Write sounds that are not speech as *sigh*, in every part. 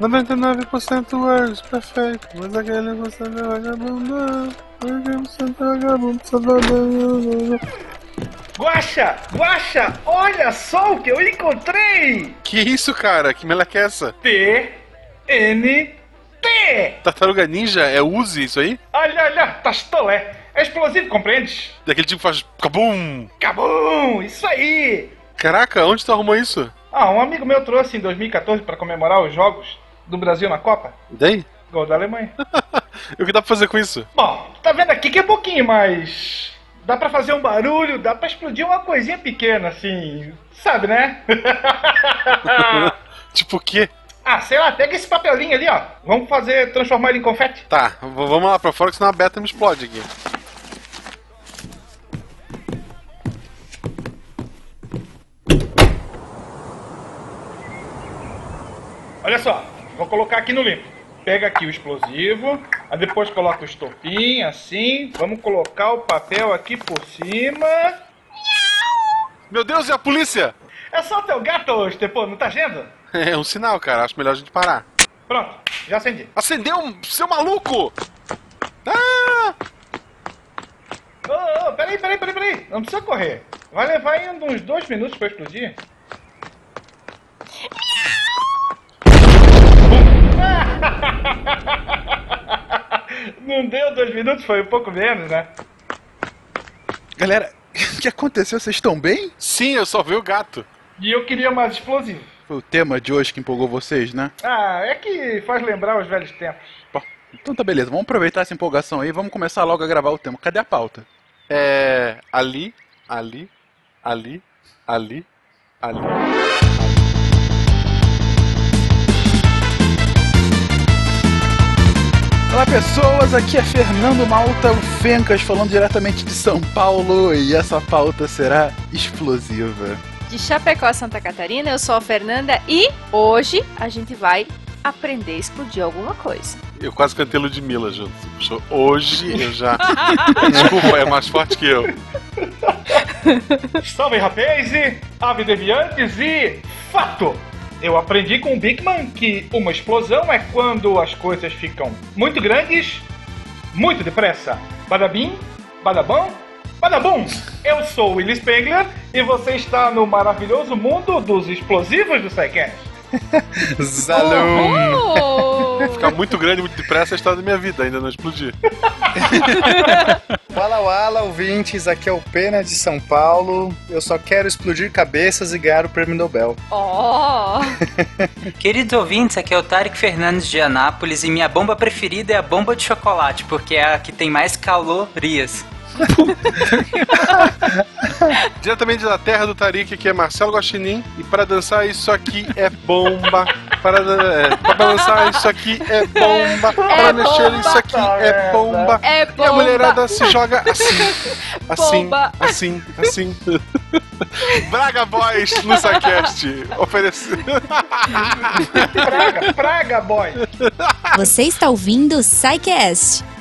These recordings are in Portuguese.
99% words, perfeito. Mas aquele você é vagabundo. 1% vagabundo, safadão. Guaxa! Guaxa! Olha só o que eu encontrei! Que isso, cara? Que meleca é essa? T N T! Tartaruga Ninja? É Uzi isso aí? Olha, olha, tastolé! É explosivo, compreendes? Daquele tipo que faz cabum! Cabum! Isso aí! Caraca, onde tu arrumou isso? Ah, um amigo meu trouxe em 2014 para comemorar os jogos do Brasil na Copa. Daí? Gol da Alemanha. *laughs* E o que dá pra fazer com isso? Bom, tá vendo aqui que é pouquinho, mas. Dá pra fazer um barulho, dá pra explodir uma coisinha pequena, assim. Sabe, né? *laughs* tipo o quê? ah, sei lá, pega esse papelinho ali, ó. Vamos fazer, transformar ele em confete. Tá, vamos lá pra fora que senão a beta me explode aqui. Olha só, vou colocar aqui no limpo. Pega aqui o explosivo, aí depois coloca o estopim, assim. Vamos colocar o papel aqui por cima. Meu Deus, e a polícia? É só o teu gato, Stepô, não tá vendo? *laughs* É um sinal, cara. Acho melhor a gente parar. Pronto, já acendi. Acendeu, seu maluco! Ah! Ô, ô, peraí, peraí, peraí, peraí. Não precisa correr. Vai levar ainda uns dois minutos pra explodir. *laughs* Não deu dois minutos, foi um pouco menos, né? Galera, *laughs* o que aconteceu? Vocês estão bem? Sim, eu só vi o gato. E eu queria mais explosivo. Foi o tema de hoje que empolgou vocês, né? Ah, é que faz lembrar os velhos tempos. Bom, então tá beleza, vamos aproveitar essa empolgação aí e vamos começar logo a gravar o tema. Cadê a pauta? É. Ali, ali, ali, ali, ali. Olá pessoas, aqui é Fernando Malta, o Fencas, falando diretamente de São Paulo e essa pauta será explosiva. De Chapecó, Santa Catarina, eu sou a Fernanda e hoje a gente vai aprender a explodir alguma coisa. Eu quase cantei Ludmilla junto. Hoje *laughs* eu já. Desculpa, é mais forte que eu. Salve rapaz, ave deviantes e fato! Eu aprendi com o Bigman que uma explosão é quando as coisas ficam muito grandes, muito depressa. Badabim, badabom, badabum! Eu sou o Willis Spengler e você está no maravilhoso mundo dos explosivos do SciCast. Zalum! *laughs* Ficar muito grande, muito depressa é a história da minha vida, ainda não explodi. Wala *laughs* Wala, ouvintes, aqui é o Pena de São Paulo. Eu só quero explodir cabeças e ganhar o prêmio Nobel. Oh! *laughs* Queridos ouvintes, aqui é o Tarek Fernandes de Anápolis e minha bomba preferida é a bomba de chocolate, porque é a que tem mais calorias. *laughs* Diretamente da terra do Tarik, que é Marcelo Guaxinim. E para dançar, isso aqui é bomba. Para, é, para balançar, isso aqui é bomba. Para mexer, bomba. isso aqui é bomba. É E a bomba! mulherada se joga assim. Assim, *laughs* Bomba. assim, assim. *laughs* Braga Boys no Sacast. Oferecendo. Praga, praga, boy! Você está ouvindo o SciCast,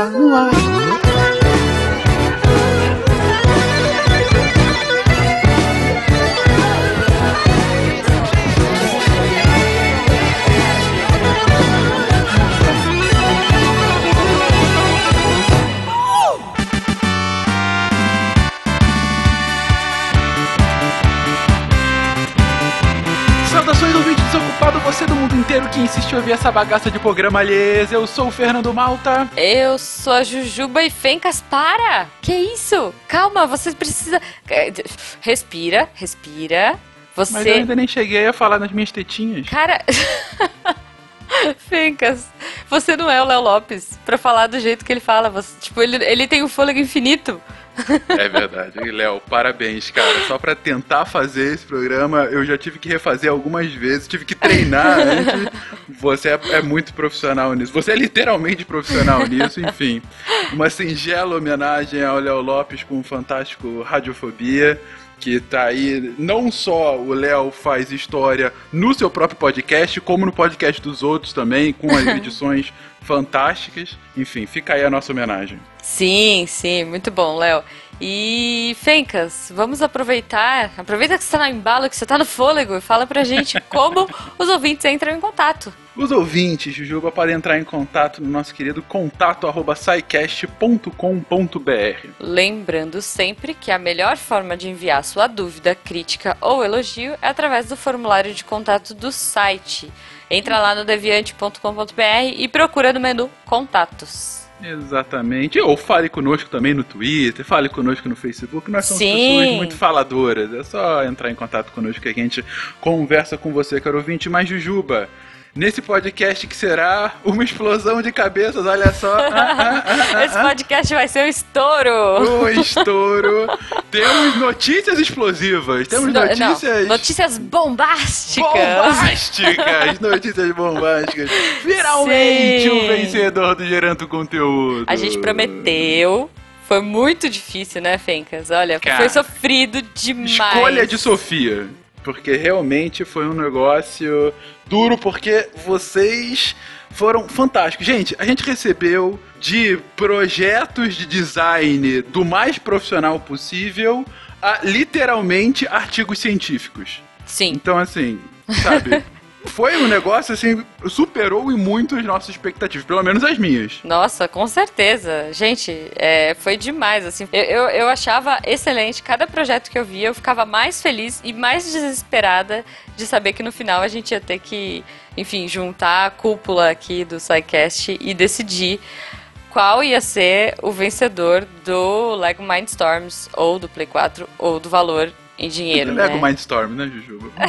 SciCast está no ouvir essa bagaça de programa aliás. Eu sou o Fernando Malta. Eu sou a Jujuba e Fencas, para! Que isso? Calma, você precisa... Respira, respira. Mas eu Você... ainda nem cheguei a falar nas minhas tetinhas. Cara... *laughs* *laughs* Fencas, você não é o Léo Lopes pra falar do jeito que ele fala. Você, tipo, ele, ele tem um fôlego infinito. É verdade. E, Léo, parabéns, cara. Só pra tentar fazer esse programa, eu já tive que refazer algumas vezes, tive que treinar *laughs* antes. Você é, é muito profissional nisso. Você é literalmente profissional nisso, enfim. Uma singela homenagem ao Léo Lopes com o fantástico Radiofobia que tá aí, não só o Léo faz história no seu próprio podcast, como no podcast dos outros também, com as *laughs* edições fantásticas. Enfim, fica aí a nossa homenagem. Sim, sim, muito bom, Léo. E Fencas, vamos aproveitar, aproveita que você tá no embalo, que você tá no fôlego e fala pra gente *laughs* como os ouvintes entram em contato. Os ouvintes, Jujuba, podem entrar em contato no nosso querido contato arroba. Lembrando sempre que a melhor forma de enviar sua dúvida, crítica ou elogio é através do formulário de contato do site. Entra lá no deviante.com.br e procura no menu Contatos. Exatamente. Ou fale conosco também no Twitter, fale conosco no Facebook. Nós somos Sim. pessoas muito faladoras. É só entrar em contato conosco que a gente conversa com você, caro ouvinte. Mas, Jujuba, nesse podcast que será uma explosão de cabeças, olha só. Ah, ah, ah, Esse podcast vai ser um estouro! O estouro. Temos notícias explosivas. Temos No- notícias. não, notícias bombásticas! Bombásticas! Notícias bombásticas. Finalmente Sim. o vencedor do Gerando Conteúdo. A gente prometeu. Foi muito difícil, né, Fencas? Olha, Cara. foi sofrido demais. Escolha de Sofia. Porque realmente foi um negócio duro, porque vocês foram fantásticos. Gente, a gente recebeu de projetos de design do mais profissional possível a literalmente artigos científicos. Sim. Então, assim, sabe? *laughs* Foi um negócio assim, superou em muito as nossas expectativas, pelo menos as minhas. Nossa, com certeza. Gente, é, foi demais, assim. Eu, eu, eu achava excelente. Cada projeto que eu via, eu ficava mais feliz e mais desesperada de saber que no final a gente ia ter que, enfim, juntar a cúpula aqui do SciCast e decidir qual ia ser o vencedor do Lego Mindstorms, ou do Play 4, ou do valor em dinheiro, Lego né? Mindstorm, né, Jujuba? *laughs*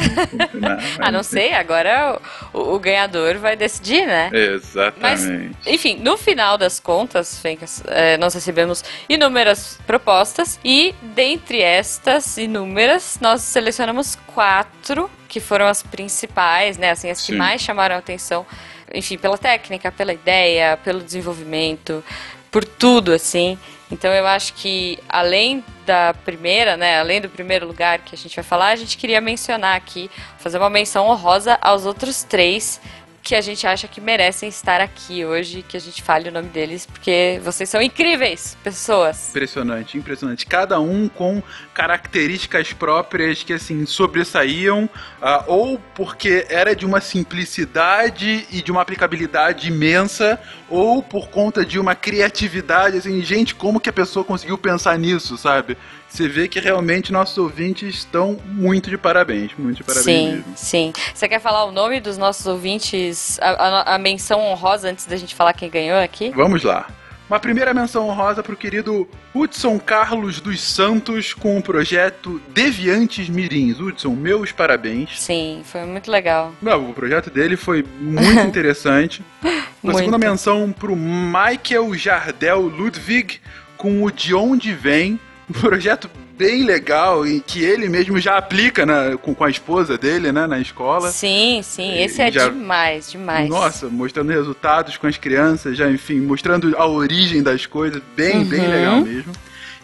Ah, não mas- sei, agora o, o ganhador vai decidir, né? Mas, Exatamente. enfim, no final das contas, Fencas, é, nós recebemos inúmeras propostas e, dentre estas inúmeras, nós selecionamos quatro que foram as principais, né? Assim, as que Sim. mais chamaram a atenção, enfim, pela técnica, pela ideia, pelo desenvolvimento, por tudo, assim. Então eu acho que além da primeira, né, além do primeiro lugar que a gente vai falar, a gente queria mencionar aqui, fazer uma menção honrosa aos outros três que a gente acha que merecem estar aqui hoje, que a gente fale o nome deles, porque vocês são incríveis pessoas. Impressionante, impressionante. Cada um com características próprias que assim sobressaíam, ah, ou porque era de uma simplicidade e de uma aplicabilidade imensa, ou por conta de uma criatividade, assim, gente, como que a pessoa conseguiu pensar nisso, sabe? Você vê que realmente nossos ouvintes estão muito de parabéns, muito de parabéns sim, mesmo. sim. Você quer falar o nome dos nossos ouvintes, a, a- a menção honrosa antes da gente falar quem ganhou aqui? Vamos lá. Uma primeira menção honrosa pro querido Hudson Carlos dos Santos com o projeto Deviantes Mirins. Hudson, meus parabéns. Sim, foi muito legal. Não, o projeto dele foi muito *laughs* interessante. Uma Muito. segunda menção pro Michael Jardel Ludwig com o De Onde Vem. Um projeto bem legal e que ele mesmo já aplica na- com, com a esposa dele, né, na escola. Sim, sim, E esse é já- demais, demais. Nossa, mostrando resultados com as crianças, já enfim, mostrando a origem das coisas, bem, bem Uhum. legal mesmo.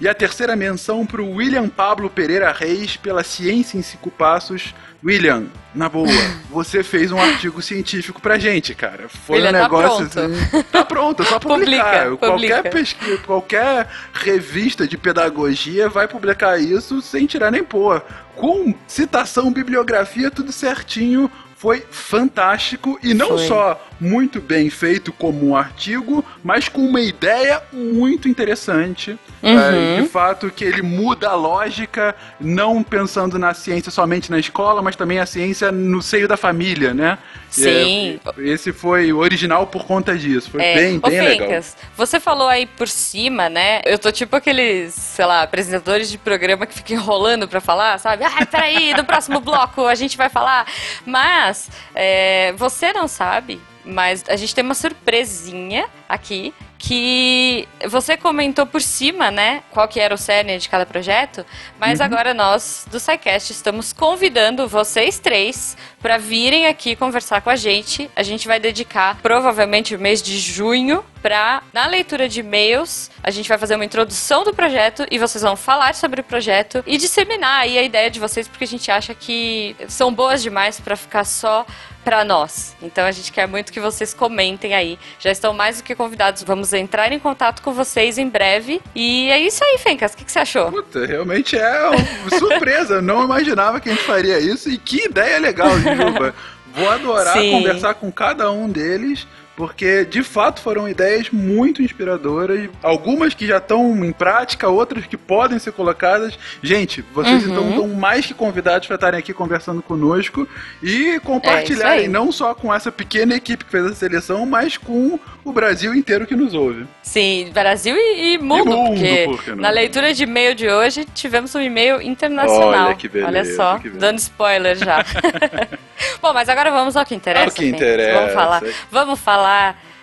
E a terceira menção pro William Pablo Pereira Reis pela Ciência em Cinco Passos. William, na boa, *laughs* você fez um artigo científico pra gente, cara. Foi William, um tá negócio pronto. assim. Tá pronto, é só *laughs* publicar. Publica, qualquer publica. pesquisa, qualquer revista de pedagogia vai publicar isso sem tirar nem pôr. Com citação, bibliografia, tudo certinho. Foi fantástico e não Foi. só muito bem feito como um artigo, mas com uma ideia muito interessante. Uhum. É, de fato, que ele muda a lógica, não pensando na ciência somente na escola, mas também a ciência no seio da família, né? Sim. É, esse foi original por conta disso. Foi É, bem, ô, bem legal. Fencas, você falou aí por cima, né? Eu tô tipo aqueles, sei lá, apresentadores de programa que ficam enrolando pra falar, sabe? Ah, peraí, no próximo bloco a gente vai falar. Mas, é, você não sabe, mas a gente tem uma surpresinha aqui que você comentou por cima, né, qual que era o cerne de cada projeto, mas agora nós do SciCast estamos convidando vocês três para virem aqui conversar com a gente. A gente vai dedicar provavelmente o mês de junho para na leitura de e-mails, a gente vai fazer uma introdução do projeto e vocês vão falar sobre o projeto e disseminar aí a ideia de vocês porque a gente acha que são boas demais para ficar só para nós. Então a gente quer muito que vocês comentem aí. Já estão mais do que convidados. Vamos entrar em contato com vocês em breve. E é isso aí, Fencas. O que, que você achou? Puta, realmente é uma surpresa. Eu não imaginava que a gente faria isso. E que ideia legal, Juba. Vou adorar Sim. conversar com cada um deles. Porque de fato foram ideias muito inspiradoras, algumas que já estão em prática, outras que podem ser colocadas. Gente, vocês Uhum. estão, estão mais que convidados para estarem aqui conversando conosco e É compartilharem, aí. não só com essa pequena equipe que fez a seleção, mas com o Brasil inteiro que nos ouve. Sim, Brasil e, e mundo, E mundo, porque por que não? na leitura de e-mail de hoje tivemos um e-mail internacional. Olha que beleza, Olha só, dando spoiler já. *laughs* *laughs* Bom, mas agora vamos ao que interessa. Ao que interessa. Vamos falar, vamos falar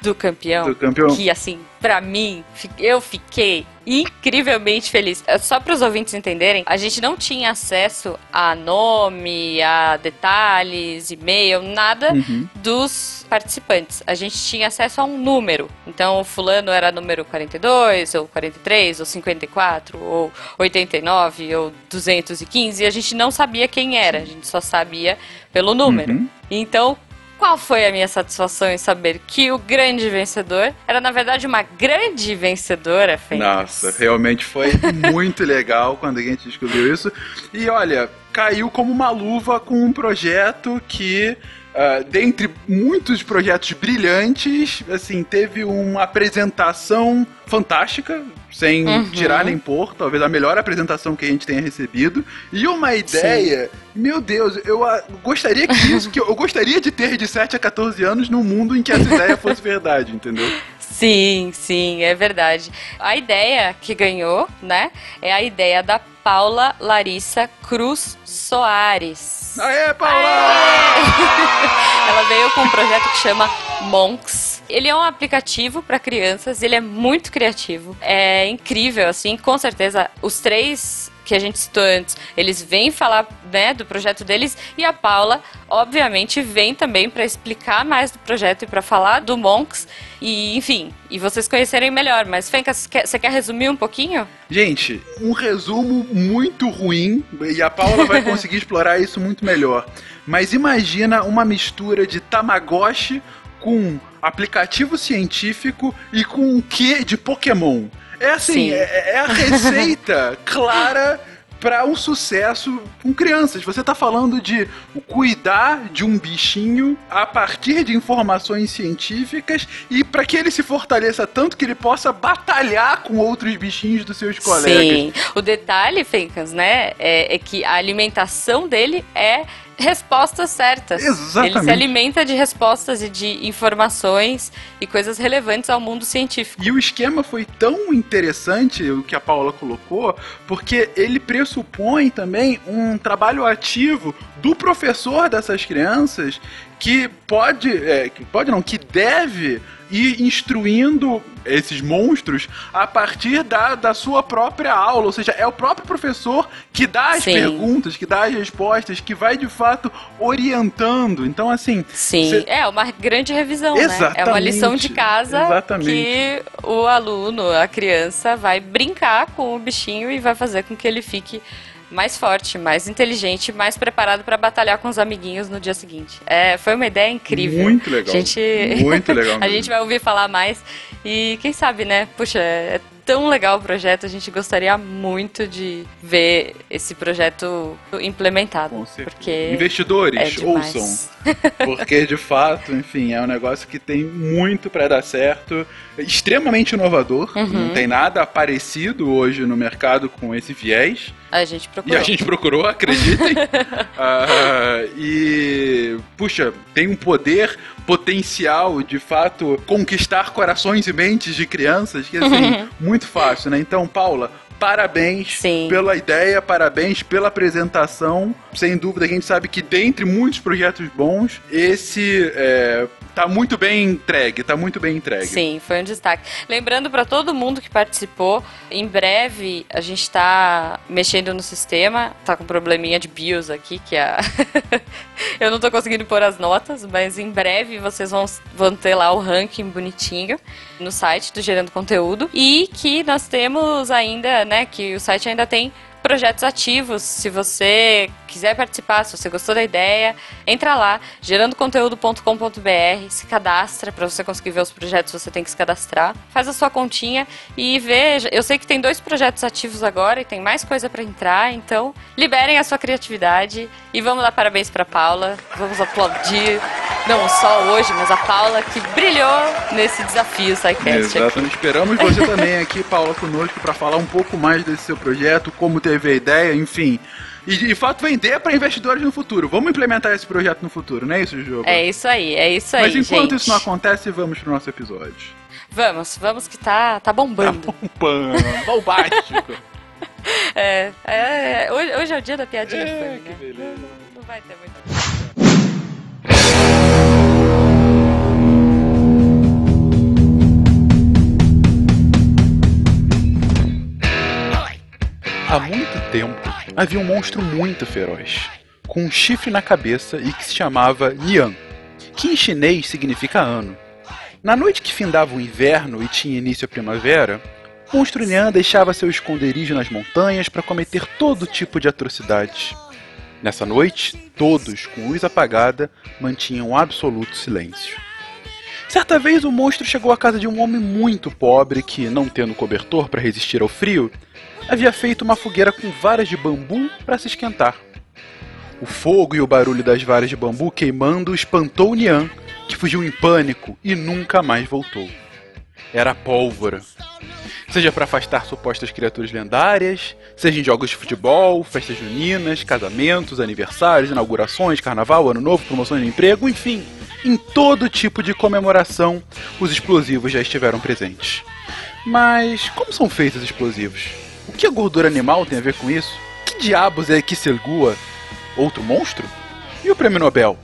do campeão. Do campeão. Que assim, pra mim, eu fiquei incrivelmente feliz. É, Só para os ouvintes entenderem, a gente não tinha acesso a nome, a detalhes, e-mail, nada Uhum. dos participantes. A gente tinha acesso a um número. Então, o fulano era número 42, ou 43, ou 54, ou 89, ou 215, e a gente não sabia quem era, a gente só sabia pelo número. Uhum. Então, qual foi a minha satisfação em saber que o grande vencedor era, na verdade, uma grande vencedora, Fênix? Nossa, realmente foi muito *laughs* legal quando a gente descobriu isso. E olha, caiu como uma luva com um projeto que. Ah, dentre muitos projetos brilhantes, assim, teve uma apresentação fantástica, sem Uhum. tirar nem pôr, talvez a melhor apresentação que a gente tenha recebido, e uma ideia, meu Deus, eu ah, gostaria que isso, que eu gostaria de ter de 7 a 14 anos num mundo em que essa ideia fosse verdade, entendeu? Sim, sim, é verdade. A ideia que ganhou, né, é a ideia da Paula Larissa Cruz Soares. Aê, Paula! *laughs* Ela veio com um projeto que chama Monks. Ele é um aplicativo para crianças, ele é muito criativo, é incrível, assim, com certeza. Os três que a gente citou antes, eles vêm falar né, do projeto deles e a Paula, obviamente, vem também para explicar mais do projeto e para falar do Monks e, enfim, e vocês conhecerem melhor. Mas, Fenka, você quer, resumir um pouquinho? Gente, um resumo muito ruim, e a Paula vai *laughs* conseguir explorar isso muito melhor. Mas imagina uma mistura de Tamagotchi com aplicativo científico e com um quê de Pokémon. É assim, Sim. é, é a receita *laughs* clara para um sucesso com crianças. Você tá falando de cuidar de um bichinho a partir de informações científicas e para que ele se fortaleça tanto que ele possa batalhar com outros bichinhos dos seus colegas. Sim. O detalhe, Fencas, né, é, é que a alimentação dele é respostas certas. Exatamente. Ele se alimenta de respostas e de informações e coisas relevantes ao mundo científico. E o esquema foi tão interessante, o que a Paula colocou, porque ele pressupõe também um trabalho ativo do professor dessas crianças que pode, é, que pode não, que deve ir instruindo esses monstros a partir da, da sua própria aula, ou seja, é o próprio professor que dá as Sim. perguntas, que dá as respostas, que vai de fato orientando. Então, assim, Sim, cê- é uma grande revisão, né? É uma Exatamente, lição de casa exatamente. que o aluno, a criança, vai brincar com o bichinho e vai fazer com que ele fique mais forte, mais inteligente, mais preparado para batalhar com os amiguinhos no dia seguinte. É, foi uma ideia incrível. Muito legal. A gente, Muito legal *laughs* a gente vai ouvir falar mais e quem sabe, né? Puxa, é tão legal o projeto, a gente gostaria muito de ver esse projeto implementado, porque Investidores, é ouçam. Porque de fato, enfim, é um negócio que tem muito pra dar certo, extremamente inovador, Uhum. não tem nada parecido hoje no mercado com esse viés. A gente E procurou. a gente procurou, acreditem. *laughs* Ah, e, puxa, tem um poder potencial de fato conquistar corações e mentes de crianças que assim, *laughs* muito fácil, né? Então, Paula, parabéns Sim. pela ideia, parabéns pela apresentação. Sem dúvida, a gente sabe que dentre muitos projetos bons, esse é, tá muito bem entregue, tá muito bem entregue. Sim, foi um destaque. Lembrando para todo mundo que participou, em breve a gente tá mexendo no sistema, tá com um probleminha de BIOS aqui, que é a... *laughs* Eu não tô conseguindo pôr as notas, mas em breve vocês vão, vão ter lá o ranking bonitinho no site do Gerando Conteúdo e que nós temos ainda, né, que o site ainda tem projetos ativos. Se você quiser participar, se você gostou da ideia, entra lá, gerandoconteúdo.com.br, se cadastra para você conseguir ver os projetos, você tem que se cadastrar. Faz a sua continha e veja. Eu sei que tem dois projetos ativos agora e tem mais coisa para entrar, então liberem a sua criatividade e vamos dar parabéns para Paula. Vamos aplaudir não só hoje, mas a Paula que brilhou nesse desafio SciCast. aqui. Exatamente. Esperamos você também aqui, Paula, conosco, para falar um pouco mais desse seu projeto, como teve a ideia, enfim. E de fato vender para investidores no futuro. Vamos implementar esse projeto no futuro, não é isso, Jogo? É isso aí, é isso aí. Mas enquanto gente. isso não acontece, vamos pro nosso episódio. Vamos, vamos que tá, tá bombando. Pam, bombástico. *laughs* É, é, hoje, hoje é o dia da piadinha É, que né? beleza. Não, não- não vai ter muito. Há muito tempo havia um monstro muito feroz, com um chifre na cabeça e que se chamava Nian, que em chinês significa ano. Na noite que findava o inverno e tinha início a primavera, o monstro Nian deixava seu esconderijo nas montanhas para cometer todo tipo de atrocidades. Nessa noite, todos, com luz apagada, mantinham absoluto silêncio. Certa vez o monstro chegou à casa de um homem muito pobre que, não tendo cobertor para resistir ao frio, havia feito uma fogueira com varas de bambu para se esquentar. O fogo e o barulho das varas de bambu queimando espantou Nian, que fugiu em pânico e nunca mais voltou. Era pólvora. Seja para afastar supostas criaturas lendárias, seja em jogos de futebol, festas juninas, casamentos, aniversários, inaugurações, carnaval, ano novo, promoções de emprego, enfim, em todo tipo de comemoração, os explosivos já estiveram presentes. Mas como são feitos os explosivos? O que a gordura animal tem a ver com isso? Que diabos é Kisselgua? Outro monstro? E o prêmio Nobel?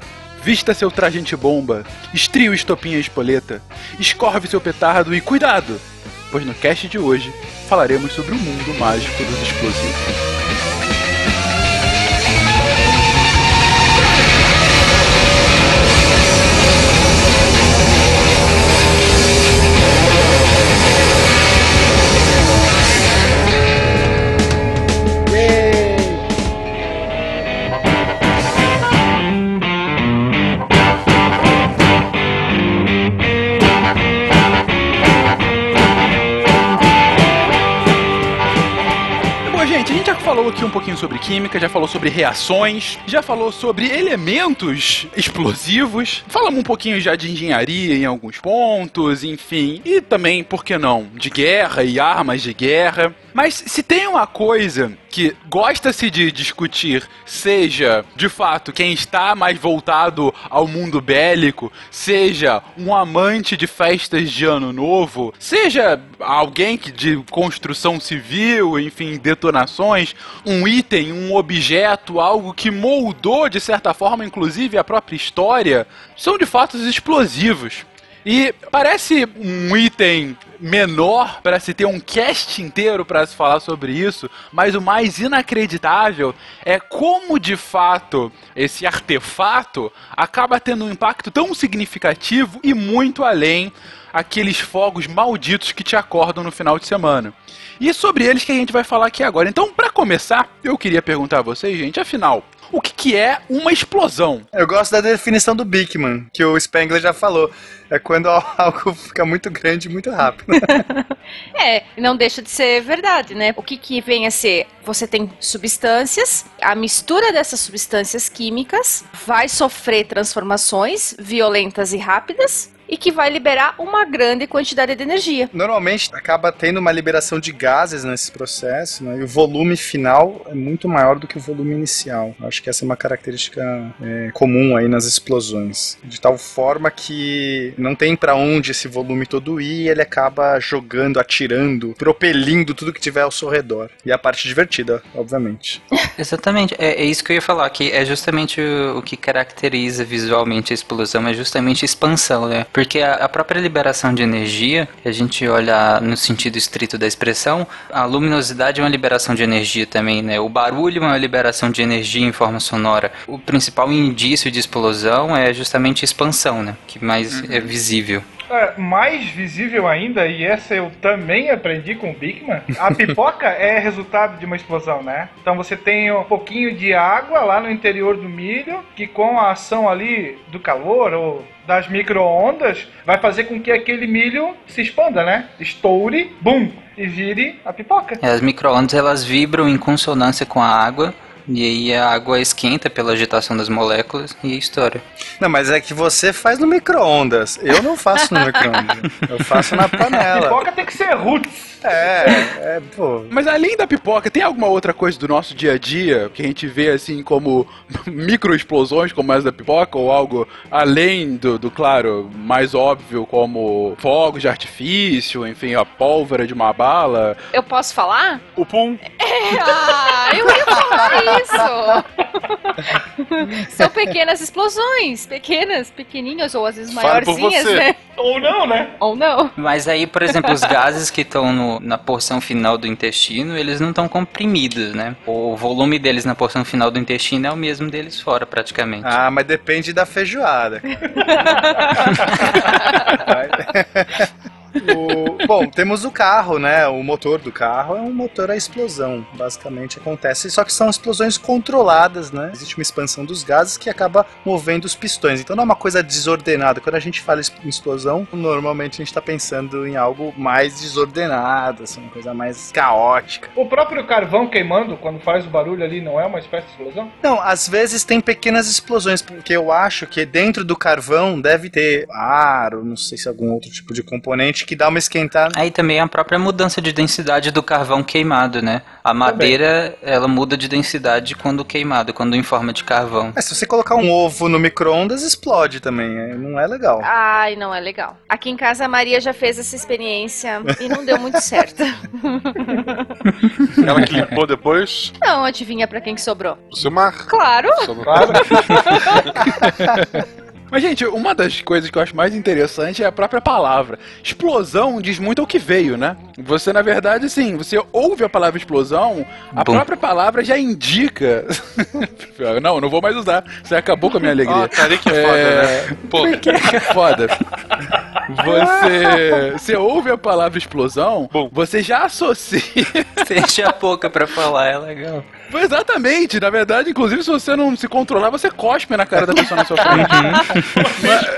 Vista seu traje antibomba, estrie o estopinha espoleta, escorve seu petardo e cuidado! Pois no cast de hoje falaremos sobre o mundo mágico dos explosivos. Falou aqui um pouquinho sobre química, já falou sobre reações, já falou sobre elementos explosivos, falamos um pouquinho já de engenharia em alguns pontos, enfim, e também, por que não, de guerra e armas de guerra. Mas se tem uma coisa que gosta-se de discutir, seja de fato quem está mais voltado ao mundo bélico, seja um amante de festas de ano novo, seja alguém que de construção civil, enfim, detonações, um item, um objeto, algo que moldou de certa forma, inclusive, a própria história, são de fato os explosivos. E parece um item menor para se ter um cast inteiro para se falar sobre isso, mas o mais inacreditável é como de fato esse artefato acaba tendo um impacto tão significativo e muito além aqueles fogos malditos que te acordam no final de semana. E é sobre eles que a gente vai falar aqui agora. Então, para começar, eu queria perguntar a vocês, gente, afinal, o que, que é uma explosão? Eu gosto da definição do Bickman, que o Spengler já falou. É quando *laughs* algo fica muito grande muito rápido. *laughs* É, não deixa de ser verdade, né? O que, que vem a ser? Você tem substâncias, a mistura dessas substâncias químicas vai sofrer transformações violentas e rápidas. E que vai liberar uma grande quantidade de energia. Normalmente acaba tendo uma liberação de gases nesse processo, né? E o volume final é muito maior do que o volume inicial. Eu Acho que essa é uma característica é, comum aí nas explosões. De tal forma que não tem pra onde esse volume todo ir e ele acaba jogando, atirando, propelindo tudo que tiver ao seu redor. E a parte divertida, obviamente. *laughs* Exatamente, é, é isso que eu ia falar, que é justamente o, o que caracteriza visualmente a explosão, é justamente a expansão, né? Porque a, a própria liberação de energia, a gente olha no sentido estrito da expressão, a luminosidade é uma liberação de energia também, né? O barulho é uma liberação de energia em forma sonora. O principal indício de explosão é justamente a expansão, né? Que mais é visível. É, mais visível ainda, e essa eu também aprendi com o Bigman, a *laughs* pipoca é resultado de uma explosão, né? Então você tem um pouquinho de água lá no interior do milho, que com a ação ali do calor ou das micro-ondas, vai fazer com que aquele milho se expanda, né? Estoure, bum, e vire a pipoca. É, As micro-ondas elas vibram em consonância com a água. E aí a água esquenta pela agitação das moléculas e estoura. Não, mas é que você faz no micro-ondas. Eu não faço no *laughs* micro-ondas. Eu faço na panela. Pipoca tem que ser roots. É, é, pô. Mas além da pipoca, tem alguma outra coisa do nosso dia a dia que a gente vê assim como *laughs* microexplosões, como essa da pipoca, ou algo além do, do, claro, mais óbvio, como fogos de artifício, enfim, a pólvora de uma bala? Eu posso falar? O pum. É, ah, eu ia falar isso. São pequenas explosões, pequenas, pequenininhas ou às vezes Fale maiorzinhas, você. né? Ou não, né? Ou não. Mas aí, por exemplo, os gases que estão na porção final do intestino, eles não estão comprimidos, né? O volume deles na porção final do intestino é o mesmo deles fora, praticamente. Ah, mas depende da feijoada. *laughs* O- bom, temos o carro, né? O motor do carro é um motor a explosão, basicamente acontece. Só que são explosões controladas, né? Existe uma expansão dos gases que acaba movendo os pistões. Então não é uma coisa desordenada. Quando a gente fala em explosão, normalmente a gente está pensando em algo mais desordenado, assim, uma coisa mais caótica. O próprio carvão queimando, quando faz o barulho ali, não é uma espécie de explosão? Não, às vezes tem pequenas explosões, porque eu acho que dentro do carvão deve ter ar, ou não sei se algum outro tipo de componente que dá uma esquentada. Aí também a própria mudança de densidade do carvão queimado, né? A madeira, ela muda de densidade quando queimado, quando em forma de carvão. É, se você colocar um ovo no micro-ondas, explode também. é, Não é legal. Ai, não é legal. Aqui em casa a Maria já fez essa experiência e não deu muito certo. *laughs* Ela que limpou depois. Não, adivinha pra quem que sobrou? O seu mar. Claro! *laughs* Mas, gente, uma das coisas que eu acho mais interessante é a própria palavra. Explosão diz muito ao que veio, né? Você, na verdade, assim, você ouve a palavra explosão, a Bom. própria palavra já indica. *laughs* não, não vou mais usar. Você acabou com a minha alegria. Ó, Tarik é foda, né? Pô, É *laughs* foda. Você, você ouve a palavra explosão, Bom. você já associa. Você enche a boca pra falar, é legal. Exatamente. Na verdade, inclusive, se você não se controlar, você cospe na cara da pessoa na sua frente.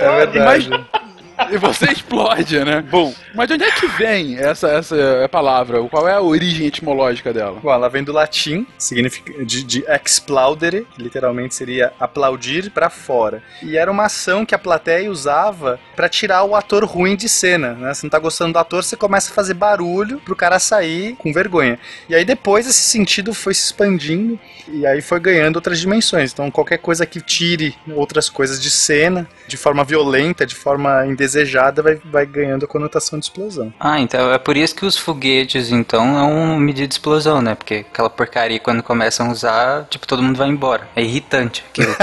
É verdade. Mas- E você *laughs* explode, né? Bom. Mas de onde é que vem essa, essa palavra? Qual é a origem etimológica dela? Bom, ela vem do latim, significa de, de explaudere, que literalmente seria aplaudir pra fora. E era uma ação que a plateia usava pra tirar o ator ruim de cena, né? Você não tá gostando do ator, você começa a fazer barulho pro cara sair com vergonha. E aí depois esse sentido foi se expandindo e aí foi ganhando outras dimensões. Então qualquer coisa que tire outras coisas de cena, de forma violenta, de forma indesejada, vai, vai ganhando a conotação de explosão. Ah, então é por isso que os foguetes, então, é uma medida de explosão, né? Porque aquela porcaria, quando começam a usar, tipo, todo mundo vai embora. É irritante aquilo.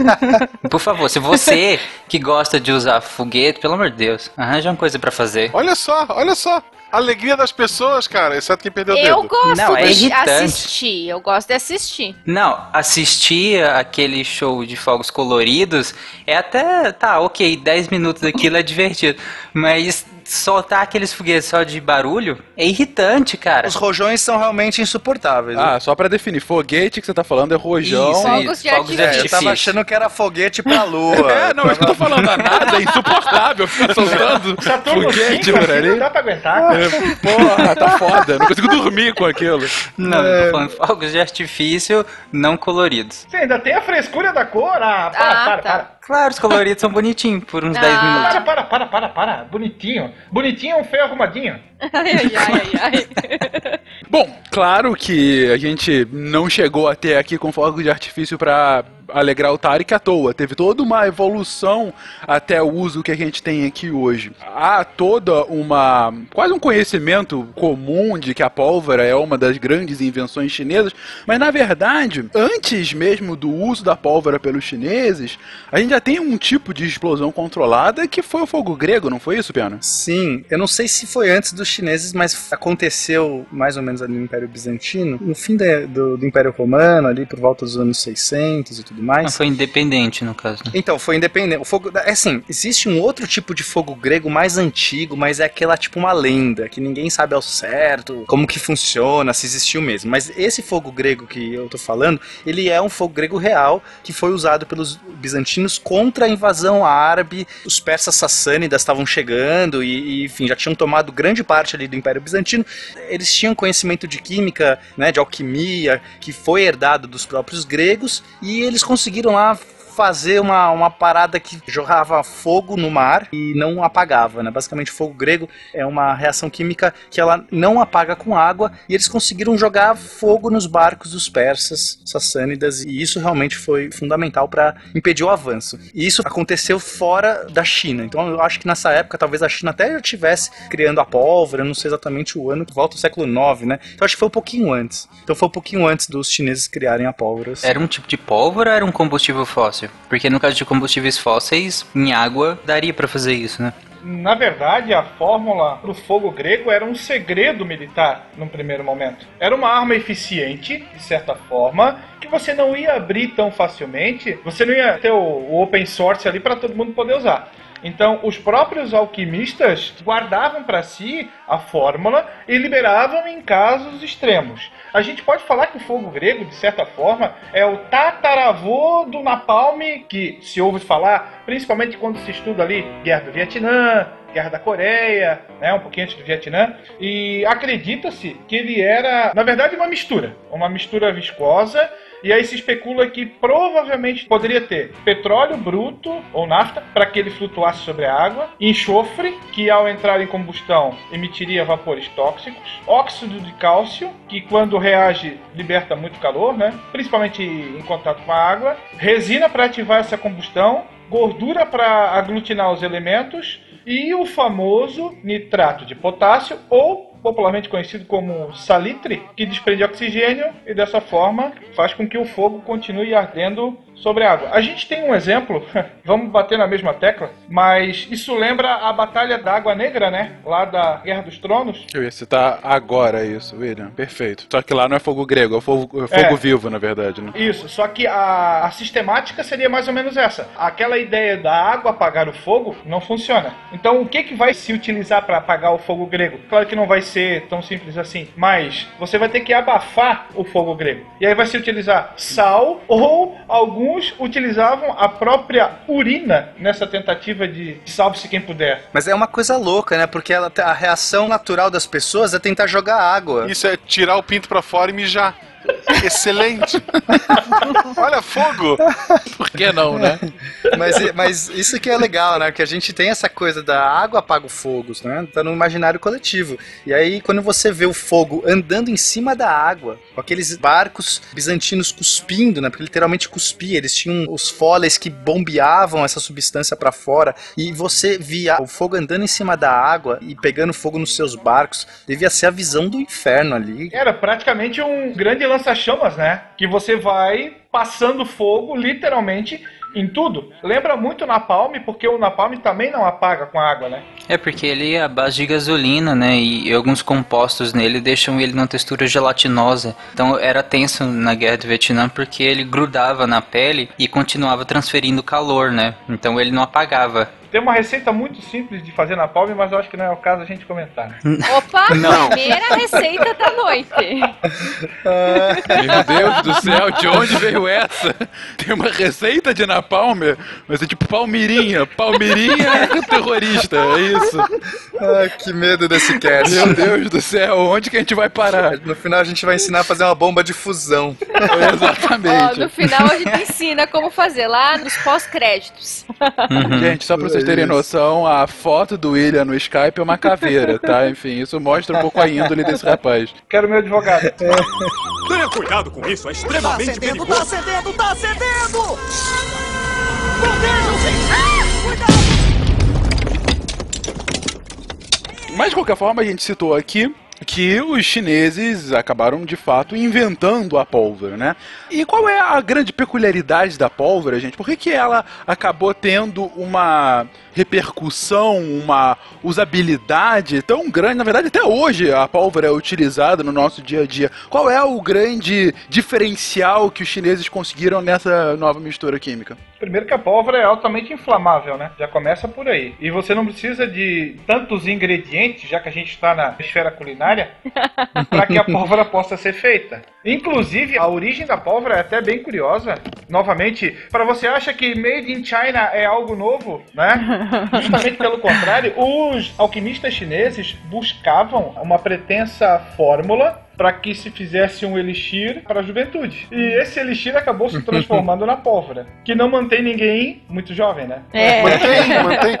*laughs* por favor, se você que gosta de usar foguete, pelo amor de Deus, arranja uma coisa pra fazer. Olha só, olha só. Alegria das pessoas, cara, exceto quem perdeu o Eu dedo. gosto Não, é de irritante. assistir. Eu gosto de assistir. Não, assistir aquele show de fogos coloridos é até, tá, ok, 10 minutos daquilo é divertido, mas soltar aqueles foguetes só de barulho é irritante, cara. Os rojões são realmente insuportáveis. né? Ah, só pra definir, foguete que você tá falando é rojão. Isso, Fogos isso, de fogos de É, eu artifício. tava achando que era foguete pra lua. *laughs* É, não, mas eu tô falando, nada é *laughs* insuportável ficar soltando foguete 5 por aqui não ali. dá pra aguentar. cara. É, Porra, tá foda, não consigo dormir com aquilo. Não, eu tô falando fogos de artifício não coloridos. Você ainda tem a frescura da cor? Ah, para, Ah, para, tá. para. Claro, os coloridos são bonitinhos por uns Ah. 10 minutos. Para, para, para, para, para. Bonitinho. Bonitinho é um feio arrumadinho. Ai, ai, ai, ai. *laughs* Bom, claro que a gente não chegou até aqui com fogos de artifício pra alegrar o Tarek à toa. Teve toda uma evolução até o uso que a gente tem aqui hoje. Há toda uma. quase um conhecimento comum de que a pólvora é uma das grandes invenções chinesas, mas na verdade, antes mesmo do uso da pólvora pelos chineses, a gente já tem um tipo de explosão controlada que foi o fogo grego, não foi isso, Piano? Sim, eu não sei se foi antes dos chineses, mas aconteceu mais ou menos ali no Império Bizantino, no fim da- do, do Império Romano, ali por volta dos anos 600 e tudo Não, mais. foi independente, no caso. né? Então, foi independente. O fogo. É assim, existe um outro tipo de fogo grego mais antigo, mas é aquela tipo uma lenda, que ninguém sabe ao certo como que funciona, se existiu mesmo. Mas esse fogo grego que eu tô falando, ele é um fogo grego real que foi usado pelos bizantinos contra a invasão árabe. Os persas sassânidas estavam chegando e, e, enfim, já tinham tomado grande parte ali do Império Bizantino. Eles tinham conhecimento de química, né, de alquimia, que foi herdado dos próprios gregos, e eles conseguiram lá fazer uma, uma parada que jorrava fogo no mar e não apagava, né? Basicamente, fogo grego é uma reação química que ela não apaga com água e eles conseguiram jogar fogo nos barcos dos persas sassânidas e isso realmente foi fundamental para impedir o avanço. E isso aconteceu fora da China. Então, eu acho que nessa época talvez a China até já estivesse criando a pólvora, não sei exatamente o ano, volta ao século IX, né? Então, acho que foi um pouquinho antes. Então, foi um pouquinho antes dos chineses criarem a pólvora. Era um tipo de pólvora ou era um combustível fóssil? Porque no caso de combustíveis fósseis, em água daria pra fazer isso, né? Na verdade, a fórmula pro fogo grego era um segredo militar num primeiro momento. Era uma arma eficiente, de certa forma, que você não ia abrir tão facilmente, você não ia ter o, o open source ali para todo mundo poder usar. Então, os próprios alquimistas guardavam para si a fórmula e liberavam em casos extremos. A gente pode falar que o fogo grego, de certa forma, é o tataravô do napalm que se ouve falar, principalmente quando se estuda ali Guerra do Vietnã, Guerra da Coreia, né, um pouquinho antes do Vietnã, e acredita-se que ele era, na verdade, uma mistura, uma mistura viscosa e aí se especula que provavelmente poderia ter petróleo bruto ou nafta para que ele flutuasse sobre a água, enxofre, que ao entrar em combustão emitiria vapores tóxicos, óxido de cálcio, que quando reage liberta muito calor, né? principalmente em contato com a água, resina para ativar essa combustão, gordura para aglutinar os elementos e o famoso nitrato de potássio ou popularmente conhecido como salitre, que desprende oxigênio e dessa forma faz com que o fogo continue ardendo sobre água. A gente tem um exemplo, *laughs* vamos bater na mesma tecla, mas isso lembra a Batalha da Água Negra, né? Lá da Guerra dos Tronos. Eu ia citar agora isso, William. Perfeito. Só que lá não é fogo grego, é fogo, é fogo É. vivo, na verdade, né? Isso, só que a, a sistemática seria mais ou menos essa. Aquela ideia da água apagar o fogo não funciona. Então, o que, que vai se utilizar para apagar o fogo grego? Claro que não vai ser tão simples assim, mas você vai ter que abafar o fogo grego. E aí vai se utilizar sal ou alguns utilizavam a própria urina nessa tentativa de salve-se quem puder. Mas é uma coisa louca, né? Porque ela, a reação natural das pessoas é tentar jogar água. Isso é tirar o pinto pra fora e mijar. Excelente. Olha, fogo. Por que não, né? Mas, mas isso que é legal, né? Que a gente tem essa coisa da água apaga o fogo, né? Tá no imaginário coletivo. E aí, quando você vê o fogo andando em cima da água, com aqueles barcos bizantinos cuspindo, né? Porque literalmente cuspia, eles tinham os fóleis que bombeavam essa substância pra fora. E você via o fogo andando em cima da água e pegando fogo nos seus barcos. Devia ser a visão do inferno ali. Era praticamente um grande lança-chamas, né? Que você vai passando fogo, literalmente, em tudo. Lembra muito Napalm, porque o Napalm também não apaga com água, né? É porque ele é a base de gasolina, né? E, e alguns compostos nele deixam ele numa textura gelatinosa. Então era tenso na guerra do Vietnã porque ele grudava na pele e continuava transferindo calor, né? Então ele não apagava. Tem uma receita muito simples de fazer na palme, mas eu acho que não é o caso a gente comentar. *laughs* Opa, Não. primeira receita da noite. *laughs* Meu Deus do céu, de onde veio essa? Tem uma receita de napalm, mas é tipo palmirinha. Palmirinha é terrorista, é isso. Ai, que medo desse cast. Meu Deus do céu, onde que a gente vai parar? No final a gente vai ensinar a fazer uma bomba de fusão. *laughs* Exatamente. no final a gente ensina como fazer lá nos pós-créditos. Gente, só pra vocês terem noção, a foto do William no Skype é uma caveira, tá? *laughs* Enfim, isso mostra um pouco a índole desse rapaz. Quero meu advogado. Tenha cuidado com isso, é extremamente perigoso. acendendo, tá acendendo! Mas de qualquer forma, a gente citou aqui que os chineses acabaram de fato inventando a pólvora, né? E qual é a grande peculiaridade da pólvora, gente? Por que, que ela acabou tendo uma repercussão, uma usabilidade tão grande? Na verdade, até hoje a pólvora é utilizada no nosso dia a dia. Qual é o grande diferencial que os chineses conseguiram nessa nova mistura química? Primeiro que a pólvora é altamente inflamável, né? Já começa por aí. E você não precisa de tantos ingredientes, já que a gente está na esfera culinária, *laughs* para que a pólvora possa ser feita. Inclusive, a origem da pólvora é até bem curiosa. Novamente, para você acha que made in China é algo novo, né? *laughs* Justamente pelo contrário, os alquimistas chineses buscavam uma pretensa fórmula para que se fizesse um elixir para a juventude. E esse elixir acabou se transformando na pólvora, que não mantém ninguém muito jovem, né? É. Mantém, mantém.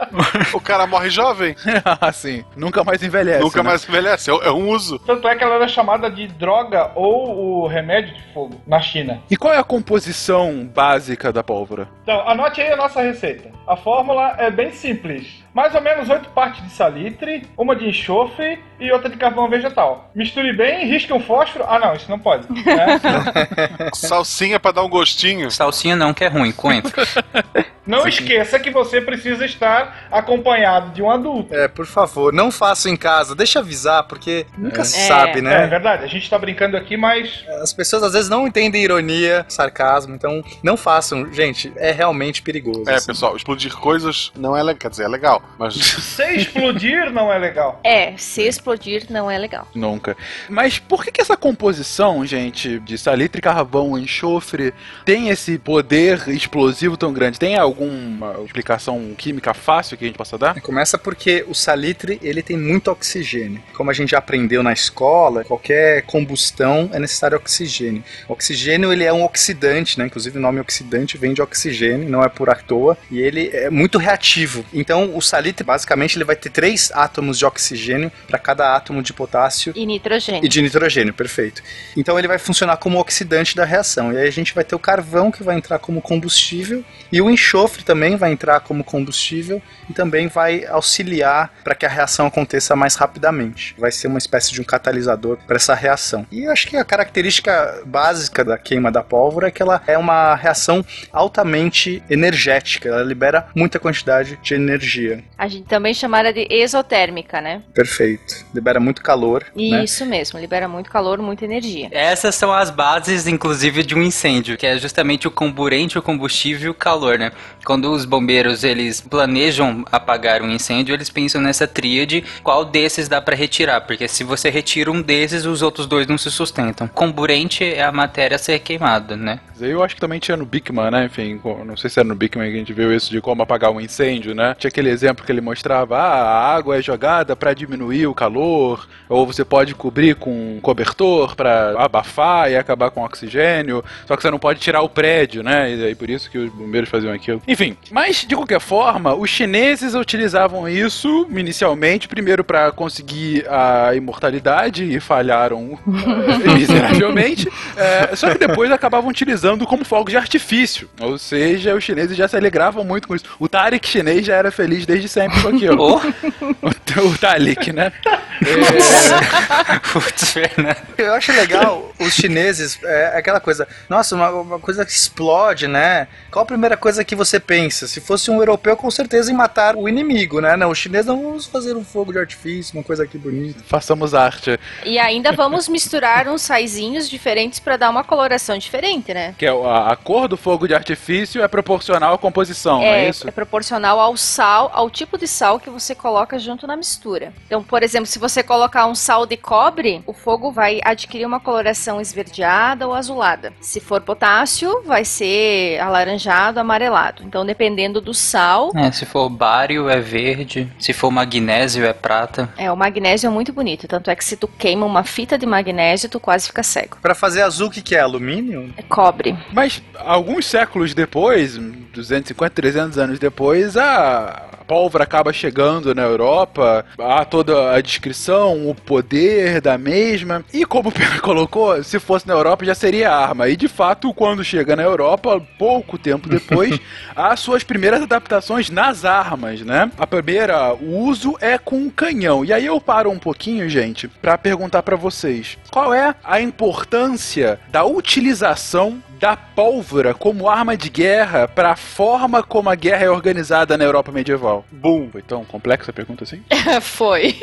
O cara morre jovem, *laughs* assim, nunca mais envelhece. nunca né? mais envelhece. É, é um uso. Tanto é que ela era chamada de droga ou o remédio de fogo na China. E qual é a composição básica da pólvora? Então, anote aí a nossa receita. A fórmula é bem simples. Mais ou menos oito partes de salitre, uma de enxofre e outra de carvão vegetal. Misture bem, risque um fósforo. Ah, não, isso não pode. né? *laughs* Salsinha pra dar um gostinho. Salsinha não, que é ruim, coentro. *laughs* Não esqueça que você precisa estar acompanhado de um adulto. É, por favor, não façam em casa. Deixa avisar, porque nunca se É. sabe, É né? verdade, a gente tá brincando aqui, mas As pessoas às vezes não entendem ironia, sarcasmo, então não façam. Gente, é realmente perigoso. É, assim. pessoal, explodir coisas não é legal. Quer dizer, é legal, mas *laughs* se explodir não é legal. É, se explodir não é legal. Nunca. Mas por que, que essa composição, gente, de salitre, carvão, enxofre, tem esse poder explosivo tão grande? Tem alguma explicação química fácil que a gente possa dar? Começa porque o salitre ele tem muito oxigênio. Como a gente já aprendeu na escola, qualquer combustão é necessário oxigênio. O oxigênio ele é um oxidante, né? Inclusive o nome oxidante vem de oxigênio, não é por à toa. E ele é muito reativo. Então o salitre basicamente ele vai ter três átomos de oxigênio para cada átomo de potássio E nitrogênio. e de nitrogênio, perfeito. Então ele vai funcionar como oxidante da reação. E aí a gente vai ter o carvão que vai entrar como combustível e o enxofre também vai entrar como combustível e também vai auxiliar para que a reação aconteça mais rapidamente. Vai ser uma espécie de um catalisador para essa reação. E eu acho que a característica básica da queima da pólvora é que ela é uma reação altamente energética. Ela libera muita quantidade de energia. A gente também chama ela de exotérmica, né? Perfeito. Libera muito calor. né? Isso mesmo, libera muito calor, muita energia. Essas são as bases, inclusive, de um incêndio, que é justamente o comburente, o combustível e o calor, né? Quando os bombeiros, eles planejam apagar um incêndio, eles pensam nessa tríade, qual desses dá pra retirar, porque se você retira um desses, os outros dois não se sustentam. Comburente é a matéria a ser queimada, né? Eu acho que também tinha no Bigman, né? Enfim, não sei se era no Bigman que a gente viu isso de como apagar um incêndio, né? Tinha aquele exemplo que ele mostrava, ah, a água é jogada pra diminuir o calor, ou você pode cobrir com um cobertor pra abafar e acabar com oxigênio, só que você não pode tirar o prédio, né? E aí por isso que os bombeiros faziam aquilo. Enfim, mas de qualquer forma, os chineses utilizavam isso inicialmente, primeiro pra conseguir a imortalidade e falharam *laughs* eh, miseravelmente, é, só que depois acabavam utilizando como fogo de artifício. Ou seja, os chineses já se alegravam muito com isso. O Tariq chinês já era feliz desde sempre com aquilo. Ou, *laughs* O, o Talik, né? *laughs* putz, Fernando. Eu acho legal os chineses, é aquela coisa, nossa, uma, uma coisa que explode, né? Qual a primeira coisa que você pensa? Se fosse um europeu, com certeza em matar o inimigo, né? Não, os chineses não vamos fazer um fogo de artifício, uma coisa aqui bonita. Façamos arte. E ainda vamos misturar uns saizinhos diferentes pra dar uma coloração diferente, né? Que é a, a cor do fogo de artifício é proporcional à composição, não é É, isso? é proporcional ao sal, ao tipo de sal que você coloca junto na mistura. Então, por exemplo, se você colocar um sal de cobre, o fogo vai adquirir uma coloração esverdeada ou azulada. Se for potássio, vai ser alaranjado, amarelado. Então, dependendo do sal, É, se for bário é verde, se for magnésio é prata. é, o magnésio é muito bonito. Tanto é que se tu queima uma fita de magnésio, tu quase fica cego. Pra fazer azul, o que, que é? Alumínio? É cobre. Mas alguns séculos depois, 250, 300 anos depois, a pólvora acaba chegando na Europa, há toda a descrição, o poder da mesma. E como o Pedro colocou, se fosse na Europa já seria arma. E de fato, quando chega na Europa, pouco tempo depois, *laughs* há suas primeiras adaptações nas armas, né? A primeira, o uso é com canhão. E aí eu paro um pouquinho, gente, pra perguntar pra vocês: qual é a importância da utilização da pólvora como arma de guerra para a forma como a guerra é organizada na Europa medieval? Bum! Foi tão complexa a pergunta assim? *laughs* Foi.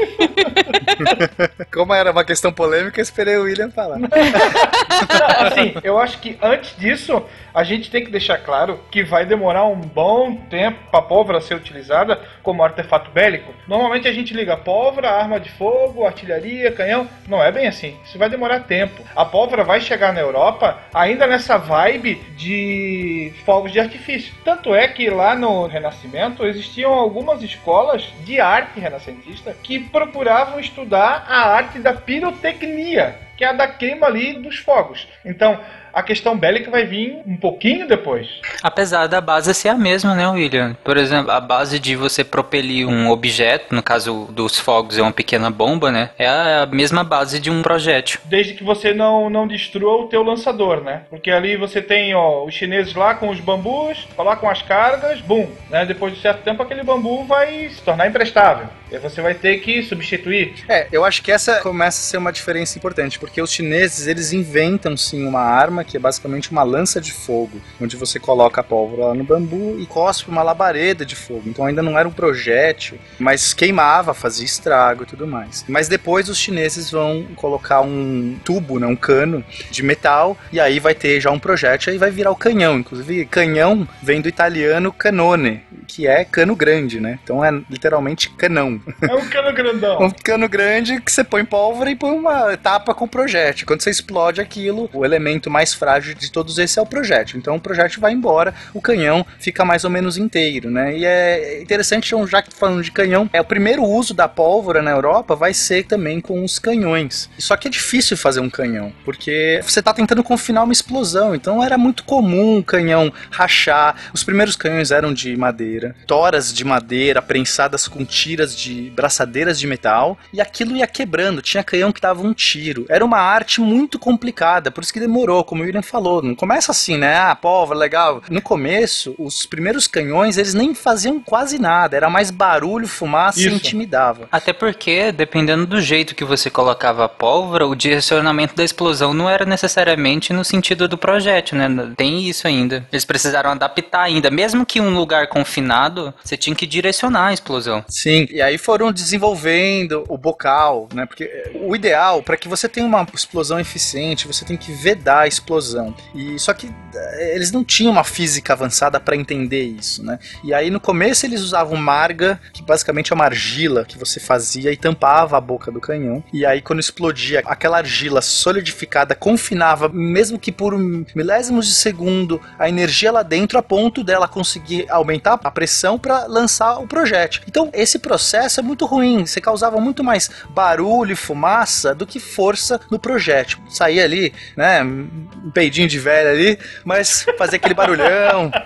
*laughs* Como era uma questão polêmica, eu esperei o William falar. Não, *laughs* assim, eu acho que antes disso, a gente tem que deixar claro que vai demorar um bom tempo para a pólvora ser utilizada como artefato bélico. Normalmente a gente liga pólvora, arma de fogo, artilharia, canhão. Não é bem assim. Isso vai demorar tempo. A pólvora vai chegar na Europa ainda nessa vibe de fogos de artifício. Tanto é que lá no Renascimento existiam algumas escolas de arte renascentista que procuravam estudar a arte da pirotecnia, que é a da queima ali dos fogos. Então, a questão bélica vai vir um pouquinho depois. Apesar da base ser a mesma, né, William? Por exemplo, a base de você propelir um objeto, no caso dos fogos é uma pequena bomba, né? É a mesma base de um projétil. Desde que você não, não destrua o teu lançador, né? Porque ali você tem ó, os chineses lá com os bambus, colocam as cargas, bum, né? Depois de certo tempo aquele bambu vai se tornar imprestável. Aí você vai ter que substituir. É, eu acho que essa começa a ser uma diferença importante, porque os chineses, eles inventam sim uma arma que é basicamente uma lança de fogo, onde você coloca a pólvora lá no bambu e cospe uma labareda de fogo. Então ainda não era um projétil, mas queimava, fazia estrago e tudo mais. Mas depois os chineses vão colocar um tubo, né, um cano de metal, e aí vai ter já um projétil e vai virar o canhão. Inclusive, canhão vem do italiano canone, que é cano grande, né? Então é literalmente canão. É um cano grandão. Um cano grande que você põe pólvora e põe uma tapa com projétil. Quando você explode aquilo, o elemento mais frágil de todos esses é o projétil. Então o projétil vai embora, o canhão fica mais ou menos inteiro, né? E é interessante, então, já que falando de canhão, é o primeiro uso da pólvora na Europa vai ser também com os canhões. Só que é difícil fazer um canhão, porque você está tentando confinar uma explosão. Então era muito comum o canhão rachar. Os primeiros canhões eram de madeira, toras de madeira prensadas com tiras de braçadeiras de metal, e aquilo ia quebrando. Tinha canhão que dava um tiro. Era uma arte muito complicada, por isso que demorou, como o William falou. Não começa assim, né? Ah, pólvora, legal. No começo, os primeiros canhões, eles nem faziam quase nada. Era mais barulho, fumaça e Isso. intimidava. Até porque, dependendo do jeito que você colocava a pólvora, o direcionamento da explosão não era necessariamente no sentido do projétil, né? Tem isso ainda. Eles precisaram adaptar ainda. Mesmo que um lugar confinado, você tinha que direcionar a explosão. Sim, e aí foram desenvolvendo o bocal, né? Porque o ideal, para que você tenha uma explosão eficiente, você tem que vedar a explosão. E só que eh, eles não tinham uma física avançada para entender isso, né? E aí no começo eles usavam marga, que basicamente é uma argila que você fazia e tampava a boca do canhão. E aí quando explodia, aquela argila solidificada confinava, mesmo que por milésimos de segundo, a energia lá dentro a ponto dela conseguir aumentar a pressão para lançar o projétil. Então esse processo é muito ruim, você causava muito mais barulho e fumaça do que força no projétil. Saía ali, né, um peidinho de velho ali, mas fazia aquele barulhão. *laughs*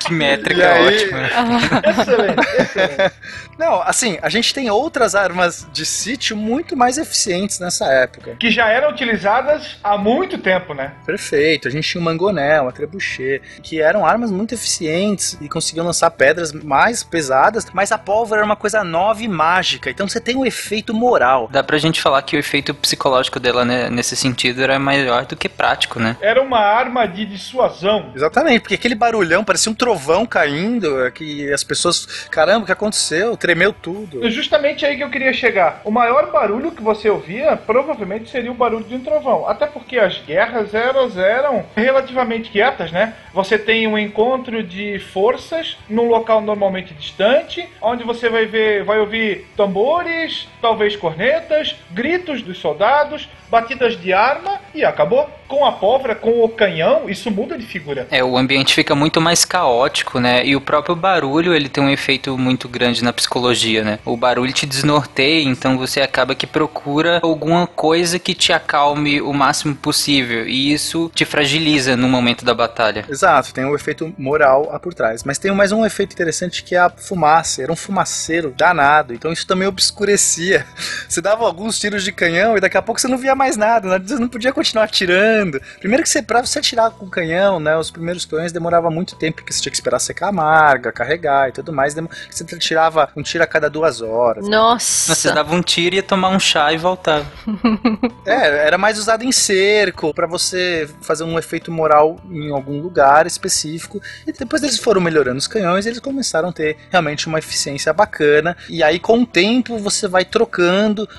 Que métrica aí- ótima. Excelente, excelente. Não, assim, a gente tem outras armas de sítio muito mais eficientes nessa época. Que já eram utilizadas há muito tempo, né? Perfeito, a gente tinha o mangonel, a trebuchet, que eram armas muito eficientes e conseguiam lançar pedras mais pesadas, mas a pólvora era uma coisa nova e mágica, então você tem um efeito moral. Dá pra gente falar que o efeito psicológico dela, né, nesse sentido, era maior do que prático, né? Era uma arma de dissuasão. Exatamente, porque aquele barulhão parecia um trovão caindo, que as pessoas, caramba, o que aconteceu? Tremeu tudo. É Justamente aí que eu queria chegar. O maior barulho que você ouvia provavelmente seria o barulho de um trovão. Até porque as guerras elas eram relativamente quietas, né? Você tem um encontro de forças num local normalmente distante, onde você vai ver, vai ouvir tambores, talvez cornetas, gritos dos soldados, batidas de arma e acabou. Com a pólvora, com o canhão, isso muda de figura. É, o ambiente fica muito mais caótico, né? E o próprio barulho, ele tem um efeito muito grande na psicologia, né? O barulho te desnorteia, então você acaba que procura alguma coisa que te acalme o máximo possível. E isso te fragiliza no momento da batalha. Exato, tem um efeito moral lá por trás. Mas tem mais um efeito interessante que é a fumaça. Era um fumaceiro danado, então isso também obscurecia. Você dava alguns tiros de canhão e daqui a pouco você não via mais nada, né? você não podia continuar atirando. Primeiro que você, pra você atirar com o canhão, né? Os primeiros canhões demorava muito tempo, porque você tinha que esperar secar a marga, carregar e tudo mais. Você tirava um tiro a cada duas horas. Nossa. Você dava um tiro, ia tomar um chá e voltava. *laughs* É, era mais usado em cerco, pra você fazer um efeito moral em algum lugar específico. E depois eles foram melhorando os canhões, eles começaram a ter realmente uma eficiência bacana. E aí, com o tempo, você vai trocando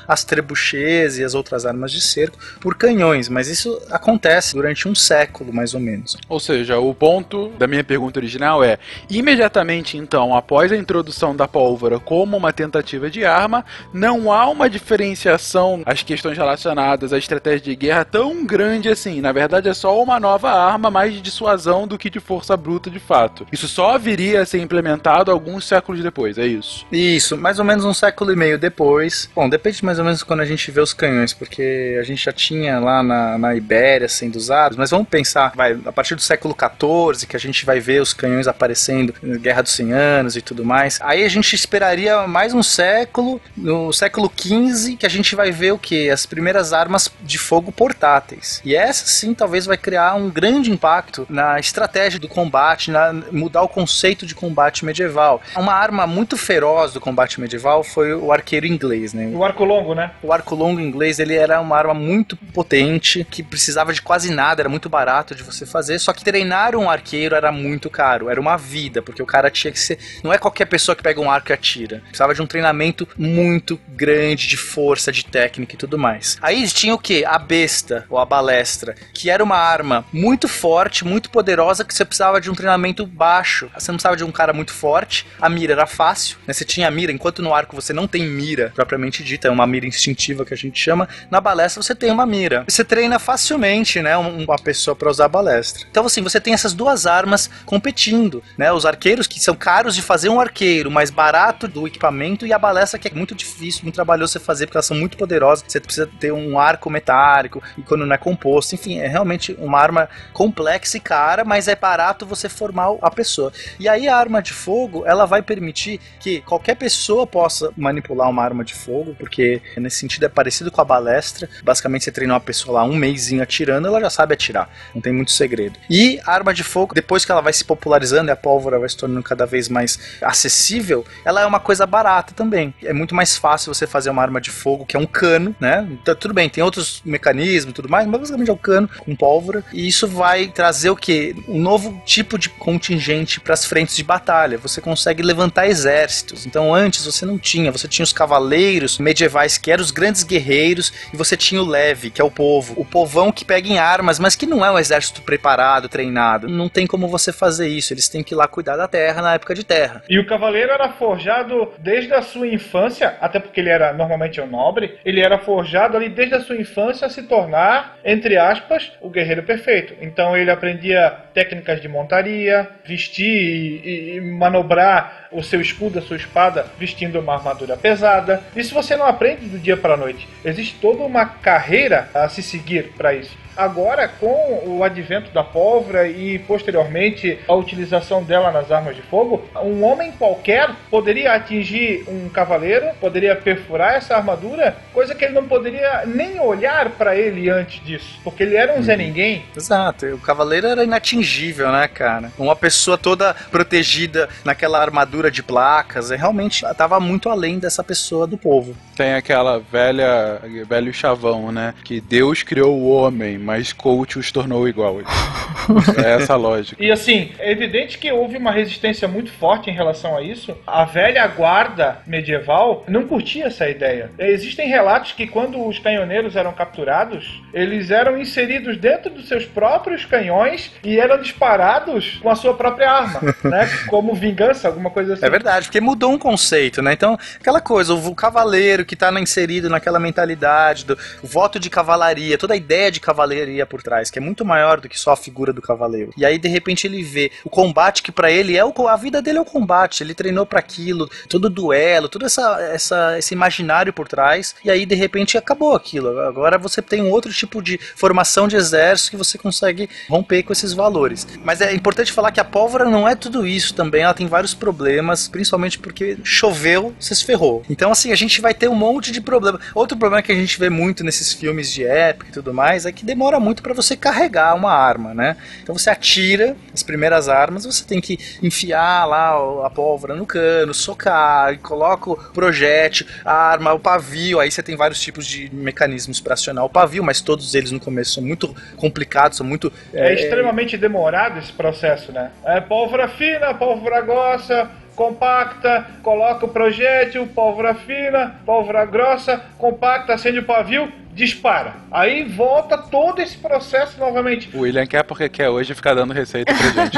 as trebuchets e as outras armas de cerco por canhões. Mas isso acontece durante um século, mais ou menos. Ou seja, o ponto da minha pergunta original é: imediatamente então, após a introdução da pólvora como uma tentativa de arma, não há uma diferenciação às questões relacionadas à estratégia de guerra tão grande assim. Na verdade, é só uma nova arma mais de dissuasão do que de força bruta de fato. Isso só viria a ser implementado alguns séculos depois, é isso. Isso, mais ou menos um século e meio depois. Bom, depende mais ou menos quando a gente vê os canhões, porque a gente já tinha lá na, na Ibéria sendo usados, mas vamos pensar, vai, a partir do século XIV, que a gente vai ver os canhões aparecendo na Guerra dos 100 Anos e tudo mais. Aí a gente esperaria mais um século, no século XV, que a gente vai ver o que? As primeiras armas de fogo portáteis. E essa sim talvez vai criar um grande impacto na estratégia do combate, na, mudar o conceito de combate medieval. Uma arma muito feroz do combate medieval foi o arqueiro inglês, né? O arco longo, né? O arco longo inglês ele era uma arma muito potente, que precisava de quase nada, era muito barato de você fazer. Só que treinar um arqueiro era muito caro, era uma vida, porque o cara tinha que ser. Não é qualquer pessoa que pega um arco e atira. Precisava de um treinamento muito grande de força, de técnica e tudo mais. Aí tinha o que? A besta, ou a balestra, que era uma arma muito forte, muito poderosa, que você precisava de um treinamento baixo. Você não precisava de um cara muito forte. A mira era fácil, né? Você tinha a mira, enquanto no arco você não tem mira propriamente dita, é uma mira instintiva que a gente chama. Na balestra você tem uma mira. Você treina facilmente, né, um- uma pessoa para usar a balestra. Então assim, você tem essas duas armas competindo, né? Os arqueiros que são caros de fazer um arqueiro, mais barato do equipamento e a balestra que é muito difícil, muito trabalhoso você fazer porque elas são muito poderosas. Você precisa ter um arco metálico e quando não é composto, enfim, é realmente uma arma complexa e cara, mas é barato você formar a pessoa. E aí a arma de fogo, ela vai permitir que qualquer pessoa possa manipular uma arma de fogo, porque nesse sentido é parecido com a balestra. Basicamente você treina uma pessoa lá um mêsinho atirando, ela já sabe atirar. Não tem muito segredo. E a arma de fogo, depois que ela vai se popularizando e a pólvora vai se tornando cada vez mais acessível, ela é uma coisa barata também. É muito mais fácil você fazer uma arma de fogo que é um cano, né? Então, tudo bem, tem outros mecanismos e tudo mais, mas basicamente é um cano com pólvora. E isso vai trazer o que? Um novo tipo de contingente para as frentes de batalha. Você consegue levantar exércitos. Então antes você não tinha, você tinha os cavaleiros medievais que eram os grandes guerreiros e você tinha o leve, que é o povo, o povão que pega em armas, mas que não é um exército preparado, treinado. Não tem como você fazer isso. Eles têm que ir lá cuidar da terra na época de terra. E o cavaleiro era forjado desde a sua infância, até porque ele era normalmente um nobre, ele era forjado ali desde a sua infância a se tornar, entre aspas, o guerreiro perfeito. Então ele aprendia técnicas de montaria, vestir e, e- e manobrar o seu escudo, a sua espada, vestindo uma armadura pesada. Isso você não aprende do dia para a noite. Existe toda uma carreira a se seguir para isso. Agora, com o advento da pólvora e posteriormente a utilização dela nas armas de fogo, um homem qualquer poderia atingir um cavaleiro, poderia perfurar essa armadura, coisa que ele não poderia nem olhar para ele antes disso, porque ele era um Zé Ninguém. Exato, o cavaleiro era inatingível, né, cara? Uma pessoa toda protegida naquela armadura de placas, é, realmente estava muito além dessa pessoa do povo. Tem aquela velha, velho chavão, né? Que Deus criou o homem, mas coach os tornou igual. É essa lógica. E assim, é evidente que houve uma resistência muito forte em relação a isso. A velha guarda medieval não curtia essa ideia. Existem relatos que quando os canhoneiros eram capturados, eles eram inseridos dentro dos seus próprios canhões e eram disparados com a sua própria arma, *laughs* né? Como vingança, alguma coisa assim. É verdade, porque mudou um conceito, né? Então, aquela coisa, o cavaleiro que tá na- inserido naquela mentalidade do o voto de cavalaria, toda a ideia de por trás, que é muito maior do que só a figura do cavaleiro. E aí, de repente, ele vê o combate que pra ele é o a vida dele é o combate, ele treinou pra aquilo, todo duelo, todo essa, essa, esse imaginário por trás, e aí, de repente, acabou aquilo. Agora você tem um outro tipo de formação de exército que você consegue romper com esses valores. Mas é importante falar que a pólvora não é tudo isso também, ela tem vários problemas, principalmente porque choveu, você se ferrou. Então, assim, a gente vai ter um monte de problema. Outro problema que a gente vê muito nesses filmes de época e tudo mais é que demora muito pra você carregar uma arma, né? Então você atira as primeiras armas, você tem que enfiar lá a pólvora no cano, socar, e coloca o projétil, a arma, o pavio, aí você tem vários tipos de mecanismos para acionar o pavio, mas todos eles no começo são muito complicados, são muito É, extremamente demorado esse processo, né? É pólvora fina, pólvora grossa, compacta, coloca o projétil, pólvora fina, pólvora grossa, compacta, acende o pavio, dispara. Aí volta todo esse processo novamente. O William quer porque quer hoje ficar dando receita pra *laughs* gente.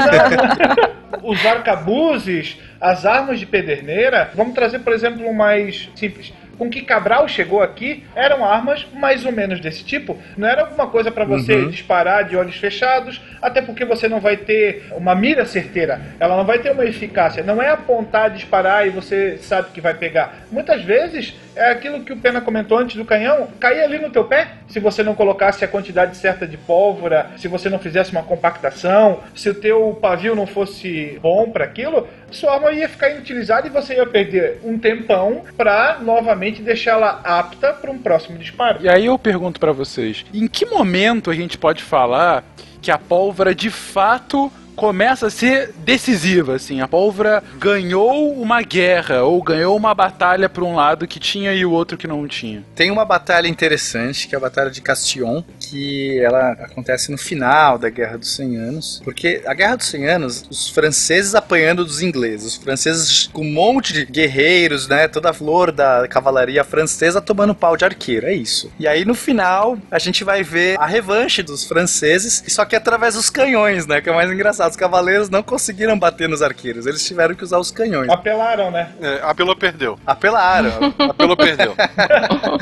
Os arcabuzes, as armas de pederneira, vamos trazer, por exemplo, um mais simples. Com que Cabral chegou aqui, eram armas mais ou menos desse tipo. Não era alguma coisa para você Uhum. disparar de olhos fechados, até porque você não vai ter uma mira certeira. Ela não vai ter uma eficácia. Não é apontar, disparar e você sabe que vai pegar. Muitas vezes é aquilo que o Pena comentou antes do canhão, cair ali no teu pé. Se você não colocasse a quantidade certa de pólvora, se você não fizesse uma compactação, se o teu pavio não fosse bom para aquilo, sua arma ia ficar inutilizada e você ia perder um tempão para novamente deixá-la apta para um próximo disparo. E aí eu pergunto pra vocês, em que momento a gente pode falar que a pólvora de fato começa a ser decisiva, assim, a pólvora ganhou uma guerra ou ganhou uma batalha por um lado que tinha e o outro que não tinha. Tem uma batalha interessante, que é a Batalha de Castillon, que ela acontece no final da Guerra dos 100 Anos. Porque a Guerra dos 100 Anos, os franceses apanhando dos ingleses, os franceses com um monte de guerreiros, né, toda a flor da cavalaria francesa tomando pau de arqueiro, é isso. E aí no final, a gente vai ver a revanche dos franceses, só que através dos canhões, né, que é o mais engraçado. Os cavaleiros não conseguiram bater nos arqueiros, eles tiveram que usar os canhões. Apelaram, né? É, apelou, perdeu. Apelaram. *laughs* Apelou, perdeu. *laughs*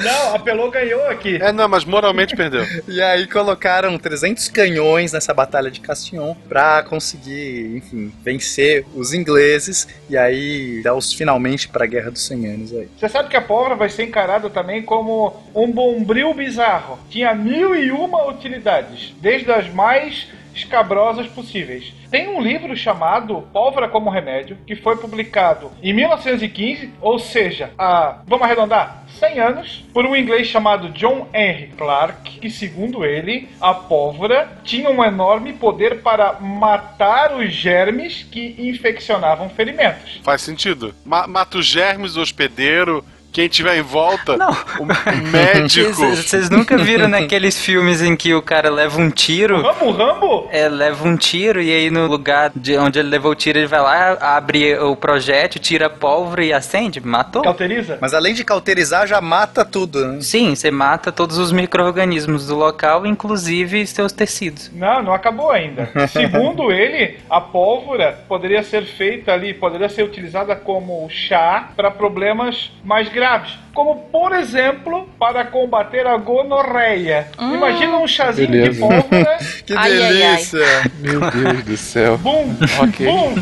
Não, apelou, ganhou aqui. É, não, mas moralmente perdeu. *laughs* E aí colocaram 300 canhões nessa batalha de Castillon pra conseguir, enfim, vencer os ingleses e aí dar os finalmente pra Guerra dos 100 Anos aí. Você sabe que a pólvora vai ser encarada também como um bombril bizarro. Tinha mil e uma utilidades, desde as mais escabrosas possíveis. Tem um livro chamado Pólvora como Remédio, que foi publicado em 1915, ou seja, há, vamos arredondar, 100 anos, por um inglês chamado John Henry Clark, que segundo ele, a pólvora tinha um enorme poder para matar os germes que infeccionavam ferimentos. Faz sentido. Ma mata os germes, o hospedeiro, quem tiver em volta, Não. o, o médico. *laughs* Vocês nunca viram naqueles filmes em que o cara leva um tiro? Rambo, Rambo? É, leva um tiro e aí no lugar de onde ele levou o tiro, ele vai lá, abre o projétil, tira a pólvora e acende. Matou? Cauteriza? Mas além de cauterizar, já mata tudo, né? Sim, você mata todos os micro-organismos do local, inclusive seus tecidos. Não, não acabou ainda. *laughs* Segundo ele, a pólvora poderia ser feita ali, poderia ser utilizada como chá para problemas mais graves. Como, por exemplo, para combater a gonorreia. Imagina um chazinho de Beleza. pólvora. *laughs* Que Ai, ai, ai. delícia! Meu *laughs* Deus do céu. Bum! Ok. Bum!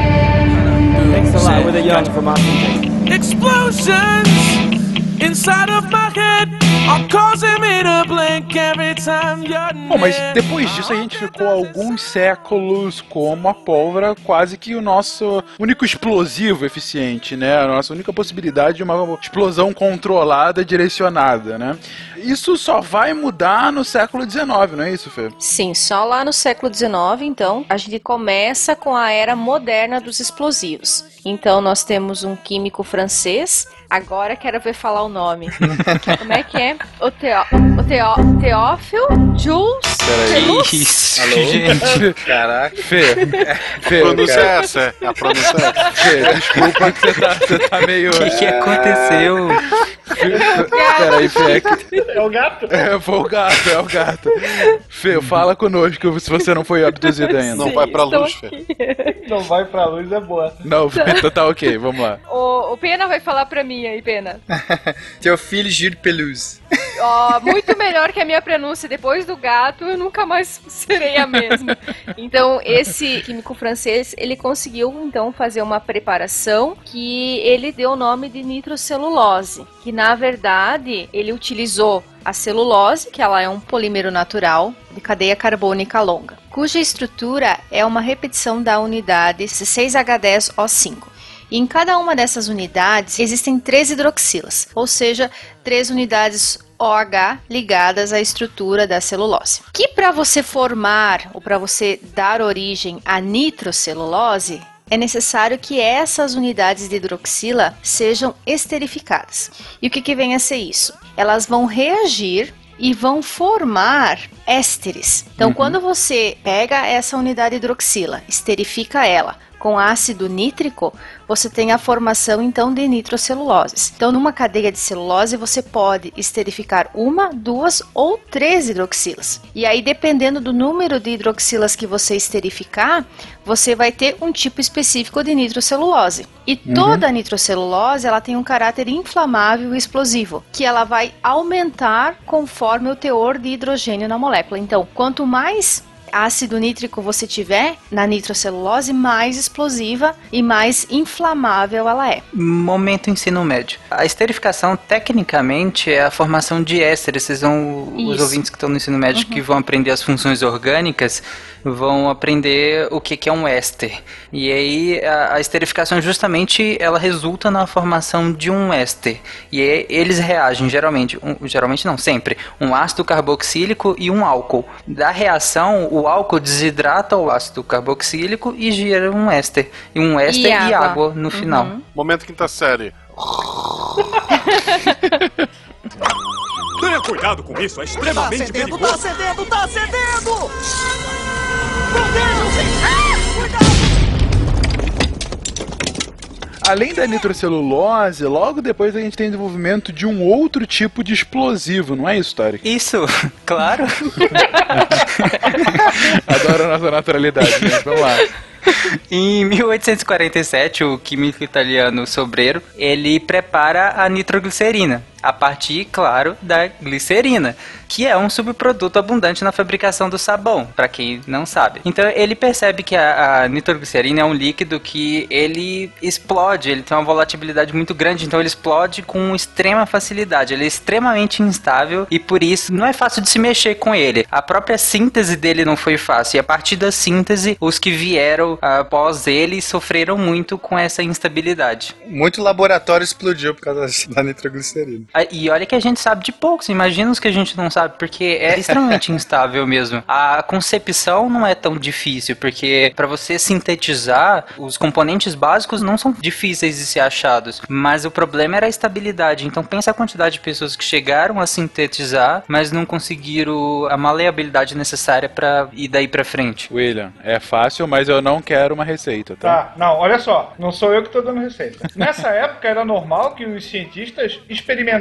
Thanks a lot. We're the young from Washington. Explosions inside of my head are causing me to blink every time you're Bom, mas depois disso a gente ficou alguns séculos como a pólvora, quase que o nosso único explosivo eficiente, né? A nossa única possibilidade de uma explosão controlada, direcionada, né? Isso só vai mudar no século XIX, não é isso, Fê? Sim, só lá no século XIX, então, a gente começa com a era moderna dos explosivos. Então, nós temos um químico francês. Agora quero ver falar o nome. *laughs* Como é que é? O, Teó, o Teó, Teófilo Jules? Isso, Alô? gente. Caraca. Fê, Fê, A pronúncia cara. é essa, é. A pronúncia é essa. Fê, desculpa que *laughs* você tá, você tá meio... O que, que aconteceu? Peraí, Fê, é que- É o gato? É, foi o gato, é o gato. Fê, fala conosco se você não foi abduzido ainda. Não vai pra luz, Fê. aqui. Não vai pra luz, é boa. Não, *laughs* então tá ok, vamos lá. O, o Pena vai falar pra mim aí, Pena. *laughs* Teofile Gilles Pelouse. Ó, muito melhor que a minha pronúncia. Depois do gato, eu nunca mais serei a mesma. Então, esse químico francês, ele conseguiu, então, fazer uma preparação que ele deu o nome de nitrocelulose. Que, na verdade, ele utilizou a celulose, que ela é um polímero natural de cadeia carbônica longa, cuja estrutura é uma repetição da unidade C6H10O5. E em cada uma dessas unidades existem três hidroxilas, ou seja, três unidades OH ligadas à estrutura da celulose. Que para você formar ou para você dar origem à nitrocelulose, é necessário que essas unidades de hidroxila sejam esterificadas. E o que, que vem a ser isso? Elas vão reagir e vão formar ésteres. Então, quando você pega essa unidade hidroxila, esterifica ela com ácido nítrico, você tem a formação então de nitroceluloses. Então, numa cadeia de celulose, você pode esterificar uma, duas ou três hidroxilas. E aí, dependendo do número de hidroxilas que você esterificar, você vai ter um tipo específico de nitrocelulose. E toda a nitrocelulose, ela tem um caráter inflamável e explosivo, que ela vai aumentar conforme o teor de hidrogênio na molécula. Então, quanto mais ácido nítrico você tiver na nitrocelulose, mais explosiva e mais inflamável ela é. Momento ensino médio. A esterificação, tecnicamente, é a formação de ésteres. Vocês vão, os Isso. ouvintes que estão no ensino médio que vão aprender as funções orgânicas, vão aprender o que, que é um éster. E aí, a, a esterificação, justamente, ela resulta na formação de um éster. E aí, eles reagem, geralmente, um- geralmente não, sempre, um ácido carboxílico e um álcool. Da reação, o álcool desidrata o ácido carboxílico e gera um éster. E um éster e água, água. no final. Momento quinta série. *laughs* Tenha cuidado com isso, é Tá extremamente acendendo, perigoso. tá acendendo, tá acendendo! Além da nitrocelulose, logo depois a gente tem desenvolvimento de um outro tipo de explosivo, não é isso, Tarek? Isso, *laughs* claro. *laughs* Adoro a nossa naturalidade, gente. Vamos lá. Em 1847, o químico italiano Sobrero, ele prepara a nitroglicerina, a partir, claro, da glicerina, que é um subproduto abundante na fabricação do sabão, para quem não sabe. Então ele percebe que a, a nitroglicerina é um líquido que ele explode, ele tem uma volatilidade muito grande, então ele explode com extrema facilidade, ele é extremamente instável e por isso não é fácil de se mexer com ele. A própria síntese dele não foi fácil, e a partir da síntese, os que vieram após ele sofreram muito com essa instabilidade. Muito laboratório explodiu por causa *laughs* da nitroglicerina. Ah, E olha que a gente sabe de poucos, imagina os que a gente não sabe, porque é extremamente *laughs* instável mesmo. A concepção não é tão difícil, porque para você sintetizar, os componentes básicos não são difíceis de ser achados, mas o problema era a estabilidade. Então pensa a quantidade de pessoas que chegaram a sintetizar, mas não conseguiram a maleabilidade necessária para ir daí para frente. William, é fácil, mas eu não quero uma receita, tá? Tá, não, olha só, não sou eu que tô dando receita. Nessa *laughs* época era normal que os cientistas experimentassem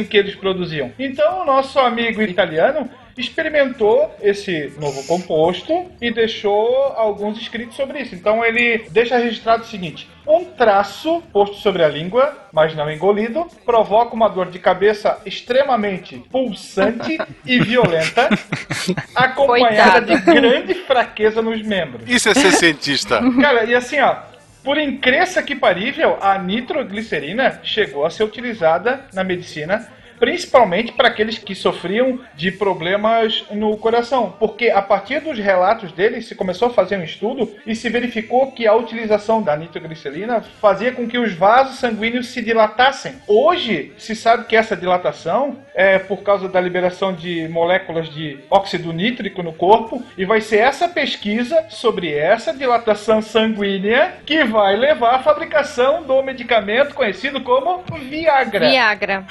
o que eles produziam. Então o nosso amigo italiano experimentou esse novo composto e deixou alguns escritos sobre isso. Então ele deixa registrado o seguinte: um traço posto sobre a língua, mas não engolido, provoca uma dor de cabeça extremamente pulsante e violenta, *laughs* acompanhada Coitado. de grande fraqueza nos membros. Isso é ser cientista. Cara, e assim, ó. Por incrível que parível, a nitroglicerina chegou a ser utilizada na medicina principalmente para aqueles que sofriam de problemas no coração, porque a partir dos relatos dele se começou a fazer um estudo e se verificou que a utilização da nitroglicerina fazia com que os vasos sanguíneos se dilatassem. Hoje se sabe que essa dilatação é por causa da liberação de moléculas de óxido nítrico no corpo e vai ser essa pesquisa sobre essa dilatação sanguínea que vai levar à fabricação do medicamento conhecido como Viagra, Viagra.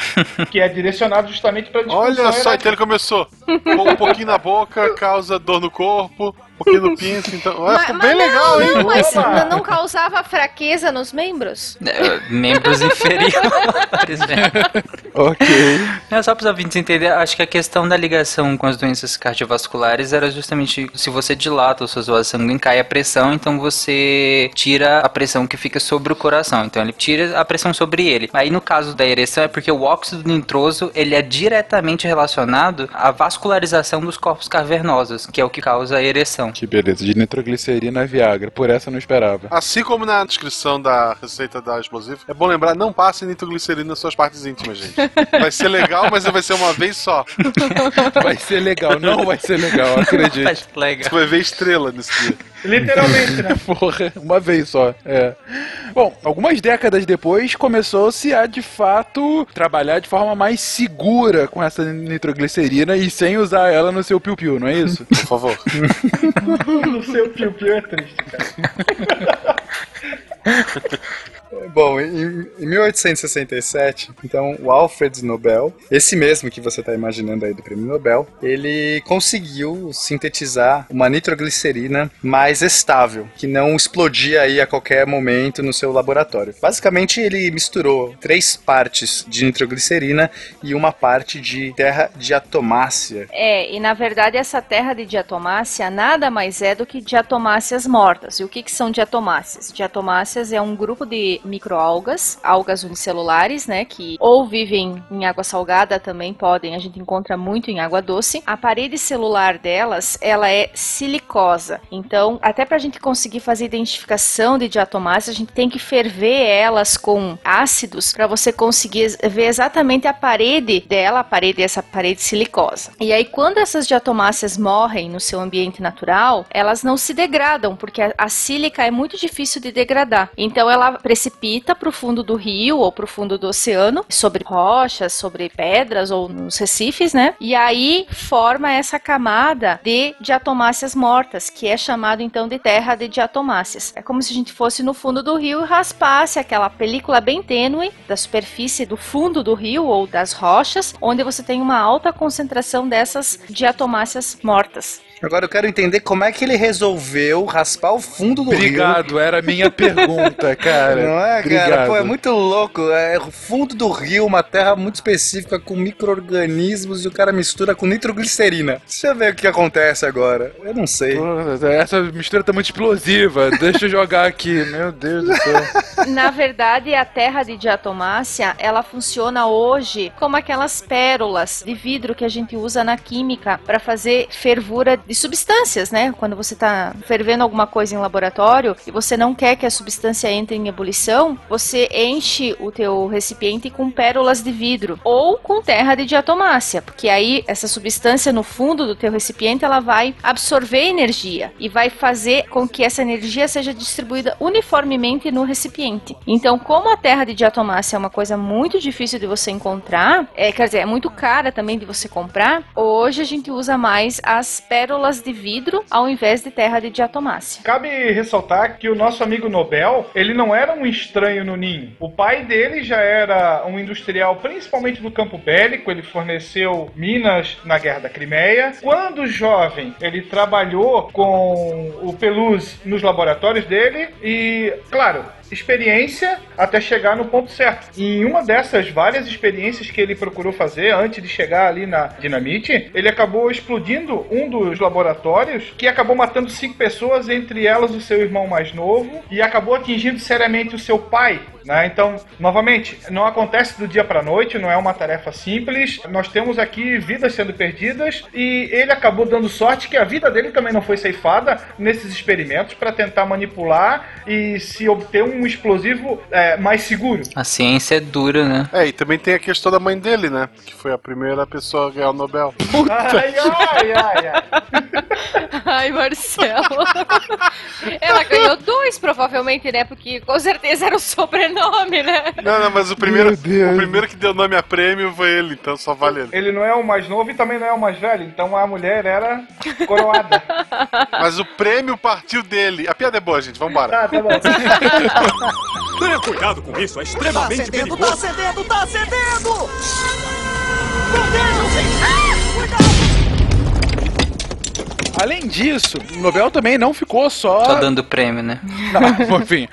que é direcionado justamente para Olha só, então ele começou. Com um pouquinho na boca, causa dor no corpo, um pouquinho no pinto, então. Olha, ficou bem não, legal, hein? não, mas Opa. não- não causava fraqueza nos membros? É, Membros inferiores, né? *laughs* Ok. É só para os ouvintes entenderem, acho que a questão da ligação com as doenças cardiovasculares era justamente se você dilata os seus vasos sanguíneos, cai a pressão, então você tira a pressão que fica sobre o coração. Então ele tira a pressão sobre ele. Aí no caso da ereção é porque o óxido nitroso ele é diretamente relacionado à vascularização dos corpos cavernosos, que é o que causa a ereção. Que beleza, de nitroglicerina Viagra. Por essa eu não esperava. Assim como na descrição da receita da explosiva, é bom lembrar, não passe nitroglicerina nas suas partes íntimas, gente. *laughs* Vai ser legal, mas vai ser uma vez só. *laughs* Vai ser legal, não vai ser legal, acredite. Faz legal. Você vai ver estrela nesse dia. Literalmente, né? *laughs* Porra, uma vez só. É. Bom, algumas décadas depois começou-se a de fato trabalhar de forma mais segura com essa nitroglicerina e sem usar ela no seu piu-piu, não é isso? Por favor. *laughs* No seu piu-piu é triste, cara. *laughs* Bom, em, em 1867, então, o Alfred Nobel, esse mesmo que você está imaginando aí do prêmio Nobel, ele conseguiu sintetizar uma nitroglicerina mais estável, que não explodia aí a qualquer momento no seu laboratório. Basicamente, ele misturou três partes de nitroglicerina e uma parte de terra diatomácea. É, e na verdade essa terra de diatomácea nada mais é do que diatomáceas mortas. E o que, que são diatomáceas? Diatomáceas é um grupo de microalgas, algas unicelulares, né, que ou vivem em água salgada também podem, a gente encontra muito em água doce. A parede celular delas, ela é silicosa. Então, até para a gente conseguir fazer identificação de diatomáceas, a gente tem que ferver elas com ácidos para você conseguir ver exatamente a parede dela, a parede essa parede silicosa. E aí quando essas diatomáceas morrem no seu ambiente natural, elas não se degradam, porque a, a sílica é muito difícil de degradar. Então ela precipita para o fundo do rio ou para o fundo do oceano, sobre rochas, sobre pedras ou nos recifes, né? E aí forma essa camada de diatomáceas mortas, que é chamado então de terra de diatomáceas. É como se a gente fosse no fundo do rio e raspasse aquela película bem tênue da superfície do fundo do rio ou das rochas, onde você tem uma alta concentração dessas diatomáceas mortas. Agora eu quero entender como é que ele resolveu raspar o fundo do rio. Obrigado, era a minha pergunta, cara. Não é, cara? Obrigado. Pô, é muito louco. É o fundo do rio, uma terra muito específica com micro-organismos e o cara mistura com nitroglicerina. Deixa eu ver o que acontece agora. Eu não sei. Essa mistura tá muito explosiva. Deixa eu jogar aqui. Meu Deus do céu. Na verdade, a terra de diatomácea, ela funciona hoje como aquelas pérolas de vidro que a gente usa na química para fazer fervura de substâncias, né? Quando você está fervendo alguma coisa em laboratório e você não quer que a substância entre em ebulição, você enche o teu recipiente com pérolas de vidro ou com terra de diatomácea, porque aí essa substância no fundo do teu recipiente ela vai absorver energia e vai fazer com que essa energia seja distribuída uniformemente no recipiente. Então, como a terra de diatomácea é uma coisa muito difícil de você encontrar, é, quer dizer, é muito cara também de você comprar, hoje a gente usa mais as pérolas de vidro ao invés de terra de diatomácea. Cabe ressaltar que o nosso amigo Nobel, ele não era um estranho no ninho. O pai dele já era um industrial, principalmente do campo bélico, ele forneceu minas na Guerra da Crimeia. Quando jovem, ele trabalhou com o Peluz nos laboratórios dele e, claro, experiência até chegar no ponto certo. E em uma dessas várias experiências que ele procurou fazer antes de chegar ali na dinamite, ele acabou explodindo um dos laboratórios que acabou matando cinco pessoas, entre elas o seu irmão mais novo, e acabou atingindo seriamente o seu pai. Né? Então, novamente, não acontece do dia para noite, não é uma tarefa simples. Nós temos aqui vidas sendo perdidas e ele acabou dando sorte que a vida dele também não foi ceifada nesses experimentos para tentar manipular e se obter um explosivo é, mais seguro. A ciência é dura, né? É, e também tem a questão da mãe dele, né? Que foi a primeira pessoa a ganhar o Nobel. Ai, ai, ai, ai. *laughs* Ai, Marcelo. *laughs* Ela ganhou dois, provavelmente, né? Porque com certeza era o sobrenome, né? Não, não, mas o primeiro, o primeiro que deu nome a prêmio foi ele, então só vale ele. Ele não é o mais novo e também não é o mais velho, então a mulher era coroada. *laughs* Mas o prêmio partiu dele. A piada é boa, gente, vambora. Tá, tá bom. *laughs* Tenha cuidado com isso, é Tá extremamente acendendo, tá perigoso. tá acendendo! Meu Deus! Ah, cuidado! Além disso, o Nobel também não ficou só. Só dando prêmio, né? *laughs* Não, enfim,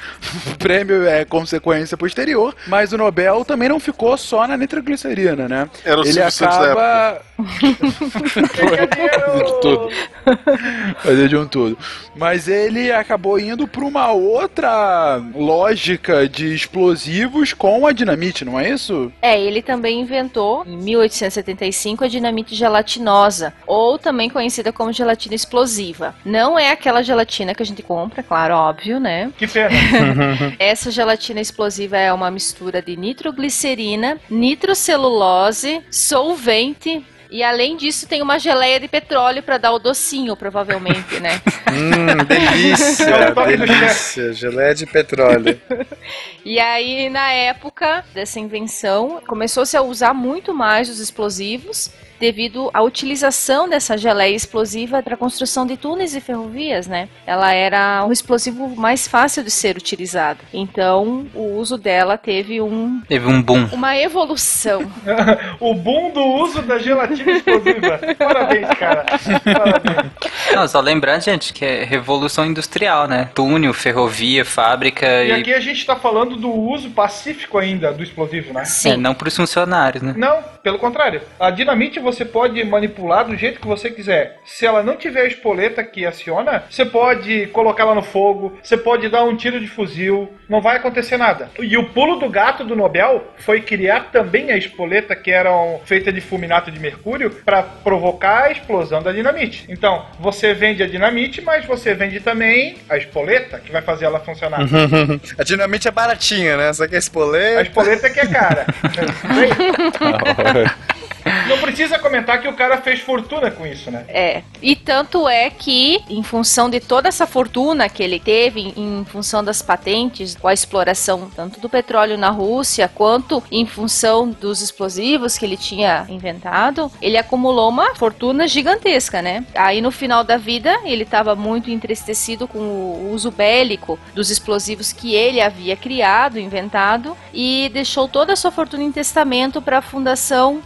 o *laughs* prêmio é consequência posterior, mas o Nobel também não ficou só na nitroglicerina, né? Era o Ele acaba. *laughs* de tudo. Fazer de um tudo. Mas ele acabou indo para uma outra lógica de explosivos com a dinamite, não é isso? É, ele também inventou, em 1875, a dinamite gelatinosa, ou também conhecida como gelatina explosiva. Não é aquela gelatina que a gente compra, claro, óbvio, né? Que pena. *laughs* Essa gelatina explosiva é uma mistura de nitroglicerina, nitrocelulose, solvente. E além disso, tem uma geleia de petróleo para dar o docinho, provavelmente, né? *laughs* Hum, delícia, *laughs* É toque do delícia. Geleia de petróleo. E aí, na época dessa invenção, começou-se a usar muito mais os explosivos devido à utilização dessa geleia explosiva para a construção de túneis e ferrovias, né? Ela era um explosivo mais fácil de ser utilizado. Então, o uso dela teve um, Teve um boom. uma evolução. *laughs* o boom do uso da gelatina explosiva. Parabéns, cara. Parabéns. Não, só lembrando, gente, que é revolução industrial, né? Túnel, ferrovia, fábrica E e. aqui a gente tá falando do uso pacífico ainda do explosivo, né? É, Sim. não pros funcionários, né? Não, pelo contrário. A dinamite você pode manipular do jeito que você quiser. Se ela não tiver a espoleta que aciona, você pode colocar ela no fogo, você pode dar um tiro de fuzil, não vai acontecer nada. E o pulo do gato do Nobel foi criar também a espoleta que era um- feita de fulminato de mercúrio para provocar a explosão da dinamite. Então, você vende a dinamite, mas você vende também a espoleta que vai fazer ela funcionar. *laughs* A dinamite é baratinha, né? Só que a A espoleta... espoleta que é cara. *laughs* Não precisa comentar que o cara fez fortuna com isso, né? É. E tanto é que, em função de toda essa fortuna que ele teve, em função das patentes, com a exploração tanto do petróleo na Rússia, quanto em função dos explosivos que ele tinha inventado, ele acumulou uma fortuna gigantesca, né? Aí no final da vida, ele estava muito entristecido com o uso bélico dos explosivos que ele havia criado, inventado, e deixou toda a sua fortuna em testamento para a fundação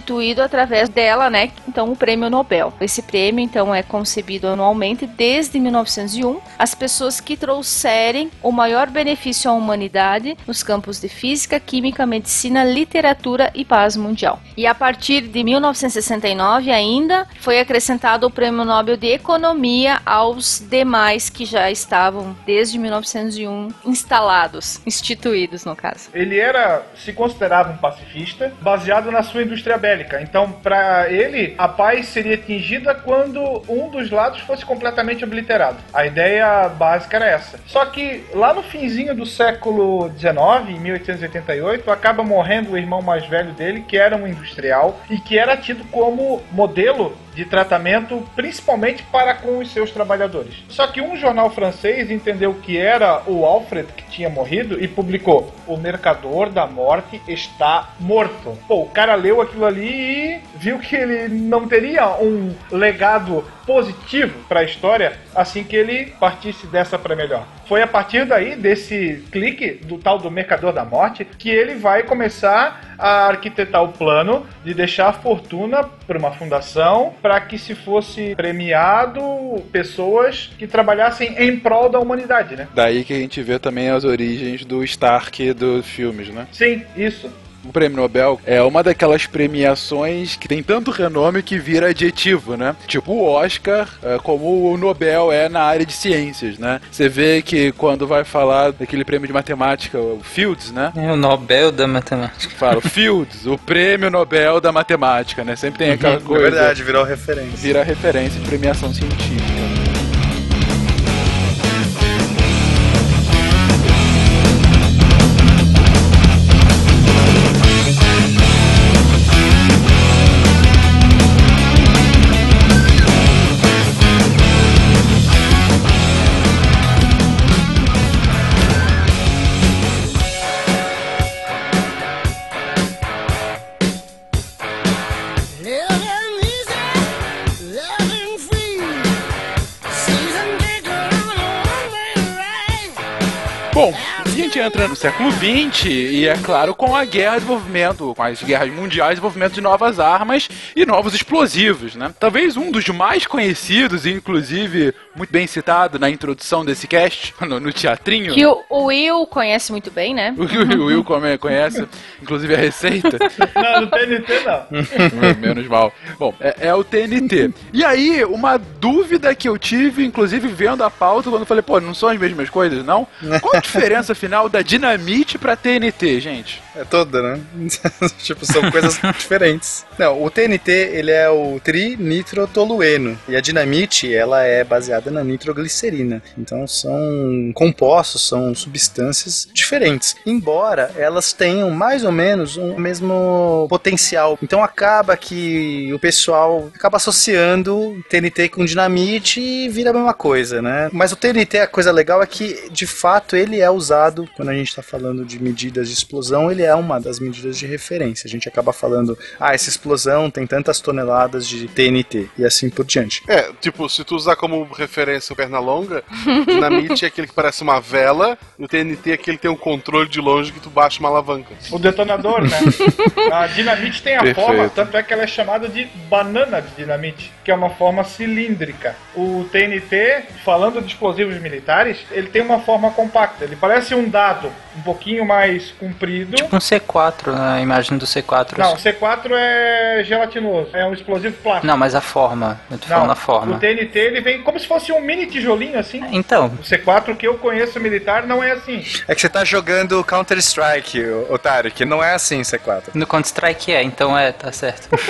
instituído através dela, né? Então o Prêmio Nobel. Esse prêmio então é concebido anualmente desde 1901. As pessoas que trouxerem o maior benefício à humanidade nos campos de física, química, medicina, literatura e paz mundial. E a partir de 1969 ainda foi acrescentado o Prêmio Nobel de Economia aos demais que já estavam desde 1901 instalados, instituídos no caso. Ele era, se considerava um pacifista, baseado na sua indústria bélica. Então, para ele, a paz seria atingida quando um dos lados fosse completamente obliterado. A ideia básica era essa. Só que lá no finzinho do século XIX, em 1888, acaba morrendo o irmão mais velho dele, que era um industrial e que era tido como modelo de tratamento, principalmente para com os seus trabalhadores. Só que um jornal francês entendeu que era o Alfred que tinha morrido e publicou: O mercador da morte está morto. Pô, o cara leu aquilo ali e viu que ele não teria um legado positivo para a história assim que ele partisse dessa para melhor. Foi a partir daí, desse clique do tal do Mercador da Morte, que ele vai começar a arquitetar o plano de deixar a fortuna para uma fundação para que se fosse premiado pessoas que trabalhassem em prol da humanidade, né? Daí que a gente vê também as origens do Stark dos filmes, né? Sim, isso. O prêmio Nobel é uma daquelas premiações que tem tanto renome que vira adjetivo, né? Tipo o Oscar, é, como o Nobel é na área de ciências, né? Você vê que quando vai falar daquele prêmio de matemática, o Fields, né? É o Nobel da Matemática. Fala, o Fields, o prêmio Nobel da matemática, né? Sempre tem aquela É coisa. verdade, virou referência. Vira referência de premiação científica. Bom, a gente entra no século XX e, é claro, com a guerra de desenvolvimento, com as guerras mundiais, desenvolvimento de novas armas e novos explosivos, né? Talvez um dos mais conhecidos, inclusive muito bem citado na introdução desse cast, *laughs* no, no teatrinho. Que o, o Will conhece muito bem, né? *laughs* O que o Will come- conhece, inclusive a receita. *laughs* Não, no TNT não. Menos mal. Bom, é, é o TNT. E aí, uma dúvida que eu tive, inclusive vendo a pauta, quando eu falei, pô, não são as mesmas coisas, não? Qual a diferença final da dinamite pra TNT, gente? É toda, né? *laughs* tipo, são coisas *laughs* diferentes. Não, o TNT, ele é o trinitrotolueno. E a dinamite, ela é baseada na nitroglicerina. Então, são compostos, são substâncias diferentes. Embora elas tenham mais ou menos o mesmo potencial. Então, acaba que o pessoal acaba associando TNT com dinamite e vira a mesma coisa, né? Mas o TNT, a coisa legal é que, de fato, ele é usado quando a gente está falando de medidas de explosão, ele é uma das medidas de referência. A gente acaba falando, ah, essa explosão tem tantas toneladas de TNT e assim por diante. É, tipo, se tu usar como referência o Pernalonga, dinamite é aquele que parece uma vela, e o TNT é aquele que tem um controle de longe que tu baixa uma alavanca. O detonador, né? *laughs* A dinamite tem a Perfeito. forma, tanto é que ela é chamada de banana de dinamite, que é uma forma cilíndrica. O TNT, falando de explosivos militares, ele tem uma forma compacta. Ele parece um dado um pouquinho mais comprido. Um C4, né? a imagem do C4. Não, o C4 é gelatinoso, é um explosivo plástico. Não, mas a forma. Eu tô Não, falando a o forma. TNT ele vem como se fosse um mini tijolinho assim. Então, O C4 que eu conheço militar não é assim. É que você tá jogando Counter-Strike, otário, que não é assim, C4. no Counter-Strike é, então é, tá certo. *laughs*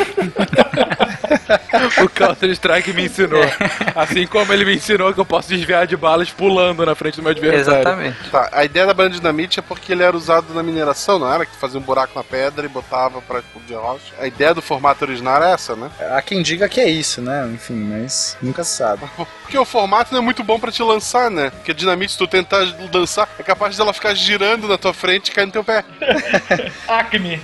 O Counter-Strike me ensinou. *laughs* Assim como ele me ensinou que eu posso desviar de balas pulando na frente do meu adversário. Exatamente. Tá, a ideia da banana de dinamite é porque ele era usado na mineração, não era? Que tu fazia um buraco na pedra e botava pra explodir a rocha. A ideia do formato original é essa, né? Há quem diga que é isso, né? Enfim, mas nunca se sabe. *laughs* Porque o formato não é muito bom pra te lançar, né? Porque a dinamite, se tu tentar lançar, é capaz dela ficar girando na tua frente e cair no teu pé. *laughs* Acme.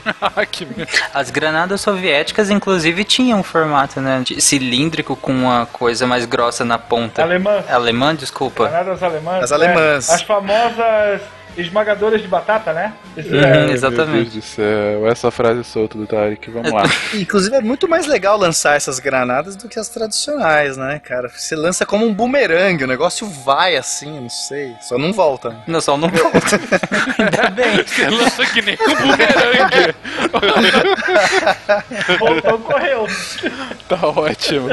Merda. As granadas soviéticas, inclusive, tinham um formato, né? de- cilíndrico com uma coisa mais grossa na ponta. Alemã. Alemã, desculpa. Granadas alemãs. As alemãs. né? As famosas esmagadoras de batata, né? É- Meu exatamente. Deus do céu, essa frase solta do Tarek, vamos lá. Inclusive, é muito mais legal lançar essas granadas do que as tradicionais, né, cara? Você lança como um bumerangue, o negócio vai assim, não sei. Só não volta. né? Não, só não volta. *laughs* Ainda bem. Você lança que nem um bumerangue. Voltou, correu. tá ótimo.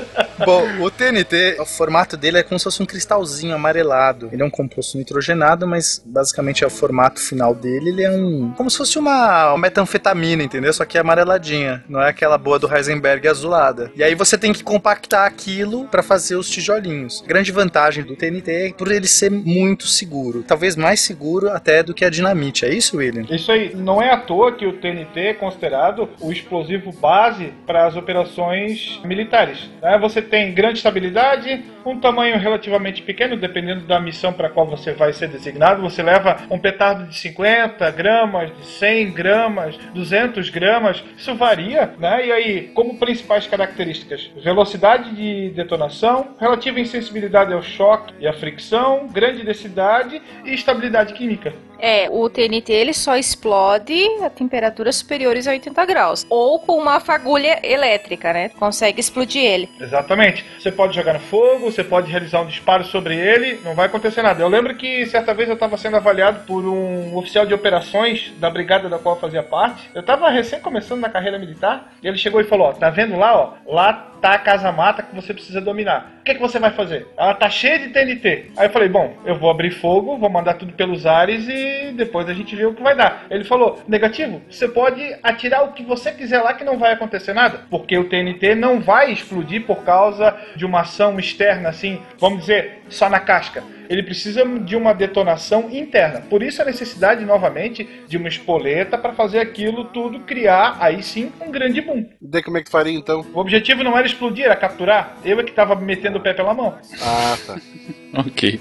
Bom, o TNT, o formato dele é como se fosse um cristalzinho amarelado. Ele é um composto nitrogenado, mas basicamente é o formato final dele. Ele é um. como se fosse uma metanfetamina, entendeu? Só que é amareladinha. Não é aquela boa do Heisenberg azulada. E aí você tem que compactar aquilo para fazer os tijolinhos. A grande vantagem do TNT é por ele ser muito seguro. Talvez mais seguro até do que a dinamite. É isso, William? Isso aí, não é à toa que o TNT é considerado o explosivo base para as operações militares. né? Você tem grande estabilidade, um tamanho relativamente pequeno, dependendo da missão para qual você vai ser designado. Você leva um petardo de 50 gramas, de 100 gramas, 200 gramas, isso varia, né? E aí, como principais características? Velocidade de detonação, relativa insensibilidade ao choque e à fricção, grande densidade e estabilidade química. É, o TNT ele só explode a temperaturas superiores a 80 graus. Ou com uma fagulha elétrica, né? Consegue explodir ele. Exatamente. Você pode jogar no fogo, você pode realizar um disparo sobre ele, não vai acontecer nada. Eu lembro que certa vez eu estava sendo avaliado por um oficial de operações da brigada da qual eu fazia parte. Eu estava recém começando na carreira militar e ele chegou e falou: Ó, tá vendo lá, ó? Lá tá a casa-mata que você precisa dominar. O que, que você vai fazer? Ela tá cheia de TNT. Aí eu falei: Bom, eu vou abrir fogo, vou mandar tudo pelos ares e depois a gente vê o que vai dar. Ele falou: Negativo, você pode atirar o que você quiser lá que não vai acontecer nada, porque o TNT não vai explodir por causa de uma ação externa, assim, vamos dizer, só na casca. Ele precisa de uma detonação interna. Por isso a necessidade, novamente, de uma espoleta para fazer aquilo tudo criar, aí sim, um grande boom. Daí como é que faria então? O objetivo não era explodir, era capturar. Eu é que tava metendo o pé pela mão. Ah, tá. *laughs* Ok.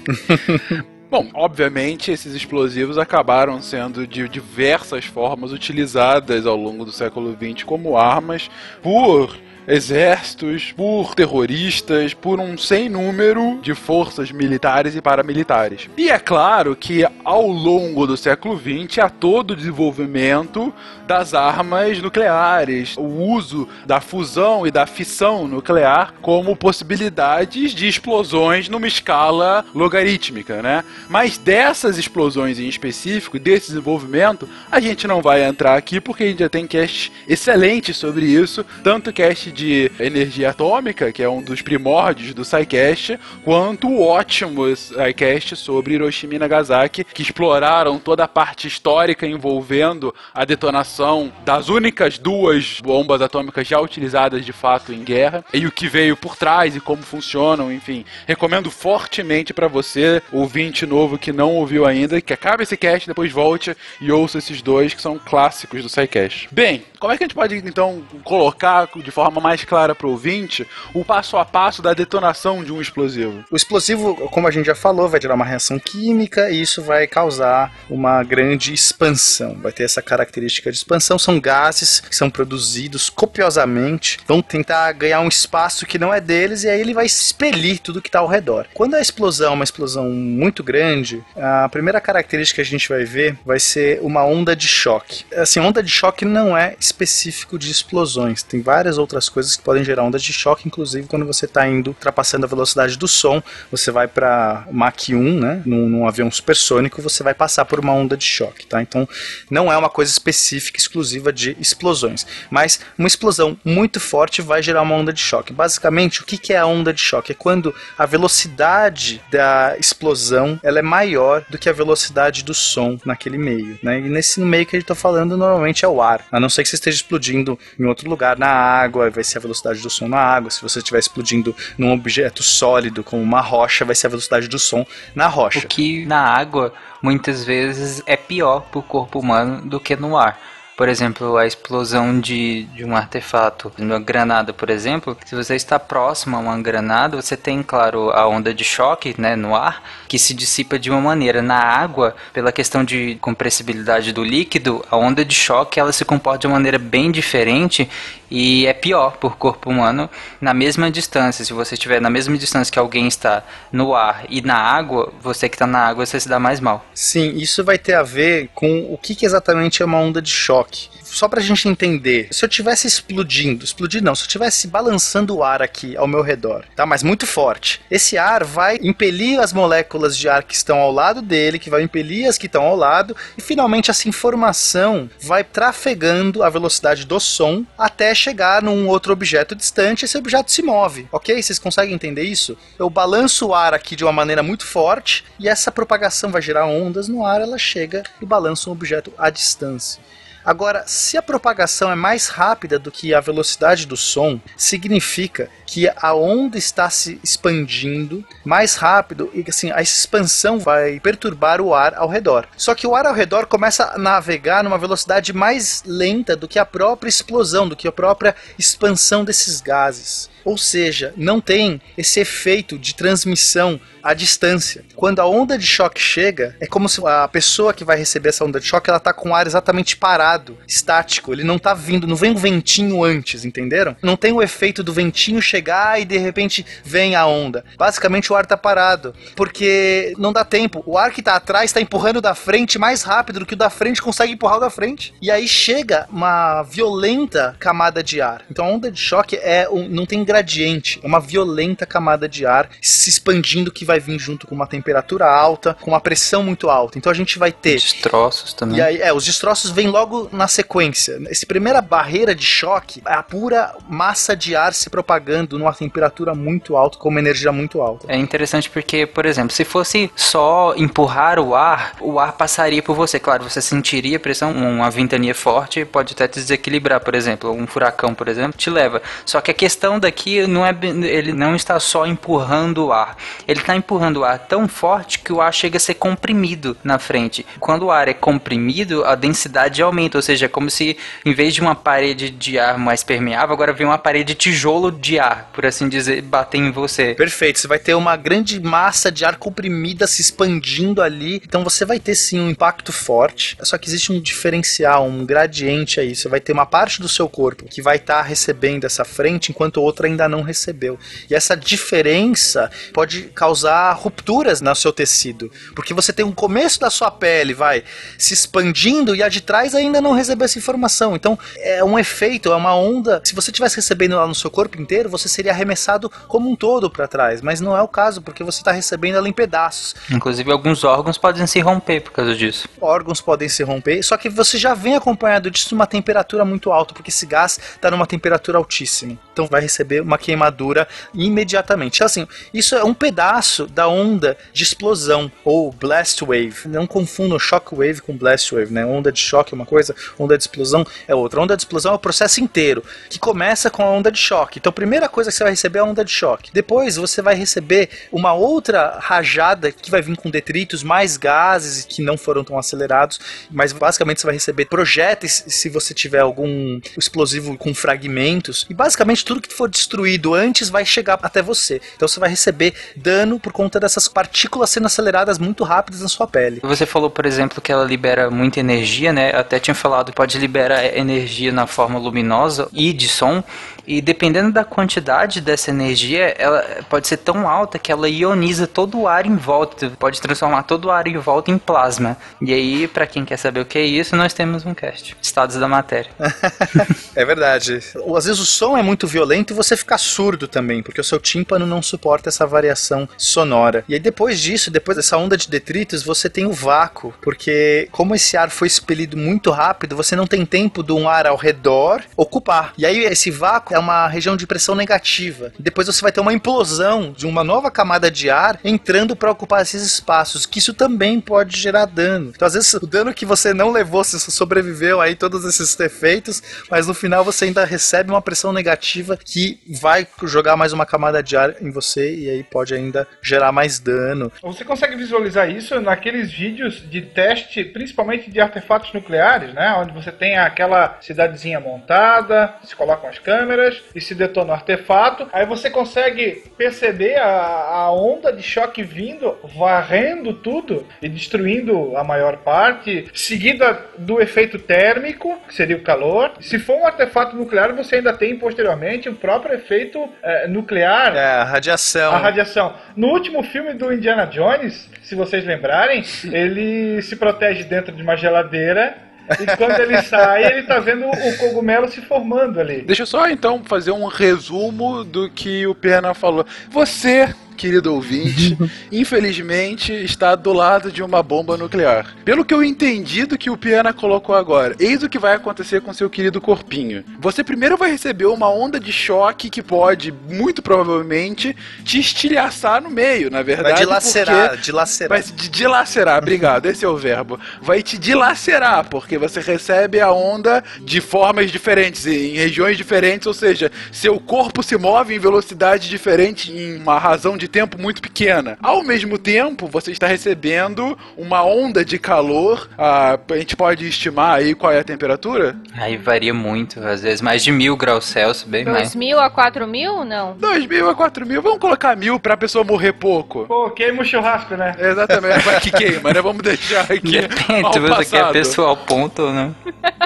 *laughs* Bom, obviamente esses explosivos acabaram sendo de diversas formas utilizadas ao longo do século XX como armas por exércitos, por terroristas, por um sem número de forças militares e paramilitares. E é claro que ao longo do século XX há todo o desenvolvimento das armas nucleares, o uso da fusão e da fissão nuclear como possibilidades de explosões numa escala logarítmica, né? Mas dessas explosões em específico, desse desenvolvimento, a gente não vai entrar aqui porque a gente já tem cast excelente sobre isso, tanto cast de energia atômica, que é um dos primórdios do SciCast, quanto o ótimo SciCast sobre Hiroshima e Nagasaki, que exploraram toda a parte histórica envolvendo a detonação das únicas duas bombas atômicas já utilizadas de fato em guerra e o que veio por trás e como funcionam, enfim. Recomendo fortemente para você, ouvinte novo que não ouviu ainda, que acabe esse cast, depois volte e ouça esses dois que são clássicos do SciCast. Bem, como é que a gente pode então colocar de forma mais clara para o ouvinte o passo a passo da detonação de um explosivo? O explosivo, como a gente já falou, vai gerar uma reação química e isso vai causar uma grande expansão. Vai ter essa característica de expansão. São gases que são produzidos copiosamente, vão tentar ganhar um espaço que não é deles e aí ele vai expelir tudo que está ao redor. Quando a explosão é uma explosão muito grande, a primeira característica que a gente vai ver vai ser uma onda de choque. Assim, onda de choque não é específico de explosões. Tem várias outras coisas que podem gerar ondas de choque, inclusive quando você está indo ultrapassando a velocidade do som, você vai para Mach 1, né, num, num, avião supersônico, você vai passar por uma onda de choque, tá? Então, não é uma coisa específica, exclusiva de explosões, mas uma explosão muito forte vai gerar uma onda de choque. Basicamente, o que, que é a onda de choque? É quando a velocidade da explosão ela é maior do que a velocidade do som naquele meio, né? E nesse meio que a gente está falando, normalmente é o ar, a não ser que você esteja explodindo em outro lugar, na água, vai ser a velocidade do som na água. Se você estiver explodindo num objeto sólido, como uma rocha, vai ser a velocidade do som na rocha. O que na água muitas vezes é pior para o corpo humano do que no ar. Por exemplo, a explosão de, de um artefato, uma granada, por exemplo, se você está próximo a uma granada, você tem, claro, a onda de choque né, no ar, que se dissipa de uma maneira. Na água, pela questão de compressibilidade do líquido, a onda de choque ela se comporta de uma maneira bem diferente e é pior por corpo humano na mesma distância. Se você estiver na mesma distância que alguém está no ar e na água, você que está na água, você se dá mais mal. Sim, isso vai ter a ver com o que, que exatamente é uma onda de choque. Só pra gente entender, se eu tivesse explodindo, explodir não, se eu tivesse balançando o ar aqui ao meu redor, tá? Mas muito forte. Esse ar vai impelir as moléculas de ar que estão ao lado dele, que vai impelir as que estão ao lado, e finalmente essa informação vai trafegando a velocidade do som até chegar num outro objeto distante, esse objeto se move, ok? Vocês conseguem entender isso? Eu balanço o ar aqui de uma maneira muito forte, e essa propagação vai gerar ondas no ar, ela chega e balança um objeto à distância. Agora, se a propagação é mais rápida do que a velocidade do som, significa que a onda está se expandindo mais rápido e assim, a expansão vai perturbar o ar ao redor. Só que o ar ao redor começa a navegar numa velocidade mais lenta do que a própria explosão, do que a própria expansão desses gases. Ou seja, não tem esse efeito de transmissão à distância. Quando a onda de choque chega, é como se a pessoa que vai receber essa onda de choque, ela tá com o ar exatamente parado, estático. Ele não tá vindo, não vem um ventinho antes, entenderam? Não tem o efeito do ventinho chegar e de repente vem a onda. Basicamente o ar tá parado, porque não dá tempo. O ar que tá atrás tá empurrando da frente mais rápido do que o da frente consegue empurrar o da frente. E aí chega uma violenta camada de ar. Então a onda de choque é um, não tem gradiente, é uma violenta camada de ar se expandindo que vai vir junto com uma temperatura alta, com uma pressão muito alta. Então a gente vai ter Destroços também. e aí, é, os destroços vêm logo na sequência. Essa primeira barreira de choque é a pura massa de ar se propagando numa temperatura muito alta, com uma energia muito alta. É interessante porque, por exemplo, se fosse só empurrar o ar, o ar passaria por você. Claro, você sentiria pressão, uma ventania forte pode até te desequilibrar, por exemplo, um furacão, por exemplo, te leva. Só que a questão daqui não é, ele não está só empurrando o ar. Ele está empurrando o ar tão forte que o ar chega a ser comprimido na frente. Quando o ar é comprimido, a densidade aumenta, ou seja, é como se em vez de uma parede de ar mais permeável, agora vem uma parede de tijolo de ar, por assim dizer, bater em você. Perfeito, você vai ter uma grande massa de ar comprimida se expandindo ali. Então você vai ter sim um impacto forte. Só que existe um diferencial, um gradiente aí. Você vai ter uma parte do seu corpo que vai estar recebendo essa frente, enquanto outra ainda não recebeu. E essa diferença pode causar rupturas no seu tecido. Porque você tem um começo da sua pele, vai se expandindo e a de trás ainda não recebeu essa informação. Então é um efeito, é uma onda. Se você estivesse recebendo lá no seu corpo inteiro, você seria arremessado como um todo para trás. Mas não é o caso, porque você está recebendo ela em pedaços. Inclusive, alguns órgãos podem se romper por causa disso. Órgãos podem se romper, só que você já vem acompanhado disso numa temperatura muito alta, porque esse gás está numa temperatura altíssima. Então vai receber uma queimadura imediatamente. Assim, isso é um pedaço da onda de explosão ou blast wave. Não confundam shock wave com blast wave, né? Onda de choque é uma coisa, onda de explosão é outra. Onda de explosão é o processo inteiro, que começa com a onda de choque. Então, a primeira coisa que você vai receber é a onda de choque. Depois você vai receber uma outra rajada que vai vir com detritos, mais gases que não foram tão acelerados, mas basicamente você vai receber projéteis se você tiver algum explosivo com fragmentos. E basicamente tudo que for destruído antes vai chegar até você. Então você vai receber dano por conta dessas partículas sendo aceleradas muito rápidas na sua pele. Você falou, por exemplo, que ela libera muita energia, né? Até tinha falado pode liberar energia na forma luminosa e de som. E dependendo da quantidade dessa energia, ela pode ser tão alta que ela ioniza todo o ar em volta, pode transformar todo o ar em volta em plasma. E aí, pra quem quer saber o que é isso, nós temos um cast, Estados da Matéria. *laughs* É verdade. Às vezes o som é muito violento e você fica surdo também, porque o seu tímpano não suporta essa variação sonora. E aí depois disso, depois dessa onda de detritos, você tem o vácuo, porque como esse ar foi expelido muito rápido, você não tem tempo de um ar ao redor ocupar. E aí esse vácuo é uma região de pressão negativa. Depois você vai ter uma implosão de uma nova camada de ar entrando para ocupar esses espaços, que isso também pode gerar dano. Então às vezes o dano que você não levou, você sobreviveu aí todos esses efeitos, mas no final você ainda recebe uma pressão negativa que vai jogar mais uma camada de ar em você e aí pode ainda gerar mais dano. Você consegue visualizar isso naqueles vídeos de teste, principalmente de artefatos nucleares, né? Onde você tem aquela cidadezinha montada, se colocam as câmeras e se detona o artefato. Aí você consegue perceber a, a onda de choque vindo, varrendo tudo e destruindo a maior parte, seguida do efeito térmico, que seria o calor. Se for um artefato nuclear, você ainda tem posteriormente o próprio efeito eh, nuclear. É, a radiação. A radiação. No último filme do Indiana Jones, se vocês lembrarem, *laughs* ele se protege dentro de uma geladeira. E quando ele sai, ele tá vendo o cogumelo se formando ali. Deixa eu só então fazer um resumo do que o Pena falou. Você querido ouvinte, *laughs* infelizmente está do lado de uma bomba nuclear. Pelo que eu entendi do que o Piana colocou agora, eis o que vai acontecer com seu querido corpinho. Você primeiro vai receber uma onda de choque que pode, muito provavelmente, te estilhaçar no meio, na verdade. Vai dilacerar, porque- dilacerar. Vai se dilacerar, obrigado, esse é o verbo. Vai te dilacerar, porque você recebe a onda de formas diferentes, em regiões diferentes, ou seja, seu corpo se move em velocidade diferente, em uma razão de tempo muito pequena. Ao mesmo tempo, você está recebendo uma onda de calor, ah, a gente pode estimar aí qual é a temperatura? Aí varia muito, às vezes mais de mil graus Celsius, bem mais. 2 mil a 4 mil? Não. 2 mil a 4 mil, vamos colocar mil pra pessoa morrer pouco. Pô, queima o churrasco, né? Exatamente, vai que *laughs* queima, né? Vamos deixar aqui. Depende ao você quer pessoa ao ponto ou não.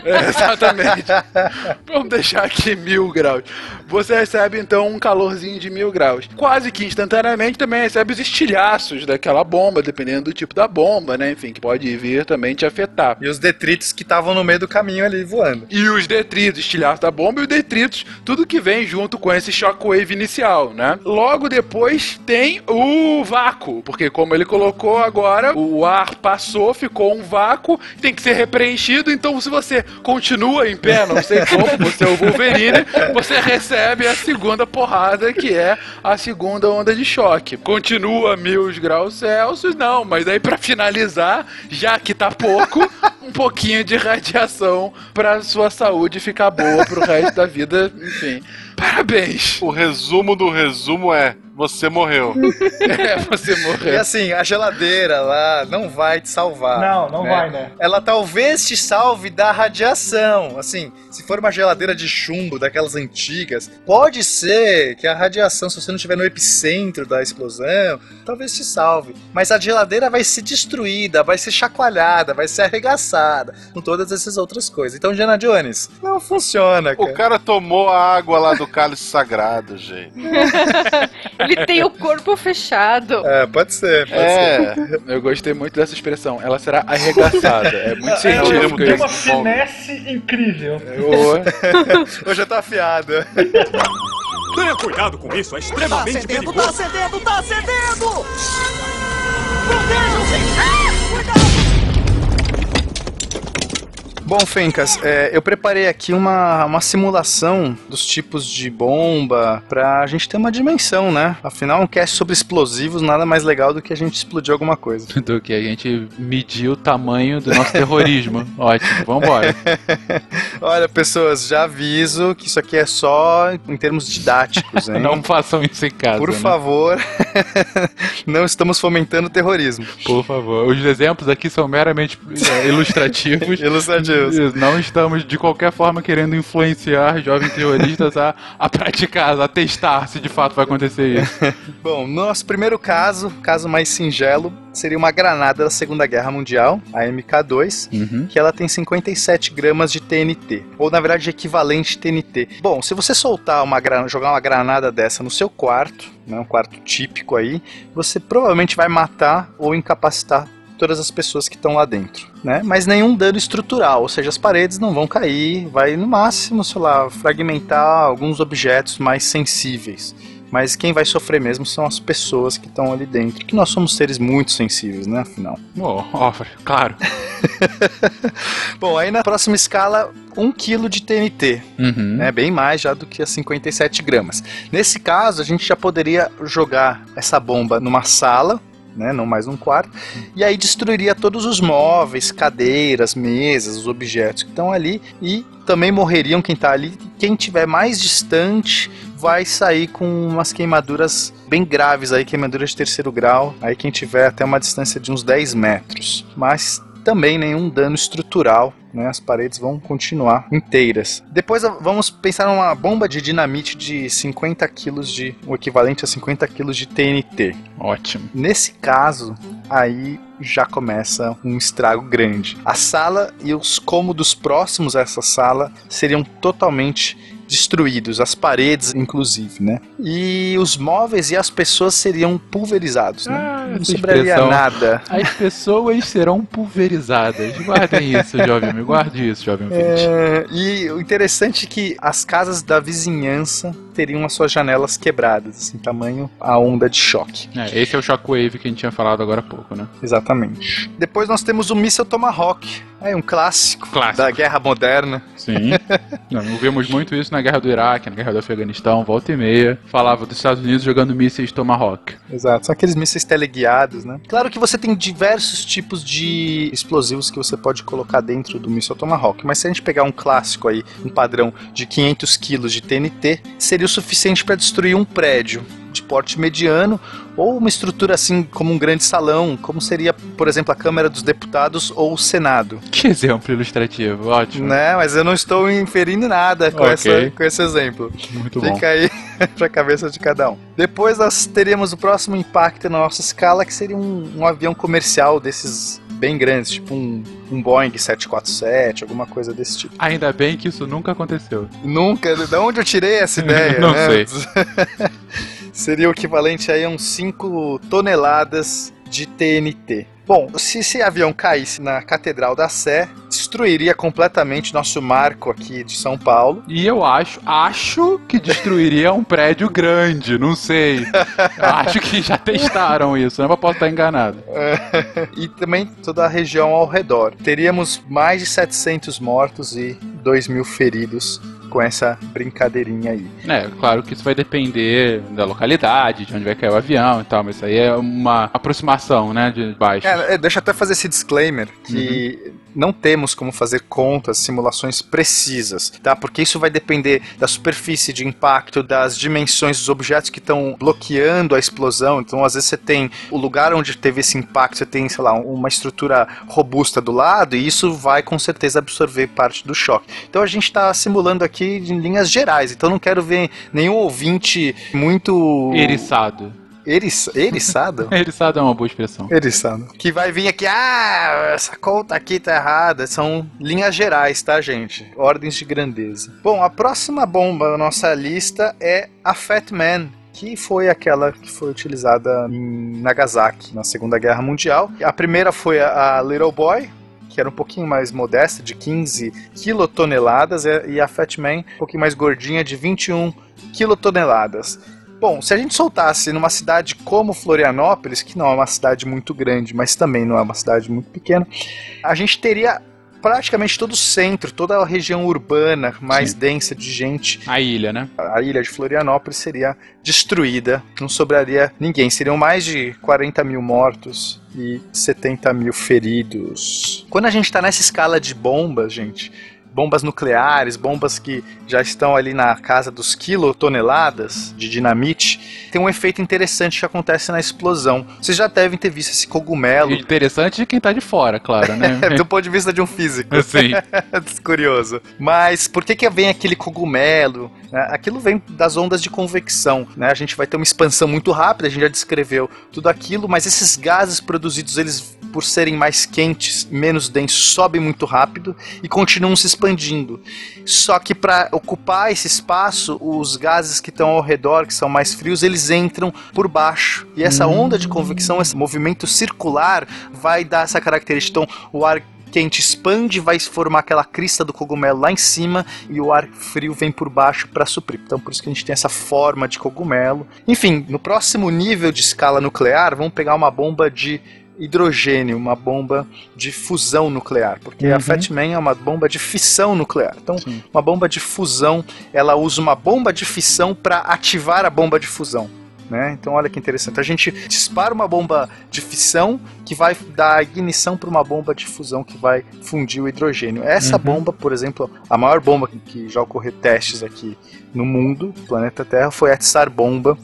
É, exatamente. Vamos deixar aqui mil graus. Você recebe então um calorzinho de mil graus. Quase que instantaneamente também recebe os estilhaços daquela bomba, dependendo do tipo da bomba, né? Enfim, que pode vir também te afetar. E os detritos que estavam no meio do caminho ali voando. E os detritos, estilhaços da bomba e os detritos, tudo que vem junto com esse shockwave inicial, né? Logo depois tem o vácuo, porque como ele colocou agora, o ar passou, ficou um vácuo, tem que ser repreenchido, então se você continua em pé, não sei *laughs* como, você é o Wolverine, você recebe a segunda porrada, que é a segunda onda de choque. Continua mil graus Celsius, não, mas aí pra finalizar, já que tá pouco, *laughs* um pouquinho de radiação pra sua saúde ficar boa pro resto da vida, enfim. Parabéns! O resumo do resumo é: você morreu. *laughs* É, você E morreu. assim, a geladeira lá não vai te salvar. Não, não vai, né? Ela talvez te salve da radiação. Assim, se for uma geladeira de chumbo, daquelas antigas, pode ser que a radiação, se você não estiver no epicentro da explosão, talvez te salve. Mas a geladeira vai ser destruída, vai ser chacoalhada, vai ser arregaçada, com todas essas outras coisas. Então, Diana Jones, não funciona, O cara. cara tomou a água lá do cálice sagrado, gente. *laughs* Ele tem o corpo fechado. É, pode ser, pode ser. É. Eu gostei muito dessa expressão. Ela será arregaçada. É muito É, científico tem uma finesse incrível. *laughs* Hoje eu tô afiado. Tenha cuidado com isso, é Tá extremamente acendendo, perigoso. tá acendendo, tá acendendo! Protejam-se! Ah, cuidado! Bom, Fencas, é, eu preparei aqui uma, uma simulação dos tipos de bomba pra gente ter uma dimensão, né? Afinal, um cast sobre explosivos nada mais legal do que a gente explodir alguma coisa. *laughs* do que a gente medir o tamanho do nosso terrorismo. *laughs* Ótimo, vambora. *laughs* Olha, pessoas, já aviso que isso aqui é só em termos didáticos, hein? Não façam isso em casa. Por né? favor, não estamos fomentando terrorismo. Por favor. Os exemplos aqui são meramente é, ilustrativos. Ilustrativos. Isso, Não estamos de qualquer forma querendo influenciar jovens terroristas a, a praticar, a testar se de fato vai acontecer isso. *laughs* Bom, no nosso primeiro caso, caso mais singelo, seria uma granada da Segunda Guerra Mundial, a MK2, Uhum. que ela tem 57 gramas de TNT, ou na verdade equivalente TNT. Bom, se você soltar uma gra- jogar uma granada dessa no seu quarto, né, um quarto típico aí, você provavelmente vai matar ou incapacitar todas as pessoas que estão lá dentro, né? Mas nenhum dano estrutural, ou seja, as paredes não vão cair, vai no máximo, sei lá, fragmentar alguns objetos mais sensíveis. Mas quem vai sofrer mesmo são as pessoas que estão ali dentro, que nós somos seres muito sensíveis, né, afinal. Oh, ó, claro. *laughs* Bom, aí na próxima escala, 1 kg de TNT, Uhum. né? Bem mais já do que as 57 gramas. Nesse caso, a gente já poderia jogar essa bomba numa sala, né? Não mais num quarto, e aí destruiria todos os móveis, cadeiras, mesas, os objetos que estão ali e também morreriam quem está ali. Quem tiver mais distante vai sair com umas queimaduras bem graves aí, queimaduras de terceiro grau. Aí quem tiver até uma distância de uns 10 metros. Mas também nenhum dano estrutural, né? As paredes vão continuar inteiras. Depois vamos pensar numa bomba de dinamite de 50 kg de, o equivalente a 50 kg de TNT. Ótimo. Nesse caso, aí já começa um estrago grande. A sala e os cômodos próximos a essa sala seriam totalmente destruídos, as paredes inclusive, né? E os móveis e as pessoas seriam pulverizados, né? Ah, Não sobraria nada. As pessoas serão pulverizadas. Guardem isso, jovem amigo. Guarde isso, jovem ouvinte. É, e o interessante é que as casas da vizinhança teriam as suas janelas quebradas, assim, tamanho a onda de choque. É, esse é o Shockwave que a gente tinha falado agora há pouco, né? Exatamente. Depois nós temos o míssil Tomahawk, é um clássico, Clássico. da guerra moderna. Sim. *laughs* Não, vimos muito isso na guerra do Iraque, na guerra do Afeganistão, volta e meia. Falava dos Estados Unidos jogando mísseis Tomahawk. Exato, são aqueles mísseis teleguiados, né? Claro que você tem diversos tipos de explosivos que você pode colocar dentro do míssil Tomahawk, mas se a gente pegar um clássico aí, um padrão de 500 quilos de TNT, seria o suficiente para destruir um prédio de porte mediano ou uma estrutura assim como um grande salão, como seria, por exemplo, a Câmara dos Deputados ou o Senado. Que exemplo ilustrativo, ótimo. Né, mas eu não estou inferindo nada com, Ok. essa, com esse exemplo. Muito bom. Fica aí *laughs* pra cabeça de cada um. Depois nós teríamos o próximo impacto na nossa escala, que seria um, um avião comercial desses bem grandes, tipo um, um Boeing 747, alguma coisa desse tipo. Ainda bem que isso nunca aconteceu. Nunca, de onde eu tirei essa ideia? *laughs* Não né? sei. *laughs* Seria o equivalente aí a uns 5 toneladas de TNT. Bom, se esse avião caísse na Catedral da Sé, destruiria completamente nosso marco aqui de São Paulo. E eu acho, acho que destruiria um prédio grande, não sei. acho que já testaram isso, né? Mas posso estar enganado. *laughs* e também toda a região ao redor. Teríamos mais de 700 mortos e 2 mil feridos com essa brincadeirinha aí. É, claro que isso vai depender da localidade, de onde vai cair o avião e tal, mas isso aí é uma aproximação, né, de baixo. É, é, deixa eu até fazer esse disclaimer que não temos como fazer contas, simulações precisas, tá? Porque isso vai depender da superfície de impacto, das dimensões dos objetos que estão bloqueando a explosão. Então, às vezes você tem o lugar onde teve esse impacto, você tem, sei lá, uma estrutura robusta do lado e isso vai com certeza absorver parte do choque. Então, a gente está simulando aqui em linhas gerais. Então, não quero ver nenhum ouvinte muito Eriçado. Eriç... eriçado. *laughs* Eriçado é uma boa expressão. Eriçado. Que vai vir aqui, ah, essa conta aqui tá errada. São linhas gerais, tá, gente? Ordens de grandeza. Bom, a próxima bomba da nossa lista é a Fat Man. Que foi aquela que foi utilizada em Nagasaki na Segunda Guerra Mundial. A primeira foi a Little Boy, que era um pouquinho mais modesta, de 15 quilotoneladas, e e a Fat Man, um pouquinho mais gordinha, de 21 quilotoneladas. Bom, se a gente soltasse numa cidade como Florianópolis, que não é uma cidade muito grande, mas também não é uma cidade muito pequena, a gente teria praticamente todo o centro, toda a região urbana mais densa de gente. A ilha, né? A ilha de Florianópolis seria destruída, não sobraria ninguém. Seriam mais de 40 mil mortos e 70 mil feridos. Quando a gente está nessa escala de bombas, gente, bombas nucleares, bombas que já estão ali na casa dos quilotoneladas de dinamite, tem um efeito interessante que acontece na explosão. Vocês já devem ter visto esse cogumelo. Interessante de quem tá de fora, claro, né? *laughs* do ponto de vista de um físico. *laughs* Sim. *laughs* Curioso. Mas por que que vem aquele cogumelo? né? Aquilo vem das ondas de convecção, né? A gente vai ter uma expansão muito rápida, a gente já descreveu tudo aquilo, mas esses gases produzidos, eles por serem mais quentes, menos densos, sobem muito rápido e continuam se expandindo. Só que para ocupar esse espaço, os gases que estão ao redor, que são mais frios, eles entram por baixo. E essa onda de convecção, esse movimento circular, vai dar essa característica. Então, o ar quente expande, vai formar aquela crista do cogumelo lá em cima e o ar frio vem por baixo para suprir. Então por isso que a gente tem essa forma de cogumelo. Enfim, no próximo nível de escala nuclear, vamos pegar uma bomba de hidrogênio, uma bomba de fusão nuclear, porque a Uhum. Fat Man é uma bomba de fissão nuclear. Então, uma bomba de fusão, ela usa uma bomba de fissão para ativar a bomba de fusão. Né? Então olha que interessante. A gente dispara uma bomba de fissão que vai dar ignição para uma bomba de fusão que vai fundir o hidrogênio. Essa Uhum. bomba, por exemplo, a maior bomba que- que já ocorreu testes aqui no mundo, planeta Terra, foi a Tsar Bomba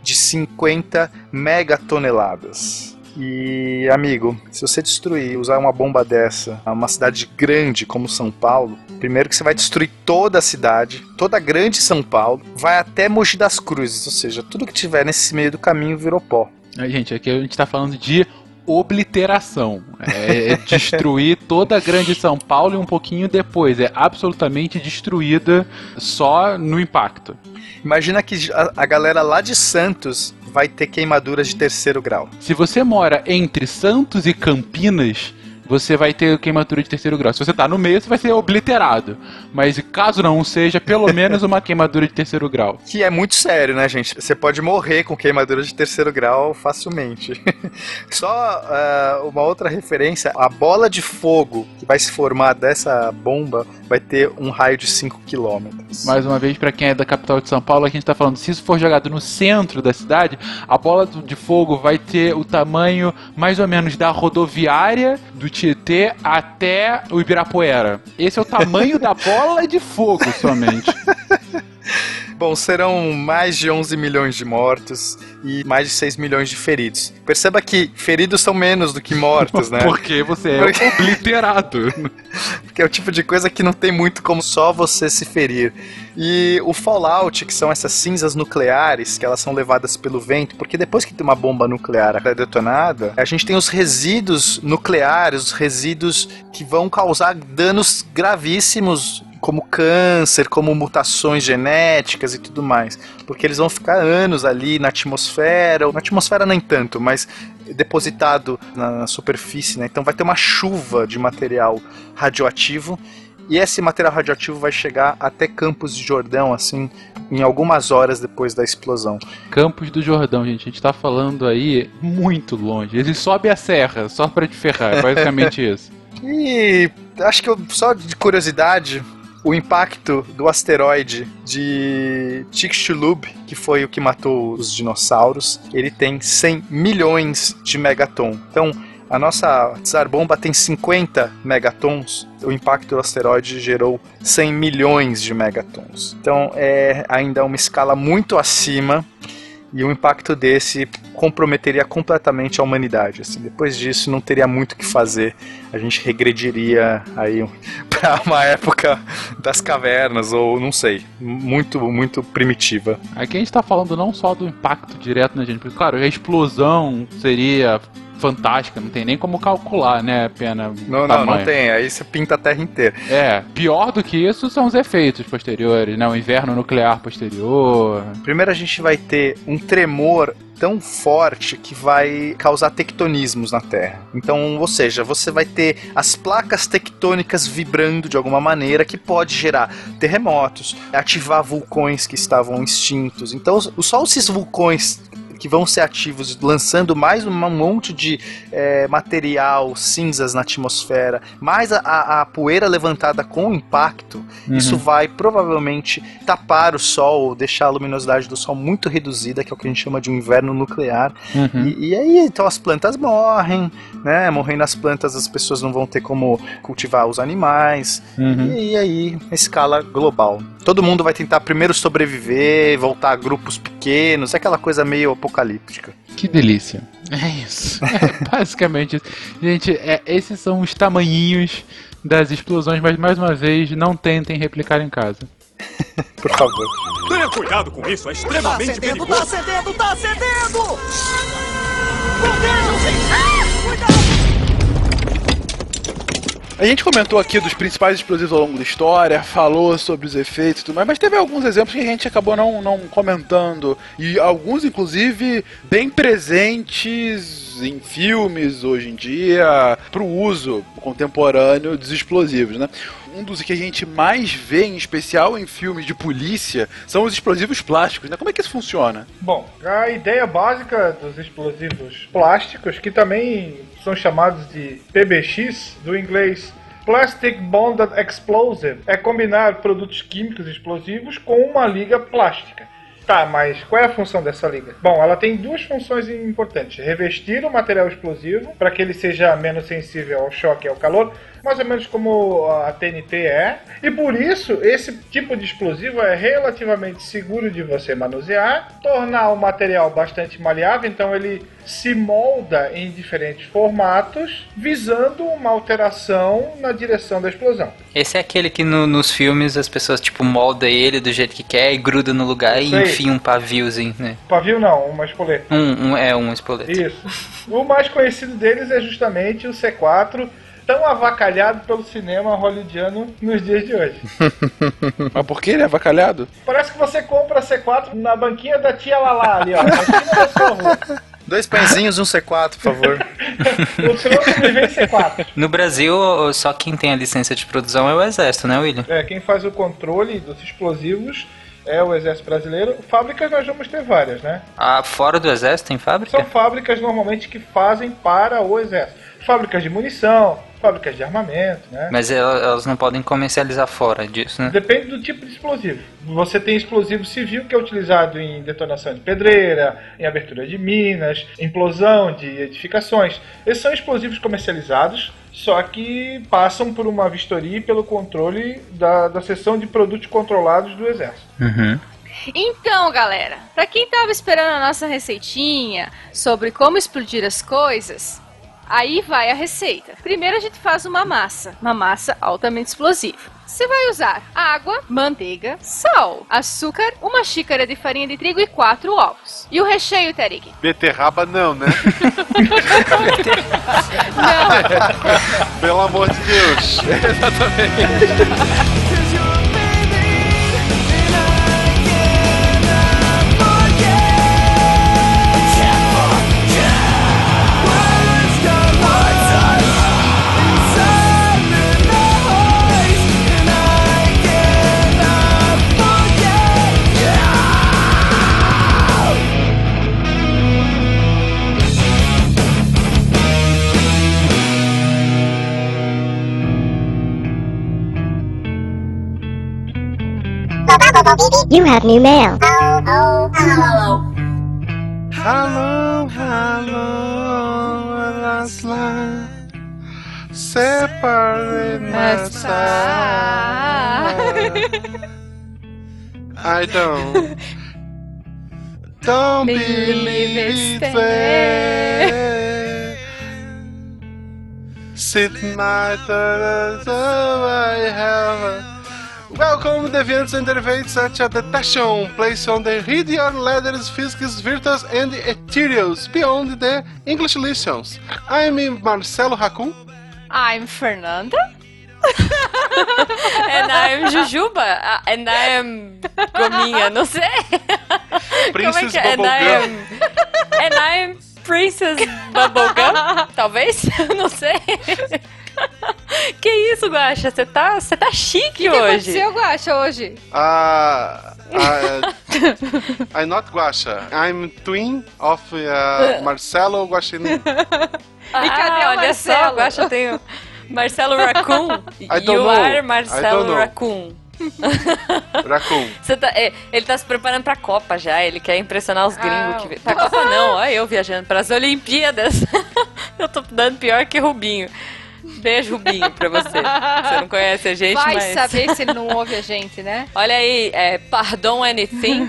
de 50 megatoneladas. E, amigo, se você destruir, usar uma bomba dessa a uma cidade grande como São Paulo, primeiro que você vai destruir toda a cidade, toda a grande São Paulo, vai até Mogi das Cruzes, ou seja, tudo que tiver nesse meio do caminho virou pó. Aí, gente, aqui a gente tá falando de obliteração. É, é destruir toda a grande São Paulo e um pouquinho depois. É absolutamente destruída só no impacto. Imagina que a, a galera lá de Santos vai ter queimaduras de terceiro grau. Se você mora entre Santos e Campinas, você vai ter queimadura de terceiro grau. Se você tá no meio, você vai ser obliterado. Mas caso não seja, pelo *laughs* menos uma queimadura de terceiro grau. Que é muito sério, né, gente? Você pode morrer com queimadura de terceiro grau facilmente. *laughs* Só ah, uma outra referência: a bola de fogo que vai se formar dessa bomba vai ter um raio de 5 quilômetros. Mais uma vez, pra quem é da capital de São Paulo, a gente tá falando, se isso for jogado no centro da cidade, a bola de fogo vai ter o tamanho mais ou menos da rodoviária do Tietê até o Ibirapuera. Esse é o tamanho da bola de fogo somente. *laughs* Bom, serão mais de 11 milhões de mortos e mais de 6 milhões de feridos. Perceba que feridos são menos do que mortos, né? *laughs* Porque você é Porque- *laughs* obliterado. Porque é o tipo de coisa que não tem muito como só você se ferir. E o fallout, que são essas cinzas nucleares, que elas são levadas pelo vento, porque depois que tem uma bomba nuclear é detonada, a gente tem os resíduos nucleares, os resíduos que vão causar danos gravíssimos como câncer, como mutações genéticas e tudo mais, porque eles vão ficar anos ali na atmosfera, na atmosfera nem tanto, mas depositado na, superfície, né? Então vai ter uma chuva de material radioativo e esse material radioativo vai chegar até Campos de Jordão, assim, em algumas horas depois da explosão. Campos do Jordão, gente, a gente tá falando aí muito longe. Ele sobe a serra só pra te ferrar, é basicamente *laughs* isso. E acho que eu, só de curiosidade, o impacto do asteroide de Chicxulub, que foi o que matou os dinossauros, ele tem 100 milhões de megaton. Então, a nossa Tsar Bomba tem 50 megatons. O impacto do asteroide gerou 100 milhões de megatons. Então, é ainda uma escala muito acima e um impacto desse comprometeria completamente a humanidade. Assim, depois disso, não teria muito o que fazer. A gente regrediria aí *laughs* para uma época das cavernas ou não sei, muito muito primitiva. Aqui a gente tá falando não só do impacto direto na gente, porque, claro, a explosão seria fantástica, não tem nem como calcular, né, pena Não, não, não tem. Aí você pinta a Terra inteira. É, pior do que isso são os efeitos posteriores, né, o inverno nuclear posterior. Primeiro a gente vai ter um tremor tão forte que vai causar tectonismos na Terra. Então, ou seja, você vai ter as placas tectônicas vibrando de alguma maneira que pode gerar terremotos, ativar vulcões que estavam extintos. Então, só esses vulcões que vão ser ativos, lançando mais um monte de eh, material, cinzas na atmosfera, mais a, a- a poeira levantada com o impacto, Uhum. isso vai provavelmente tapar o Sol, deixar a luminosidade do Sol muito reduzida, que é o que a gente chama de um inverno nuclear. Uhum. E, e aí, então as plantas morrem, né? Morrendo as plantas, as pessoas não vão ter como cultivar os animais. Uhum. E, aí, a escala global. Todo mundo vai tentar primeiro sobreviver, voltar a grupos pequenos, aquela coisa meio apocalíptica. Que delícia. *laughs* É isso. É basicamente isso. Gente, é, esses são os tamanhinhos das explosões, mas mais uma vez, não tentem replicar em casa. *laughs* Por favor. Tenha cuidado com isso, é extremamente acendendo, perigoso. tá acendendo, tá acendendo! Protejam-se! A gente comentou aqui dos principais explosivos ao longo da história, falou sobre os efeitos e tudo mais, mas teve alguns exemplos que a gente acabou não, não comentando. E alguns, inclusive, bem presentes em filmes hoje em dia, para o uso contemporâneo dos explosivos, né? Um dos que a gente mais vê, em especial em filmes de polícia, são os explosivos plásticos, né? Como é que isso funciona? Bom, a ideia básica dos explosivos plásticos, que também são chamados de PBX, do inglês Plastic Bonded Explosive, é combinar produtos químicos explosivos com uma liga plástica. Tá, mas qual é a função dessa liga? Bom, ela tem duas funções importantes: revestir o material explosivo para que ele seja menos sensível ao choque e ao calor, mais ou menos como a TNT é, e por isso esse tipo de explosivo é relativamente seguro de você manusear, tornar o material bastante maleável, então ele se molda em diferentes formatos, visando uma alteração na direção da explosão. Esse é aquele que no- nos filmes as pessoas, tipo, molda ele do jeito que quer e gruda no lugar e Sei. enfia um paviozinho, né? Pavio não, uma espoleta. Um, um- é um espoleta. Isso. O mais conhecido deles é justamente o C4, tão avacalhado pelo cinema hollywoodiano nos dias de hoje. *laughs* Mas por que ele é avacalhado? Parece que você compra C4 na banquinha da tia Lala ali, ó, na esquina da sua rua. Dois pãezinhos e um C4, por favor. *laughs* O seu sobrevivência 4. No Brasil, só quem tem a licença de produção é o Exército, né, William? É, quem faz o controle dos explosivos é o Exército Brasileiro. Fábricas nós vamos ter várias, né? Ah, fora do Exército tem fábrica? São fábricas normalmente que fazem para o Exército. Fábricas de munição, fábricas de armamento, né? Mas el- elas não podem comercializar fora disso, né? Depende do tipo de explosivo. Você tem explosivo civil que é utilizado em detonação de pedreira, em abertura de minas, implosão de edificações. Esses são explosivos comercializados, só que passam por uma vistoria e pelo controle da, da seção de produtos controlados do Exército. Uhum. Então, galera, pra quem tava esperando a nossa receitinha sobre como explodir as coisas, aí vai a receita. Primeiro a gente faz uma massa, uma massa altamente explosiva. Você vai usar água, manteiga, sal, açúcar, uma xícara de farinha de trigo e quatro ovos. E o recheio, Tarik? *laughs* Beterraba não, né? *laughs* Pelo amor de Deus. *laughs* You have new mail. Hello, Hello, hello, last line. Separate my side. I don't. *laughs* Don't believe it's fair. Sit my third I have. Welcome, deviants and derivates such a detection place on the your letters, physics, virtues, and ethereals beyond the English lessons. I'm Marcelo Raccoon. I'm Fernanda. *laughs* And I'm Jujuba. Ah, And I am Gominha, não sei. Como é Princess que é? And I Bubblegum. am... And I am Princess Bubblegum? *laughs* Talvez? Não sei. *laughs* Que isso, Guaxa? Você tá, você tá chique O que hoje. aconteceu, Guaxa, hoje? Uh, uh, *laughs* I'm not Guaxa. I'm twin of uh, Marcelo Guaxinim. Ah, E cadê o olha só, Marcelo? o Guaxa tem o Marcelo Raccoon. I don't you know. are I Marcelo don't know. Raccoon. Raccoon. Você tá, é, ele tá se preparando pra Copa já, ele quer impressionar os gringos. Ah. que Pra *laughs* Copa não, olha eu viajando pras Olimpíadas. *laughs* eu tô dando pior que Rubinho. Beijo, Rubinho, pra você. Você não conhece a gente, Vai mas... saber se ele não ouve a gente, né? *laughs* Olha aí, é, Pardon Anything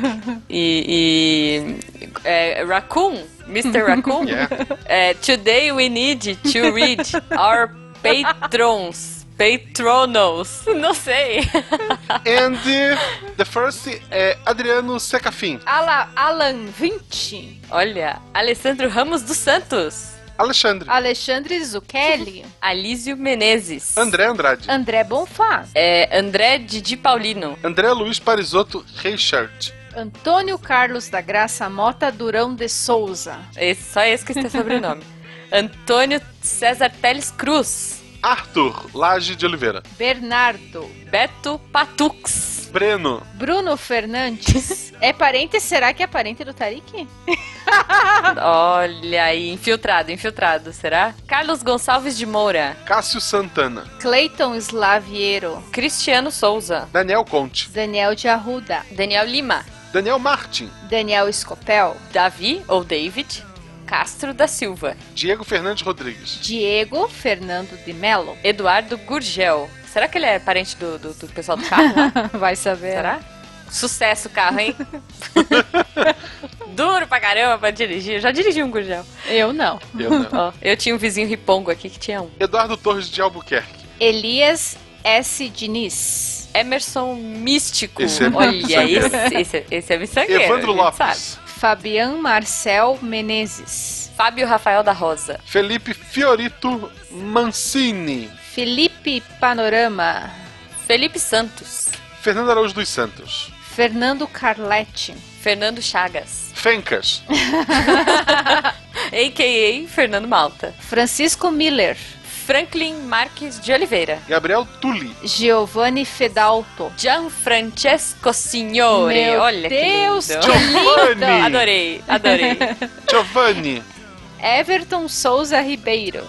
e, e é, Raccoon, Mr. Raccoon. Yeah. É, today we need to read our patrons. Patronos. *laughs* Não sei. And uh, the first é Adriano Secafim. Ala, Alan 20. Olha, Alessandro Ramos dos Santos. Alexandre. Alexandre Zucchelli. *laughs* Alísio Menezes. André Andrade. André Bonfá. É, André Didi Paulino. André Luiz Parisotto Reichert. Antônio Carlos da Graça Mota Durão de Souza. Esse, só esse que tem sobrenome. *laughs* Antônio César Teles Cruz. Arthur Laje de Oliveira. Bernardo. Beto Patux. Breno. Bruno Fernandes. *laughs* é parente? Será que é parente do Tarik? *laughs* Olha aí, infiltrado, infiltrado, será? Carlos Gonçalves de Moura. Cássio Santana. Cleiton Slaviero. Cristiano Souza. Daniel Conte. Daniel de Arruda. Daniel Lima. Daniel Martin. Daniel Scopel. Davi ou David. Castro da Silva. Diego Fernandes Rodrigues. Diego Fernando de Melo. Eduardo Gurgel. Será que ele é parente do, do, do pessoal do carro? lá? *laughs* Vai saber. Será? Sucesso o carro, hein? *laughs* Duro pra caramba pra dirigir. Eu já dirigi um Gurgel. Eu não. Eu não. *laughs* Ó, eu tinha um vizinho ripongo aqui que tinha um. Eduardo Torres de Albuquerque. Elias S. Diniz. Emerson Místico. Esse é Olha, esse, esse, esse é miçangueiro. Evandro a gente sabe. Fabian Marcel Menezes. Fábio Rafael da Rosa. Felipe Fiorito Mancini. Felipe Panorama. Felipe Santos. Fernando Araújo dos Santos. Fernando Carletti. Fernando Chagas. Fencas. *laughs* a.k.a. Fernando Malta. Francisco Miller. Franklin Marques de Oliveira. Gabriel Tulli. Giovanni Fedalto. Gianfrancesco Signore. Meu Olha Deus, que lindo. lindo! Adorei, adorei. *laughs* Giovanni. Everton Souza Ribeiro.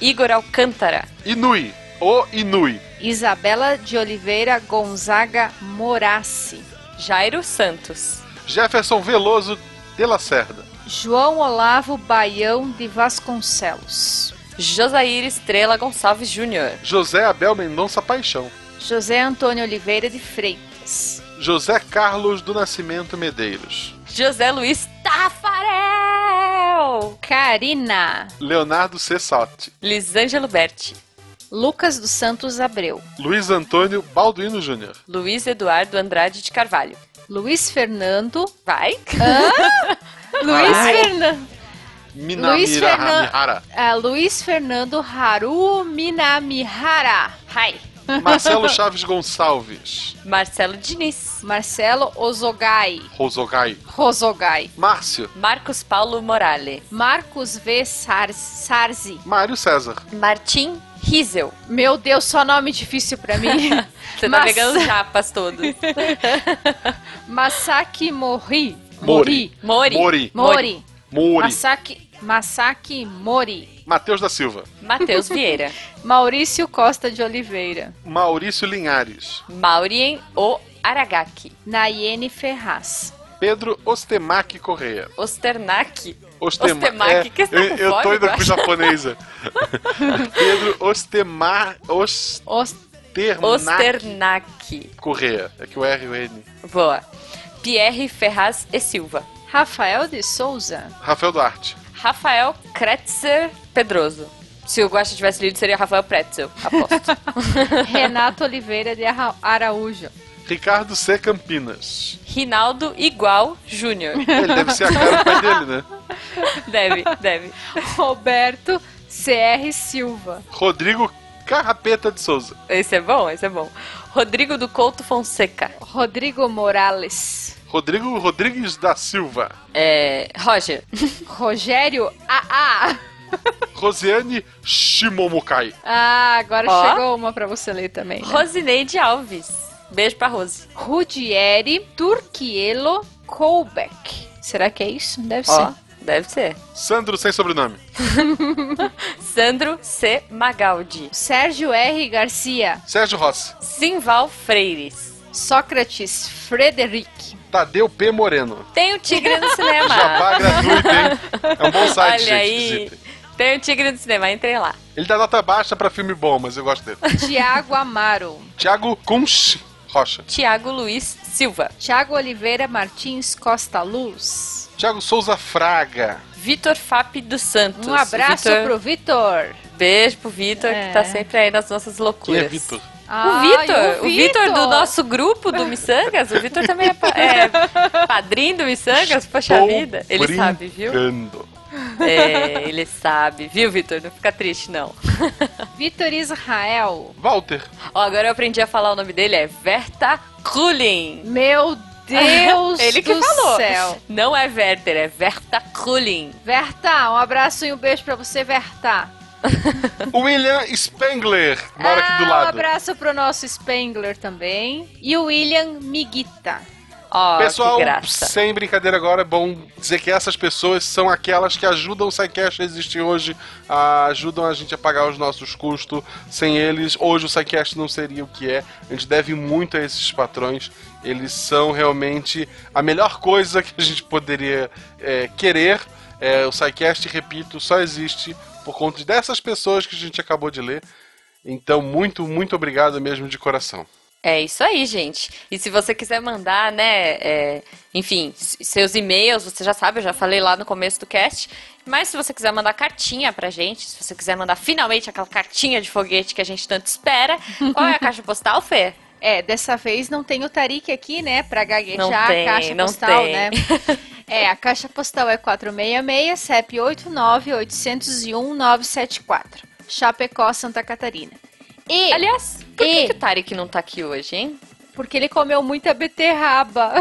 Igor Alcântara. Inui. O Inui. Isabela de Oliveira Gonzaga Morassi. Jairo Santos. Jefferson Veloso de Lacerda. João Olavo Baião de Vasconcelos. Josair Estrela Gonçalves Júnior. José Abel Mendonça Paixão. José Antônio Oliveira de Freitas. José Carlos do Nascimento Medeiros. José Luiz Tafarel. Karina. Leonardo Cessotti. Lisângelo Berti. Lucas dos Santos Abreu. Luiz Antônio Balduino Júnior. Luiz Eduardo Andrade de Carvalho. Luiz Fernando. Vai? *laughs* Luiz. Fernando. Minamira Luiz Fernan-. Ah, Luiz Fernando Haru Minamihara. Hai. Marcelo *laughs* Chaves Gonçalves. Marcelo Diniz. Marcelo Ozogai. Rosogai. Rosogai. Márcio. Marcos Paulo Morale. Marcos V. Sarzi. Mário César. Martim Riesel. Meu Deus, só nome difícil pra mim. *laughs* Você tá Mas- pegando os japas todos. *laughs* Masaki Mori. Mori. Mori. Mori. Mori. Mori. Masaki, Masaki Mori. Matheus da Silva. Matheus Vieira. *laughs* Maurício Costa de Oliveira. Maurício Linhares. Maurien O Aragaki. Nayene Ferraz. Pedro Ostemac Correia. Osternak. Ostema... Ostemac, que você tá eu, eu tô indo acho. japonesa. *laughs* Pedro Ostemar... Os- Osternac Osternak. Correia. É que o R e o N. Boa. Pierre Ferraz e Silva. Rafael de Souza. Rafael Duarte. Rafael Kretzer Pedroso. Se o Guaxa tivesse lido, seria Rafael Pretzel. Aposto. *laughs* Renato Oliveira de Araújo. Ricardo C. Campinas. Rinaldo Igual Júnior. Ele deve ser a cara do pai dele, né? *laughs* Deve, deve. Roberto CR Silva. Rodrigo Carrapeta de Souza. Esse é bom, esse é bom. Rodrigo do Couto Fonseca. Rodrigo Morales. Rodrigo Rodrigues da Silva. É. Roger. *laughs* Rogério AA. Rosiane Shimomukai. Ah, agora Ó. chegou uma pra você ler também. Né? Rosineide Alves. Beijo pra Rose. Rudieri Turquielo Colbeck. Será que é isso? Deve Ó, ser. deve ser. Sandro sem sobrenome. *laughs* Sandro C. Magaldi. Sérgio R. Garcia. Sérgio Rossi. Simval Freires. Sócrates Frederic. Tadeu P. Moreno. Tem o Tigre no *laughs* cinema. Jabá gratuito, hein? É um bom site, Olha gente. aí. Tem o Tigre no cinema, entrem lá. Ele dá nota baixa pra filme bom, mas eu gosto dele. Tiago Amaro. Thiago Kunsch Rocha. Tiago Luiz Silva. Tiago Oliveira Martins Costa Luz. Thiago Souza Fraga. Vitor Fap dos Santos. Um abraço Vitor- pro Vitor. Beijo pro Vitor, É. que tá sempre aí nas nossas Quem loucuras. é Vitor? O Vitor, o Vitor do nosso grupo do Missangas, o Vitor também é, pa- é *laughs* padrinho do Missangas, poxa vida. Ele sabe, viu? brincando. É, ele sabe, viu, Vitor? Não fica triste, não. *laughs* Vitor Israel. Walter. Ó, agora eu aprendi a falar o nome dele, é Verta Krulin. Meu Deus *laughs* Ele que do falou. céu. Não é Werther, é Verta Krulin. Verta, um abraço e um beijo pra você, Verta. *laughs* William Spengler. Mora aqui do Ah, Um lado. abraço pro nosso Spengler também. E o William Miguita. Ó, Pessoal, sem brincadeira agora, é bom dizer que essas pessoas são aquelas que ajudam o SciCast a existir hoje, ajudam a gente a pagar os nossos custos. Sem eles, hoje o SciCast não seria o que é. A gente deve muito a esses patrões. Eles são realmente a melhor coisa que a gente poderia é, querer. É, o SciCast, repito, só existe por conta dessas pessoas que a gente acabou de ler. Então, muito, muito obrigado mesmo de coração. É isso aí, gente. E se você quiser mandar, né, é, enfim, seus e-mails, você já sabe, eu já falei lá no começo do cast. Mas se você quiser mandar cartinha pra gente, se você quiser mandar finalmente aquela cartinha de foguete que a gente tanto espera, *laughs* qual é a caixa postal, Fê? É, dessa vez não tem o Tarik aqui, né, pra gaguejar Não a tem, caixa não postal, tem. né? *laughs* É, a caixa postal é 466 CEP 89 801 974. Chapecó, Santa Catarina. E, Aliás, por que, E- que o Tarek não tá aqui hoje, hein? porque ele comeu muita beterraba.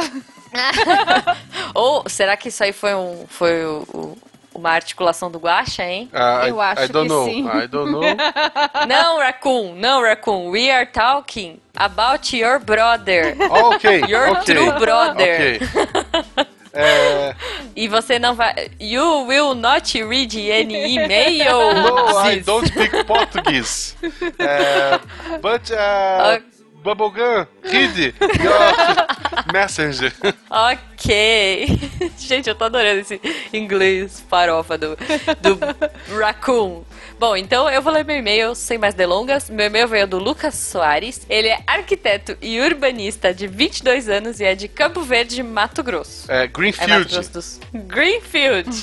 *laughs* Ou será que isso aí foi um. Foi o, o- uma articulação do guaxa, hein? Ah, Eu I, acho I don't que know. sim. I don't know. *laughs* Não, Raccoon, não, Raccoon. We are talking about your brother. *laughs* ok, Your ok. true brother. Ok. É, E você não vai. You will not read any email. *laughs* no, I don't speak Portuguese. *laughs* É, but, uh, Bubblegum, read your messenger. Ok. *laughs* Gente, eu tô adorando esse inglês farofa do, do Raccoon. Bom, então eu vou ler meu e-mail sem mais delongas. Meu e-mail veio do Lucas Soares. Ele é arquiteto e urbanista de 22 anos e é de Campo Verde, Mato Grosso. É, É Mato Greenfield. Grosso do Sul. Greenfield. *laughs*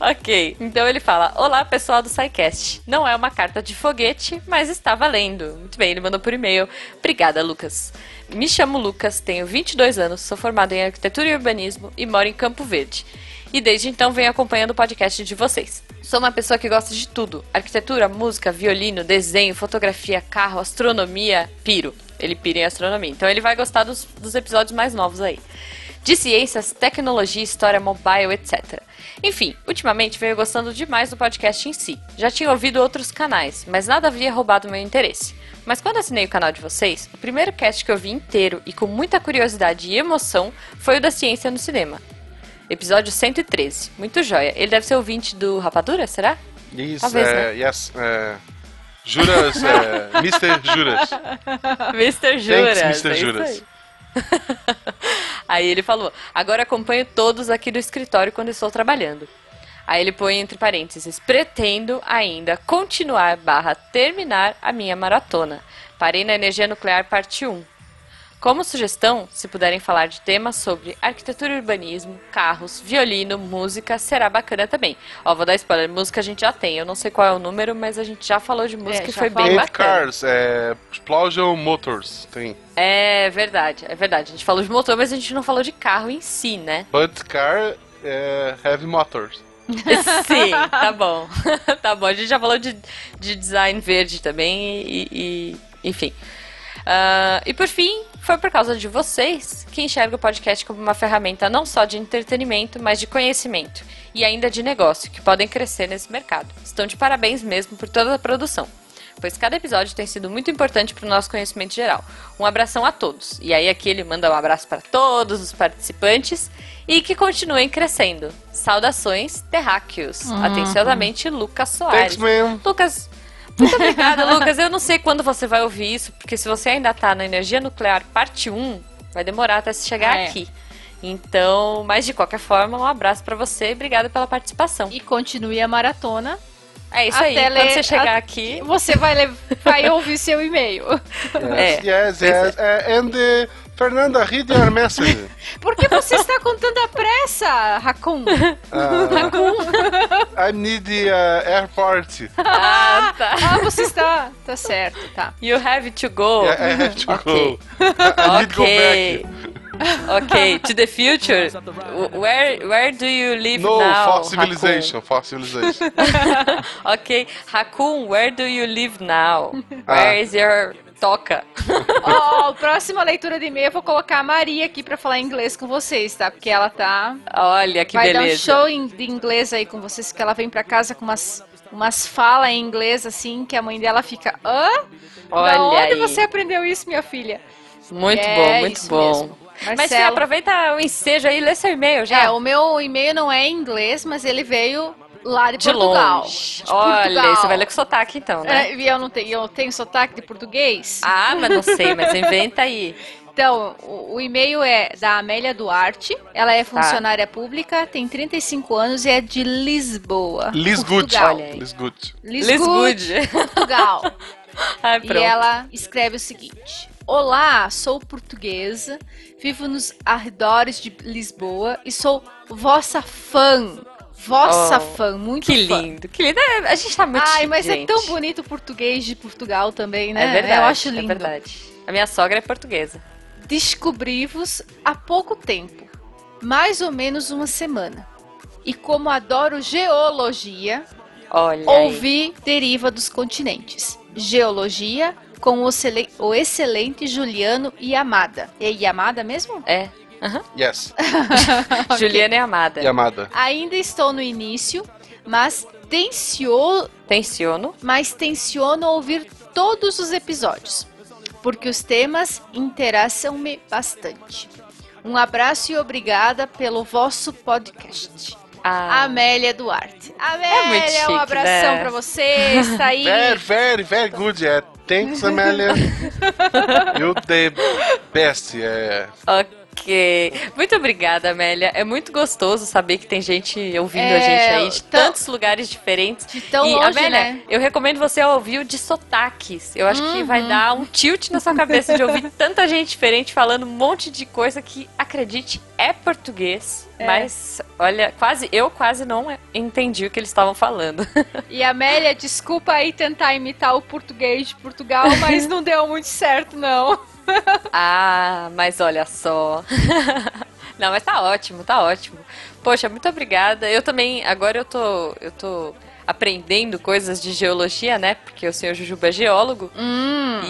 ok, então ele fala: Olá, pessoal do SciCast. Não é uma carta de foguete, mas está valendo. Muito bem, ele mandou por e-mail. Obrigada, Lucas. Me chamo Lucas, tenho 22 anos, sou formado em arquitetura e urbanismo e moro em Campo Verde. E desde então venho acompanhando o podcast de vocês. Sou uma pessoa que gosta de tudo: arquitetura, música, violino, desenho, fotografia, carro, astronomia, piro. Ele pira em astronomia. Então ele vai gostar dos, dos episódios mais novos aí. De ciências, tecnologia, história mobile, etc. Enfim, ultimamente venho gostando demais do podcast em si. Já tinha ouvido outros canais, mas nada havia roubado meu interesse. Mas quando assinei o canal de vocês, o primeiro cast que eu vi inteiro e com muita curiosidade e emoção foi o da ciência no cinema. Episódio 113. Muito joia. Ele deve ser ouvinte do Rapadura, será? Isso, Talvez, é, né? yes. É, Juras, é, *laughs* Mr. Juras. Mr. Juras. Thanks, Mr. é Juras. aí. *laughs* Aí ele falou: agora acompanho todos aqui do escritório quando estou trabalhando. Aí ele põe entre parênteses: pretendo ainda continuar barra terminar a minha maratona. Parei na energia nuclear parte 1. Como sugestão, se puderem falar de temas sobre arquitetura e urbanismo, carros, violino, música, será bacana também. Ó, vou dar spoiler, música a gente já tem, eu não sei qual é o número, mas a gente já falou de música e já foi bem bacana. Cars, é, Explosion Motors, tem. É verdade, é verdade. A gente falou de motor, mas a gente não falou de carro em si, né? But Car, é, Heavy Motors. *laughs* Sim, tá bom. *laughs* tá bom, a gente já falou de, de design verde também e, e- enfim. Ah, e por fim, foi por causa de vocês que enxergo o podcast como uma ferramenta não só de entretenimento, mas de conhecimento e ainda de negócio, que podem crescer nesse mercado. Estão de parabéns mesmo por toda a produção. Pois cada episódio tem sido muito importante para o nosso conhecimento geral. Um abração a todos. E aí aqui ele manda um abraço para todos os participantes e que continuem crescendo. Saudações, terráqueos. Uhum. Atenciosamente, Lucas Soares. Thanks, man. Lucas, muito obrigada, Lucas. Eu não sei quando você vai ouvir isso, porque se você ainda tá na energia nuclear parte 1, vai demorar até se chegar É. aqui. Então, mas de qualquer forma, um abraço pra você e obrigada pela participação. E continue a maratona. É isso aí. Até Quando ler- você chegar a- aqui, Você vai, le- vai ouvir seu e-mail. É. Yes, yes. é, and uh, Fernanda, read your message. *laughs* Por que você está com tanta pressa, Raccoon? Uh, *laughs* I need the uh, airport. Ah, tá. Ah, você está. Tá certo, tá. You have to go. Yeah, I have to Ok. go. I, I need to go Ok. back. ok, to the future. Where where do you live No, now? for civilization, for civilization. Raccoon? *laughs* ok, Raccoon, where do you live now? Where Ah. is your toca? *laughs* Ó, próxima leitura de e-mail eu vou colocar a Maria aqui pra falar inglês com vocês, tá? Porque ela tá. Olha que vai beleza. dar um show de inglês aí com vocês, que ela vem pra casa com umas. Umas falas em inglês assim, que a mãe dela fica. Hã? Olha da onde aí. você aprendeu isso, minha filha? Muito É, bom, muito isso bom. mesmo. Mas você aproveita o ensejo aí e lê seu e-mail já. É, o meu e-mail não é em inglês, mas ele veio lá de, de Portugal. longe. De Olha, Portugal. você vai ler com sotaque então, né? É, e eu não tenho, eu tenho sotaque de português? Ah, mas não sei, mas inventa aí. *laughs* Então, o, o e-mail é da Amélia Duarte. Ela Tá. é funcionária pública, tem 35 anos e é de Lisboa. Liz Good. Portugal. Olha aí. Liz Good. Lisgood, Portugal. Ai, *laughs* e pronto. ela escreve o seguinte: Olá, sou portuguesa, vivo nos arredores de Lisboa e sou vossa fã. Vossa Oh, fã, muito Que fã. lindo, que lindo. É, A gente tá muito Ai, chique, mas gente. é tão bonito o português de Portugal também, né? É verdade, Eu acho lindo. é verdade. A minha sogra é portuguesa. Descobri-vos há pouco tempo, mais ou menos uma semana. E como adoro geologia, Olha aí. ouvi Deriva dos Continentes. Geologia com o, o excelente Juliano Yamada. É Yamada mesmo? É, Yes. *laughs* Juliana é amada. E amada. Ainda estou no início, mas tencio... Tensiono. mas tenciono ouvir todos os episódios, porque os temas interessam-me bastante. Um abraço e obrigada pelo vosso podcast. Ah, Amélia Duarte. É muito Amélia, chique, um abração né? pra você. Está aí. Very, very, very good. Yeah. Thanks, Amélia. *laughs* you the best. Yeah. Ok. Muito obrigada, Amélia. É muito gostoso saber que tem gente ouvindo É, a gente aí de tão- tantos lugares diferentes. De tão e, longe, Amélia, né? eu recomendo você ouvir o de sotaques. Eu acho que vai Uhum. dar um tilt na sua cabeça de ouvir *laughs* tanta gente diferente falando um monte de coisa que, acredite, é português. É. Mas, olha, quase eu quase não entendi o que eles estavam falando. *laughs* E Amélia, desculpa aí tentar imitar o português de Portugal, mas não deu muito certo, não. Ah, mas olha só. *laughs* Não, mas tá ótimo, tá ótimo. Poxa, muito obrigada. Eu também, agora eu tô, eu tô aprendendo coisas de geologia, né? Porque o senhor Jujuba é geólogo.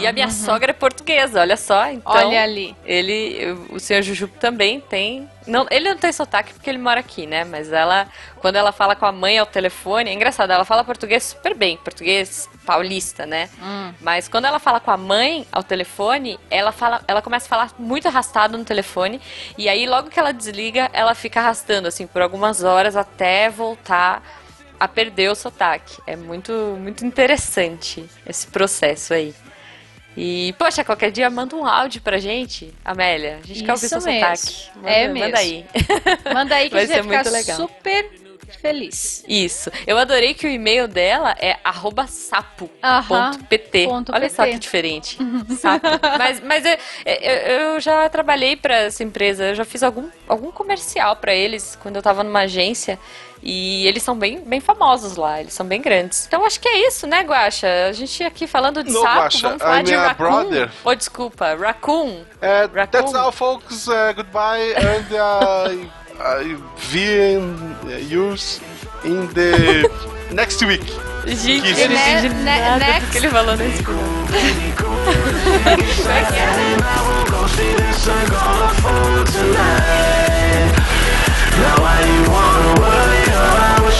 e a minha sogra é portuguesa, olha só. Então, Uhum. Olha ali. Ele, o senhor Jujuba também tem. Não, ele não tem sotaque porque ele mora aqui, né? Mas ela, quando ela fala com a mãe ao telefone, é engraçado, ela fala português super bem, português paulista, né? Hum. Mas quando ela fala com a mãe ao telefone, ela fala, ela começa a falar muito arrastado no telefone, e aí logo que ela desliga, ela fica arrastando assim por algumas horas até voltar a perder o sotaque. É muito muito interessante esse processo aí. E, poxa, qualquer dia manda um áudio pra gente, Amélia. A gente quer ouvir Isso seu mesmo. sotaque. Manda, É manda mesmo. aí. *laughs* Manda aí que Vai a gente vai ser ficar muito legal. super feliz. Isso. Eu adorei que o e-mail dela é arroba sapo.pt. Olha só que diferente. *laughs* Sapo. Mas, mas eu, eu, eu já trabalhei pra essa empresa, eu já fiz algum, algum comercial pra eles quando eu tava numa agência. E eles são bem, bem famosos lá, eles são bem grandes. Então acho que é isso, né, Guaxa? A gente aqui falando de No, sapo, Guaxa, vamos falar I'm de raccoon. brother. Oh, desculpa, raccoon. Uh, Raccoon. that's all, folks. Uh, goodbye, and uh, I we use in the next week. Gente, Que entendi Ne- nada next. do que ele falou nesse *laughs*